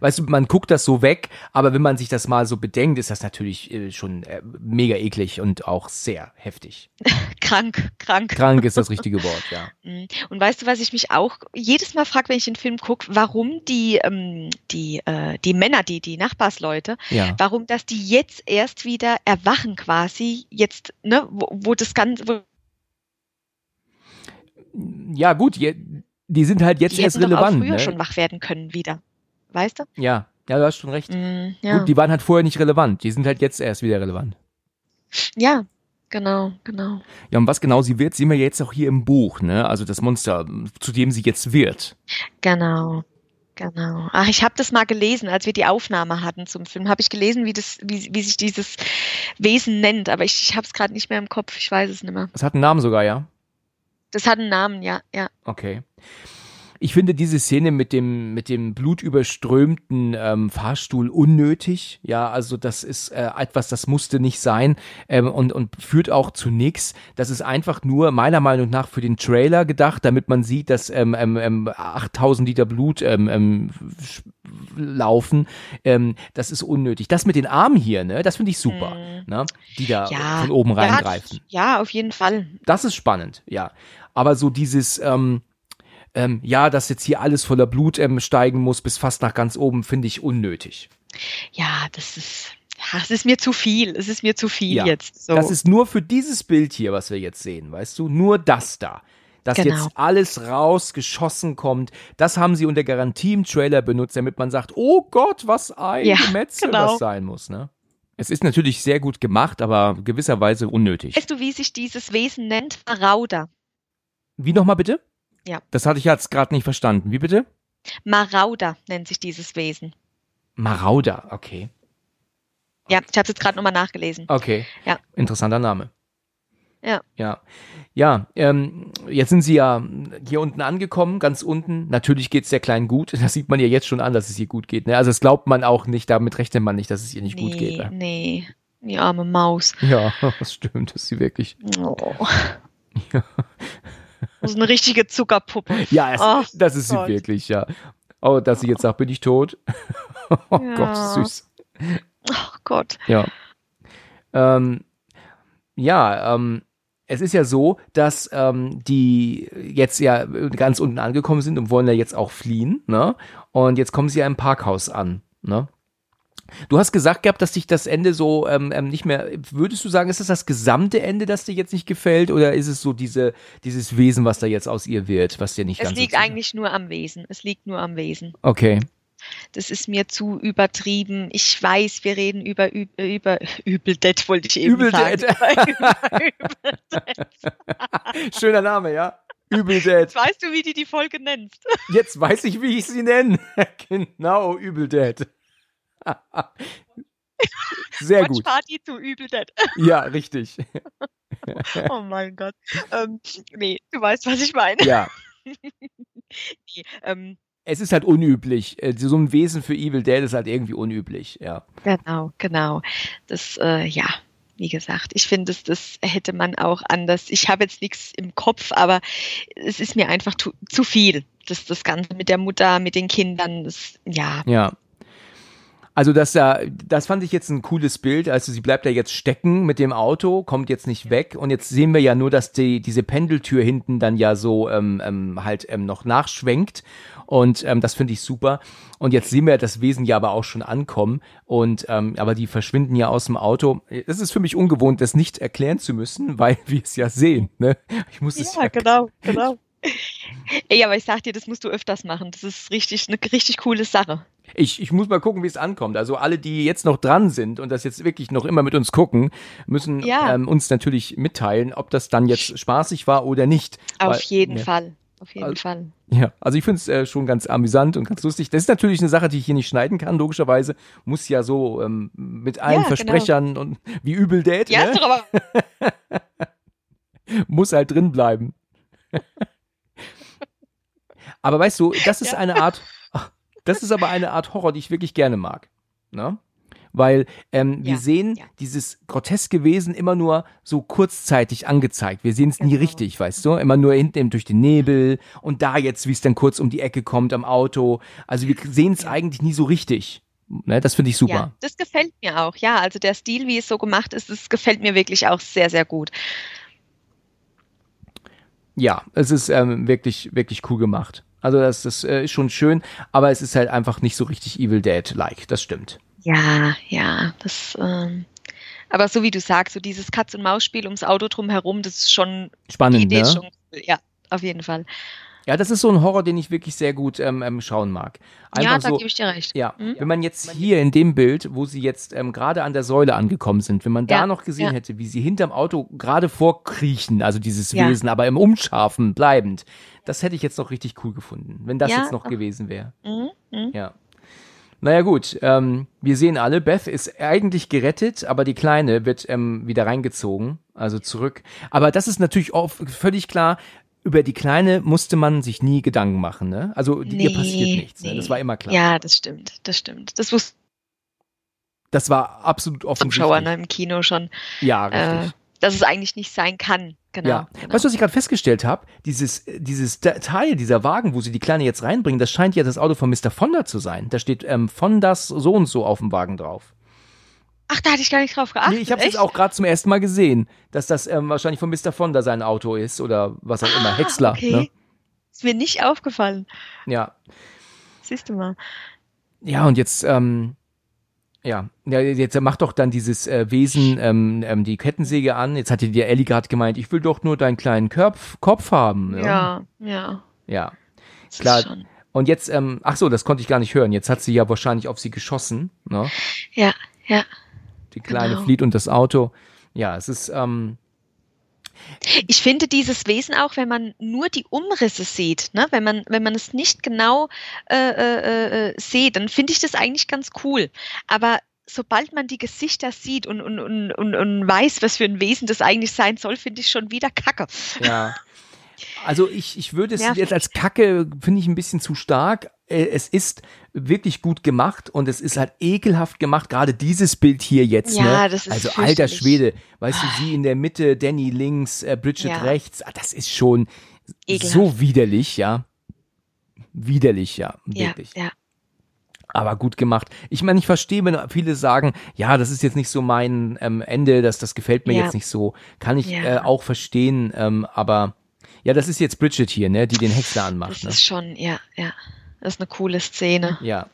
weißt du, man guckt das so weg, aber wenn man sich das mal so bedenkt, ist das natürlich äh, schon äh, mega eklig und auch sehr heftig. Krank, krank. Krank ist das richtige Wort, ja. Mm. Und weißt du, was ich mich auch jedes Mal frage, wenn ich den Film gucke, warum die, ähm, die, äh, die Männer, die, die Nachbarsleute, Ja. warum dass die jetzt erst wieder erwachen quasi, jetzt, ne, wo, wo das Ganze, wo Ja, gut, die sind halt jetzt die erst doch auch relevant, früher ne? schon wach werden können wieder. Weißt du? Ja, ja, du hast schon recht. Mm, ja. Gut, die waren halt vorher nicht relevant. Die sind halt jetzt erst wieder relevant. ja, genau, genau. Ja, und was genau sie wird, sehen wir jetzt auch hier im Buch, ne? Also das Monster, zu dem sie jetzt wird. Genau. Genau. Ach, ich habe das mal gelesen, als wir die Aufnahme hatten zum Film. Habe ich gelesen, wie das, wie, wie sich dieses Wesen nennt, aber ich, ich habe es gerade nicht mehr im Kopf. Ich weiß es nicht mehr. Das hat einen Namen sogar, ja? Das hat einen Namen, ja, ja. Okay. Ich finde diese Szene mit dem, mit dem blutüberströmten ähm, Fahrstuhl unnötig. Ja, also das ist äh, etwas, das musste nicht sein ähm, und, und führt auch zu nichts. Das ist einfach nur meiner Meinung nach für den Trailer gedacht, damit man sieht, dass ähm, ähm, ähm, 8000 Liter Blut ähm, ähm, laufen. Ähm, das ist unnötig. Das mit den Armen hier, ne, das finde ich super, ne, die da. Ja. von oben reingreifen. Ja, ja, auf jeden Fall. Das ist spannend, ja. Aber so dieses, ähm, ähm, ja, dass jetzt hier alles voller Blut ähm, steigen muss bis fast nach ganz oben, finde ich unnötig. Ja, das ist, ja, es ist mir zu viel. Es ist mir zu viel Ja. jetzt. So. Das ist nur für dieses Bild hier, was wir jetzt sehen, weißt du, nur das da. Dass Genau. jetzt alles rausgeschossen kommt, das haben sie unter Garantie im Trailer benutzt, damit man sagt, oh Gott, was ein Ja, Gemetzel genau. das sein muss, ne? Es ist natürlich sehr gut gemacht, aber gewisserweise unnötig. weißt du, wie sich dieses Wesen nennt? Marauder. Wie nochmal bitte? Ja. Das hatte ich jetzt gerade nicht verstanden. Wie bitte? Marauder nennt sich dieses Wesen. Marauder, okay. Ja, ich habe es jetzt gerade nochmal nachgelesen. Okay. Ja. Interessanter Name. Ja. Ja. Ja, ähm, jetzt sind sie ja hier unten angekommen, ganz unten. Natürlich geht's der Kleinen gut. Das sieht man ja jetzt schon an, dass es ihr gut geht. Ne? Also das glaubt man auch nicht, damit rechnet man nicht, dass es ihr nicht gut geht. Nee, Ne? nee. Die arme Maus. Ja, das stimmt, das ist sie wirklich. Oh. Das ist eine richtige Zuckerpuppe. Ja, es, Ach das ist Gott. sie wirklich, ja. Oh, dass sie jetzt sagt, bin ich tot? oh Ja. Gott, süß. Oh Gott. Ja. Ähm, ja, ähm, es ist ja so, dass ähm, die jetzt ja ganz unten angekommen sind und wollen ja jetzt auch fliehen, ne? Und jetzt kommen sie ja im Parkhaus an, ne? Du hast gesagt gehabt, dass dich das Ende so ähm, ähm, nicht mehr. Würdest du sagen, ist das das gesamte Ende, das dir jetzt nicht gefällt, oder ist es so diese dieses Wesen, was da jetzt aus ihr wird, was dir nicht Es ganz liegt eigentlich nur am Wesen. Es liegt nur am Wesen. Okay. Das ist mir zu übertrieben. Ich weiß, wir reden über Ü- über Übeldet, wollte ich eben Übel sagen. Dead. Schöner Name, ja. Übel Dead. Jetzt weißt du, wie du die Folge nennst. Jetzt weiß ich, wie ich sie nenne. genau, Übel Dead. Sehr gut. Party zu Übeldet. Ja, richtig. Oh mein Gott. Ähm, nee, du weißt, was ich meine. Ja. Nee, ähm, Es ist halt unüblich. Äh, So ein Wesen für Evil Dead ist halt irgendwie unüblich, ja. genau, genau. Das, äh, ja. wie gesagt, ich finde, das, das hätte man auch anders. Ich habe jetzt nichts im Kopf, aber es ist mir einfach zu, zu viel. Das, das Ganze mit der Mutter, mit den Kindern, das, ja. Ja. Also das, äh, das fand ich jetzt ein cooles Bild. Also sie bleibt da jetzt stecken mit dem Auto, kommt jetzt nicht weg. Und jetzt sehen wir ja nur, dass die, diese Pendeltür hinten dann ja so ähm, ähm, halt ähm, noch nachschwenkt. Und ähm, das finde ich super. Und jetzt sehen wir das Wesen ja aber auch schon ankommen. Und ähm, aber die verschwinden ja aus dem Auto. Es ist für mich ungewohnt, das nicht erklären zu müssen, weil wir es ja sehen. Ne? Ich muss es ja, genau, genau. Ey, aber ich sag dir, das musst du öfters machen. Das ist richtig eine richtig coole Sache. Ich, ich muss mal gucken, wie es ankommt. Also alle, die jetzt noch dran sind und das jetzt wirklich noch immer mit uns gucken, müssen Ja. ähm, uns natürlich mitteilen, ob das dann jetzt spaßig war oder nicht. Auf Weil- jeden ja. Fall. Auf jeden Also- Fall. Ja, also ich finde es äh, schon ganz amüsant und ganz lustig. Das ist natürlich eine Sache, die ich hier nicht schneiden kann, logischerweise. Muss ja so ähm, mit allen Ja, genau. Versprechern und wie übel Date, Ja, ne? ist doch aber. muss halt drin bleiben. aber weißt du, das ist eine Art, das ist aber eine Art Horror, die ich wirklich gerne mag. Ne? Weil ähm, wir Ja, sehen ja. dieses groteske Wesen immer nur so kurzzeitig angezeigt. Wir sehen es nie Genau. richtig, weißt du? Immer nur hinten durch den Nebel und da jetzt, wie es dann kurz um die Ecke kommt am Auto. Also wir sehen es eigentlich nie so richtig. Ne? Das finde ich super. Ja, das gefällt mir auch. Ja, also der Stil, wie es so gemacht ist, das gefällt mir wirklich auch sehr, sehr gut. Ja, es ist ähm, wirklich, wirklich cool gemacht. Also das, das äh, ist schon schön, aber es ist halt einfach nicht so richtig Evil Dead-like, das stimmt. Ja, ja, das. Ähm, aber so wie du sagst, so dieses Katz-und-Maus-Spiel ums Auto drum herum, das ist schon. Die Spannend, Idee ne? ist schon cool. Ja, auf jeden Fall. Ja, das ist so ein Horror, den ich wirklich sehr gut ähm, ähm, schauen mag. Einfach ja, da so, gebe ich dir recht. ja, Mhm. wenn man jetzt hier in dem Bild, wo sie jetzt ähm, gerade an der Säule angekommen sind, wenn man da Ja, noch gesehen ja. hätte, wie sie hinterm Auto gerade vorkriechen, also dieses Ja. Wesen, aber im Umscharfen bleibend, das hätte ich jetzt noch richtig cool gefunden, wenn das jetzt noch gewesen wäre. Mhm. Mhm. Ja. Naja gut, ähm, wir sehen alle, Beth ist eigentlich gerettet, aber die Kleine wird ähm, wieder reingezogen, also zurück. Aber das ist natürlich auch völlig klar, über die Kleine musste man sich nie Gedanken machen. Ne? Also die- ihr passiert nichts, ne? das nee. war immer klar. Ja, das stimmt, das stimmt. Das wusste Das war absolut Zuschauer offensichtlich. ne, im Kino schon, Ja, äh, richtig. dass es eigentlich nicht sein kann. Genau. ja. genau. Weißt du, was ich gerade festgestellt habe? Dieses, dieses Teil, dieser Wagen, wo sie die Kleine jetzt reinbringen, das scheint ja das Auto von Mr. Fonda zu sein. Da steht ähm, Fondas so und so auf dem Wagen drauf. Ach, da hatte ich gar nicht drauf geachtet. nee, ich habe es auch gerade zum ersten Mal gesehen, dass das ähm, wahrscheinlich von Mr. Fonda sein Auto ist oder was auch immer, Ah, Häcksler. Okay. Ne? Ist mir nicht aufgefallen. Ja. Siehst du mal. Ja, und jetzt, ähm, ja, ja, jetzt macht doch dann dieses äh, Wesen ähm, ähm, die Kettensäge an. Jetzt hatte die Ellie gerade gemeint, ich will doch nur deinen kleinen Kopf, Kopf haben. Ne? Ja, ja. Ja. das Klar. Und jetzt, ähm, ach so, das konnte ich gar nicht hören. Jetzt hat sie ja wahrscheinlich auf sie geschossen. Ne? Ja, ja. Die Kleine Genau. flieht und das Auto. Ja, es ist, ähm, Ich finde dieses Wesen auch, wenn man nur die Umrisse sieht, ne? wenn, man, wenn man es nicht genau äh, äh, äh, sieht, dann finde ich das eigentlich ganz cool. Aber sobald man die Gesichter sieht und, und, und, und, und weiß, was für ein Wesen das eigentlich sein soll, finde ich schon wieder kacke. Ja. Also ich, ich würde es Nervig. jetzt als Kacke, finde ich ein bisschen zu stark. Äh, Es ist wirklich gut gemacht und es ist halt ekelhaft gemacht, gerade dieses Bild hier jetzt. Ja, ne? das ist Also alter. Schwede, weißt du, sie in der Mitte, Danny links, äh, Bridget Ja. rechts, ah, das ist schon Ekelhaft. so widerlich, ja. Widerlich, ja, Ja, wirklich. ja. aber gut gemacht. Ich meine, ich verstehe, wenn viele sagen, ja, das ist jetzt nicht so mein ähm, Ende, das, das gefällt mir Ja. jetzt nicht so. Kann ich Ja. äh, auch verstehen, ähm, aber ja, das ist jetzt Bridget hier, ne, die den Häcksler anmacht. Das Ne? ist schon, ja, ja. Das ist eine coole Szene. Ja.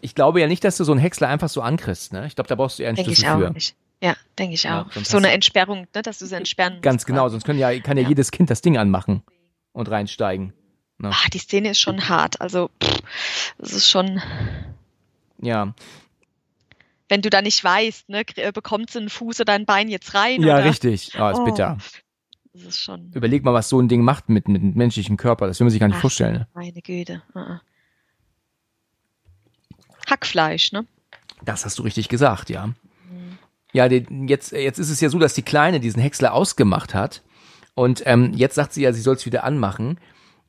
Ich glaube ja nicht, dass du so einen Häcksler einfach so ankriegst, ne? Ich glaube, da brauchst du eher einen Denke ich Schlüssel auch für. nicht. Ja, denke ich Ja, auch. so eine Entsperrung, ne, dass du sie entsperren musst. Ganz genau, quasi. sonst können ja, kann ja, Ja. jedes Kind das Ding anmachen und reinsteigen. Ne? Ah, die Szene ist schon hart. Also, pff, das ist schon, Ja. wenn du da nicht weißt, ne, bekommt sie einen Fuß oder ein Bein jetzt rein? Ja, oder? richtig. Ah, ist Oh. bitter. Das ist schon, Überleg mal, was so ein Ding macht mit, mit einem menschlichen Körper. Das will man sich gar nicht Ach. vorstellen. Ne? meine Güte. Uh -uh. Hackfleisch, ne? Das hast du richtig gesagt, ja. Ja, die, jetzt, jetzt ist es ja so, dass die Kleine diesen Häcksler ausgemacht hat. Und ähm, jetzt sagt sie ja, sie soll es wieder anmachen.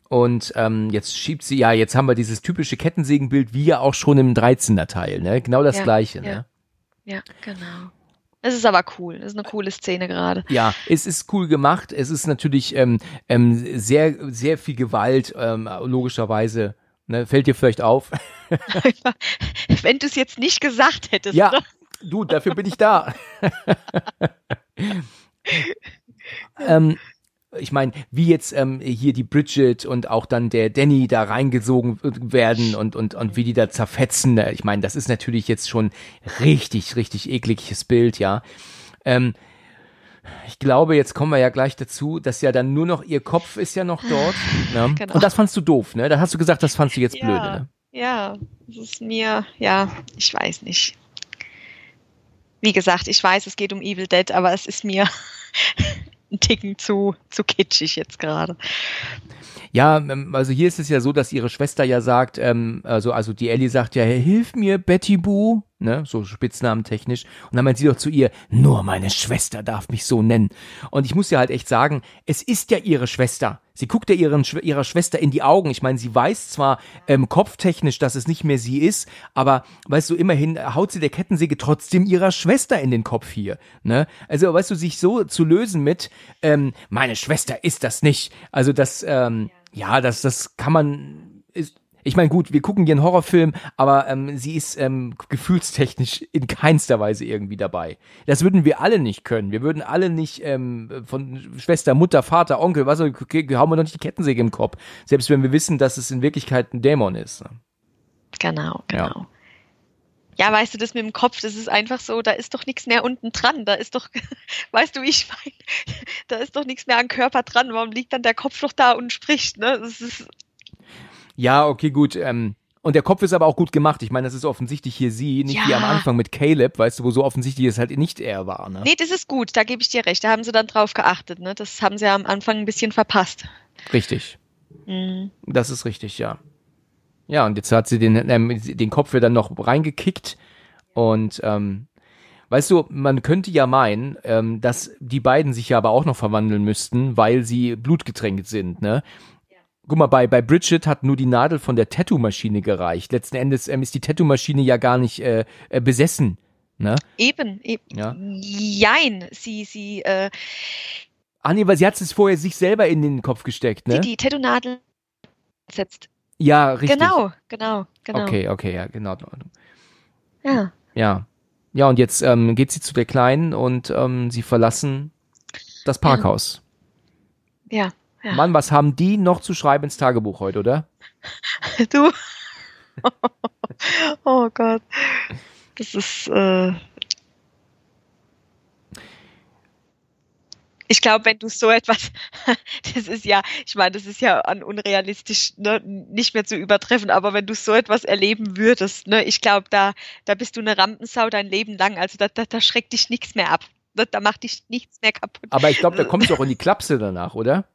Und ähm, jetzt schiebt sie, ja, jetzt haben wir dieses typische Kettensägenbild, wie ja auch schon im 13er Teil, ne? Genau das Ja, gleiche, ja. ne? Ja, genau. Es ist aber cool. Es ist eine coole Szene gerade. Ja, es ist cool gemacht. Es ist natürlich ähm, ähm, sehr, sehr viel Gewalt, ähm, logischerweise. Ne, fällt dir vielleicht auf? Wenn du es jetzt nicht gesagt hättest. Ja, du, dafür bin ich da. ähm, ich meine, wie jetzt ähm, hier die Bridget und auch dann der Danny da reingesogen werden und, und, und wie die da zerfetzen. Ich meine, das ist natürlich jetzt schon richtig, richtig ekliges Bild, ja. Ähm, ich glaube, jetzt kommen wir ja gleich dazu, dass ja dann nur noch ihr Kopf ist ja noch dort. Ne? Genau. Und das fandst du doof, ne? Da hast du gesagt, das fandst du jetzt ja, blöde, ne? Ja, das ist mir, ja, ich weiß nicht. Wie gesagt, ich weiß, es geht um Evil Dead, aber es ist mir ein Ticken zu, zu kitschig jetzt gerade. Ja, ähm, also hier ist es ja so, dass ihre Schwester ja sagt, ähm, also, also die Ellie sagt ja, hilf mir, Betty Boo, ne, so spitznamentechnisch. Und dann meint sie doch zu ihr, nur meine Schwester darf mich so nennen. Und ich muss ja halt echt sagen, es ist ja ihre Schwester. Sie guckt ja ihren, ihrer Schwester in die Augen. Ich meine, sie weiß zwar ähm, kopftechnisch, dass es nicht mehr sie ist, aber weißt du, immerhin haut sie der Kettensäge trotzdem ihrer Schwester in den Kopf hier. Ne? Also, weißt du, sich so zu lösen mit, ähm, meine Schwester ist das nicht. Also das, ähm, ja, das, das kann man, ist, ich meine, gut, wir gucken hier einen Horrorfilm, aber ähm, sie ist ähm, gefühlstechnisch in keinster Weise irgendwie dabei. Das würden wir alle nicht können. Wir würden alle nicht ähm, von Schwester, Mutter, Vater, Onkel, was okay, haben wir noch nicht die Kettensäge im Kopf. Selbst wenn wir wissen, dass es in Wirklichkeit ein Dämon ist. Genau, genau. Ja ja, weißt du, das mit dem Kopf, das ist einfach so, da ist doch nichts mehr unten dran. Da ist doch, weißt du, wie ich meine, da ist doch nichts mehr am Körper dran. Warum liegt dann der Kopf doch da und spricht, ne? Das ist, ja, okay, gut. Ähm, und der Kopf ist aber auch gut gemacht. Ich meine, das ist offensichtlich hier sie, nicht ja. wie am Anfang mit Caleb, weißt du, wo so offensichtlich es halt nicht er war. Ne? Nee, das ist gut, da gebe ich dir recht. Da haben sie dann drauf geachtet. Ne? Das haben sie ja am Anfang ein bisschen verpasst. Richtig. Mhm. Das ist richtig, ja. Ja, und jetzt hat sie den, ähm, den Kopf wieder noch reingekickt. Und ähm, weißt du, man könnte ja meinen, ähm, dass die beiden sich ja aber auch noch verwandeln müssten, weil sie blutgetränkt sind, ne? Guck mal, bei, bei Bridget hat nur die Nadel von der Tattoo-Maschine gereicht. Letzten Endes ähm, ist die Tattoo-Maschine ja gar nicht äh, äh, besessen. Ne? Eben, eben. Ja. Jein, sie, sie, äh, Ah nee, weil sie hat es vorher sich selber in den Kopf gesteckt, ne? Die, die Tattoo-Nadel setzt. Ja, richtig. Genau, genau, genau. Okay, okay, ja, genau. Ja. Ja. Ja, und jetzt ähm, geht sie zu der Kleinen und ähm, sie verlassen das Parkhaus. Ja. ja. Ja. Mann, was haben die noch zu schreiben ins Tagebuch heute, oder? Du. oh Gott. Das ist. Äh ich glaube, wenn du so etwas, das ist ja, ich meine, das ist ja an unrealistisch ne, nicht mehr zu übertreffen, aber wenn du so etwas erleben würdest, ne, ich glaube, da, da bist du eine Rampensau dein Leben lang. Also da, da, da schreckt dich nichts mehr ab. Da, da macht dich nichts mehr kaputt. Aber ich glaube, da kommst du auch in die Klapse danach, oder?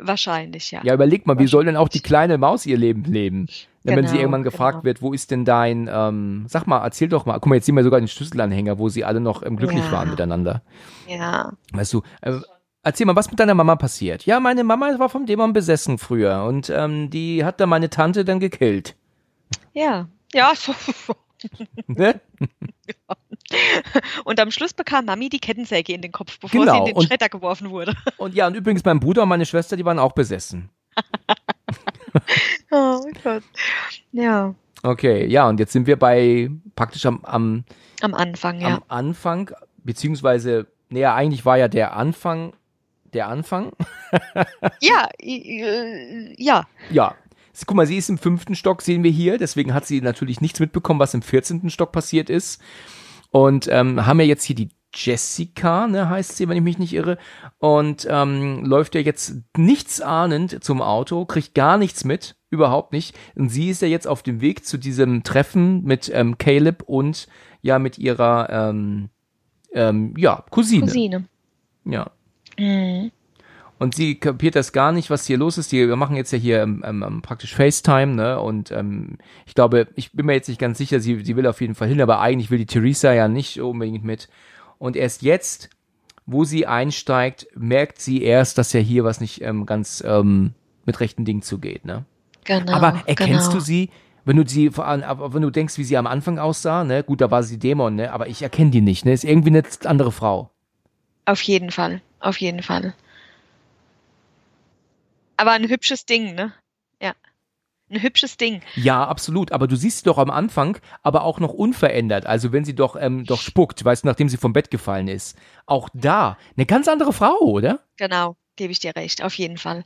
Wahrscheinlich, ja. Ja, überleg mal, wie soll denn auch die kleine Maus ihr Leben leben? Genau, wenn sie genau, irgendwann gefragt genau. wird, wo ist denn dein, ähm, sag mal, erzähl doch mal, guck mal, jetzt sehen wir sogar den Schlüsselanhänger, wo sie alle noch ähm, glücklich ja. waren miteinander. Ja. Weißt du, äh, erzähl mal, was mit deiner Mama passiert? Ja, meine Mama war vom Dämon besessen früher und ähm, die hat dann meine Tante dann gekillt. Ja, ja. ne? ja. Und am Schluss bekam Mami die Kettensäge in den Kopf, bevor genau. sie in den und, Schredder geworfen wurde. Und ja, und übrigens mein Bruder und meine Schwester, die waren auch besessen. oh Gott. Ja. Okay, ja, und jetzt sind wir bei praktisch am, am, am Anfang, ja. Am Anfang, beziehungsweise, naja, eigentlich war ja der Anfang der Anfang. ja, äh, ja. Ja. Guck mal, sie ist im fünften Stock, sehen wir hier. Deswegen hat sie natürlich nichts mitbekommen, was im vierzehnten Stock passiert ist. Und ähm, haben ja jetzt hier die Jessica, ne, heißt sie, wenn ich mich nicht irre, und ähm, läuft ja jetzt nichts ahnend zum Auto, kriegt gar nichts mit, überhaupt nicht. Und sie ist ja jetzt auf dem Weg zu diesem Treffen mit ähm, Caleb und ja mit ihrer ähm, ähm, ja Cousine. Cousine. Ja. Mhm. Und sie kapiert das gar nicht, was hier los ist. Die, wir machen jetzt ja hier ähm, ähm, praktisch FaceTime, ne? Und ähm, ich glaube, ich bin mir jetzt nicht ganz sicher, sie, sie will auf jeden Fall hin, aber eigentlich will die Theresa ja nicht unbedingt mit. Und erst jetzt, wo sie einsteigt, merkt sie erst, dass ja hier was nicht ähm, ganz ähm, mit rechten Dingen zugeht, ne? Genau. Aber erkennst genau. du sie? Wenn du sie, wenn du denkst, wie sie am Anfang aussah, ne, gut, da war sie Dämon, ne, aber ich erkenne die nicht, ne, ist irgendwie eine andere Frau. Auf jeden Fall, auf jeden Fall. Aber ein hübsches Ding, ne? Ja. Ein hübsches Ding. Ja, absolut. Aber du siehst sie doch am Anfang, aber auch noch unverändert. Also wenn sie doch, ähm, doch spuckt, weißt du, nachdem sie vom Bett gefallen ist. Auch da eine ganz andere Frau, oder? Genau, gebe ich dir recht, auf jeden Fall.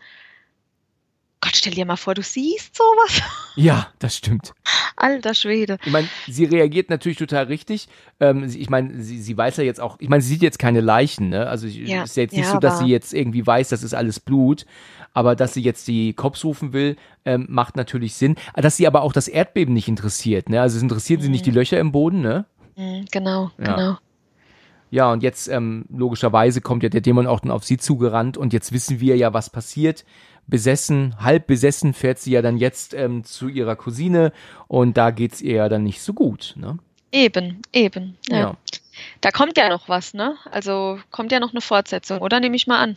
Gott, stell dir mal vor, du siehst sowas. Ja, das stimmt. Alter Schwede. Ich meine, sie reagiert natürlich total richtig. Ähm, ich meine, sie, sie weiß ja jetzt auch, ich meine, sie sieht jetzt keine Leichen, ne? Also es ja. ist jetzt nicht ja, so, dass sie jetzt irgendwie weiß, das ist alles Blut. Aber dass sie jetzt die Cops rufen will, ähm, macht natürlich Sinn. Dass sie aber auch das Erdbeben nicht interessiert, ne? Also es interessiert mhm. sie nicht die Löcher im Boden, ne? Mhm, genau, ja. genau. Ja, und jetzt ähm, logischerweise kommt ja der Dämon auch dann auf sie zugerannt und jetzt wissen wir ja, was passiert besessen, halb besessen fährt sie ja dann jetzt ähm, zu ihrer Cousine und da geht's ihr ja dann nicht so gut, ne? Eben, eben. Ja. ja. Da kommt ja noch was, ne? Also kommt ja noch eine Fortsetzung, oder nehme ich mal an?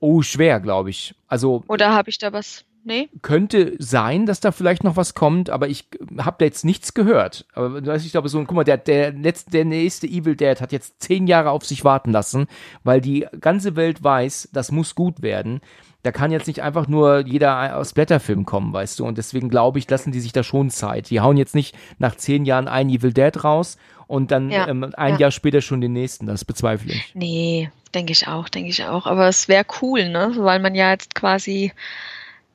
Oh, schwer, glaube ich. Also Oder habe ich da was? Nee? Könnte sein, dass da vielleicht noch was kommt, aber ich habe da jetzt nichts gehört. Aber ich glaube, so, guck mal, der, der, letzte, der nächste Evil Dead hat jetzt zehn Jahre auf sich warten lassen, weil die ganze Welt weiß, das muss gut werden da kann jetzt nicht einfach nur jeder aus Blätterfilm kommen, weißt du. Und deswegen glaube ich, lassen die sich da schon Zeit. Die hauen jetzt nicht nach zehn Jahren ein Evil Dead raus und dann ja, ähm, ein ja. Jahr später schon den nächsten. Das bezweifle ich. Nee, denke ich auch, denke ich auch. Aber es wäre cool, ne? Weil man ja jetzt quasi,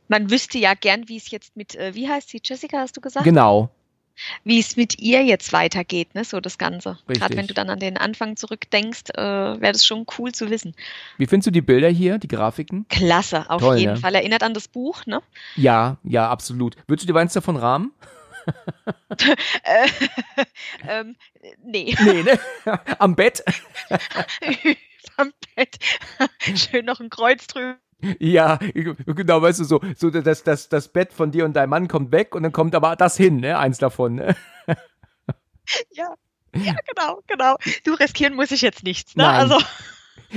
man wüsste ja gern, wie es jetzt mit, äh, wie heißt sie, Jessica, hast du gesagt? Genau, wie es mit ihr jetzt weitergeht, ne, so das Ganze. Gerade wenn du dann an den Anfang zurückdenkst, äh, wäre das schon cool zu wissen. Wie findest du die Bilder hier, die Grafiken? Klasse, auf Toll, jeden ne? Fall. Erinnert an das Buch, ne? Ja, ja, absolut. Würdest du dir eins davon rahmen? äh, ähm, nee. Nee, ne? Am Bett? Am Bett. Schön noch ein Kreuz drüber ja, genau, weißt du, so, so das, das, das Bett von dir und deinem Mann kommt weg und dann kommt aber das hin, ne? Eins davon. Ne? Ja, ja, genau, genau. Du riskieren muss ich jetzt nichts, ne? Nein. Also.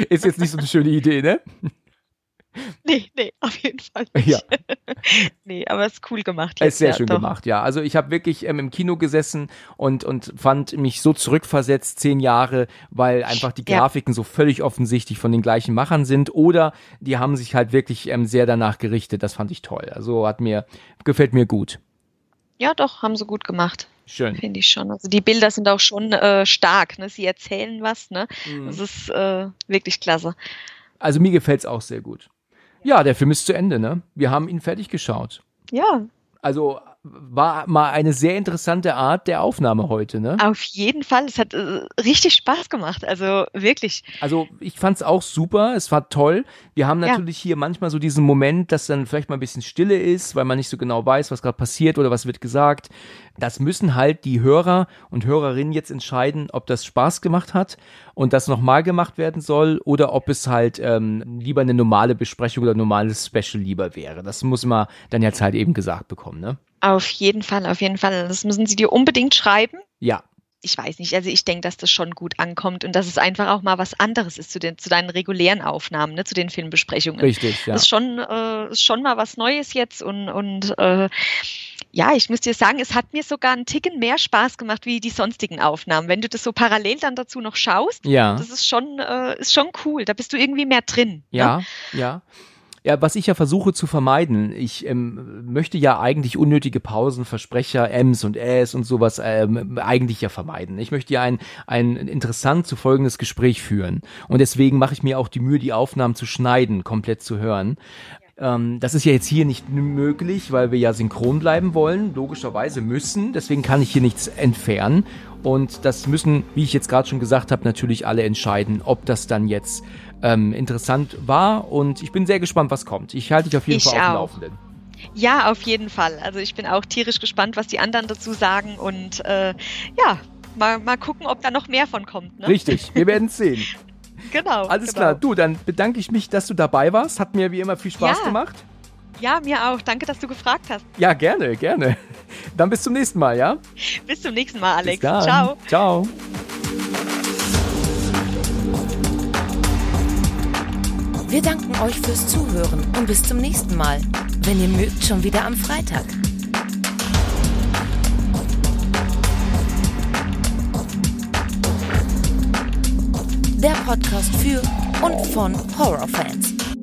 Ist jetzt nicht so eine schöne Idee, ne? Nee, nee, auf jeden Fall nicht. Ja. nee, aber es ist cool gemacht. Es ist sehr ja, schön doch. gemacht, ja. Also ich habe wirklich ähm, im Kino gesessen und, und fand mich so zurückversetzt, zehn Jahre, weil einfach die Grafiken ja. so völlig offensichtlich von den gleichen Machern sind oder die haben sich halt wirklich ähm, sehr danach gerichtet. Das fand ich toll. Also hat mir, gefällt mir gut. Ja, doch, haben sie gut gemacht. Schön. Finde ich schon. Also die Bilder sind auch schon äh, stark, ne? Sie erzählen was, ne? Mhm. Das ist äh, wirklich klasse. Also mir gefällt es auch sehr gut. Ja, der Film ist zu Ende, ne? Wir haben ihn fertig geschaut. Ja. Also war mal eine sehr interessante Art der Aufnahme heute, ne? Auf jeden Fall. Es hat äh, richtig Spaß gemacht. Also wirklich. Also ich fand es auch super. Es war toll. Wir haben natürlich ja. hier manchmal so diesen Moment, dass dann vielleicht mal ein bisschen Stille ist, weil man nicht so genau weiß, was gerade passiert oder was wird gesagt. Das müssen halt die Hörer und Hörerinnen jetzt entscheiden, ob das Spaß gemacht hat und das nochmal gemacht werden soll oder ob es halt ähm, lieber eine normale Besprechung oder ein normales Special lieber wäre. Das muss man dann jetzt halt eben gesagt bekommen, ne? Auf jeden Fall, auf jeden Fall. Das müssen Sie dir unbedingt schreiben. Ja. Ich weiß nicht, also ich denke, dass das schon gut ankommt und dass es einfach auch mal was anderes ist zu, den, zu deinen regulären Aufnahmen, ne, zu den Filmbesprechungen. Richtig, ja. Das ist schon, äh, ist schon mal was Neues jetzt und, und äh, ja, ich muss dir sagen, es hat mir sogar einen Ticken mehr Spaß gemacht wie die sonstigen Aufnahmen. Wenn du das so parallel dann dazu noch schaust, ja. das ist schon, äh, ist schon cool. Da bist du irgendwie mehr drin. Ja, ne? ja. Ja, was ich ja versuche zu vermeiden, ich ähm, möchte ja eigentlich unnötige Pausen, Versprecher, Ms und Äs und sowas ähm, eigentlich ja vermeiden. Ich möchte ja ein, ein interessant zu folgendes Gespräch führen. Und deswegen mache ich mir auch die Mühe, die Aufnahmen zu schneiden, komplett zu hören. Ähm, das ist ja jetzt hier nicht möglich, weil wir ja synchron bleiben wollen, logischerweise müssen. Deswegen kann ich hier nichts entfernen. Und das müssen, wie ich jetzt gerade schon gesagt habe, natürlich alle entscheiden, ob das dann jetzt ähm, interessant war und ich bin sehr gespannt, was kommt. Ich halte dich auf jeden ich Fall auf dem Laufenden. Ja, auf jeden Fall. Also ich bin auch tierisch gespannt, was die anderen dazu sagen und äh, ja, mal, mal gucken, ob da noch mehr von kommt. Ne? Richtig, wir werden es sehen. genau. Alles genau. klar, du, dann bedanke ich mich, dass du dabei warst. Hat mir wie immer viel Spaß ja. gemacht. Ja, mir auch. Danke, dass du gefragt hast. Ja, gerne, gerne. Dann bis zum nächsten Mal, ja? Bis zum nächsten Mal, Alex. Ciao. Ciao. Wir danken euch fürs Zuhören und bis zum nächsten Mal. Wenn ihr mögt, schon wieder am Freitag. Der Podcast für und von Horrorfans.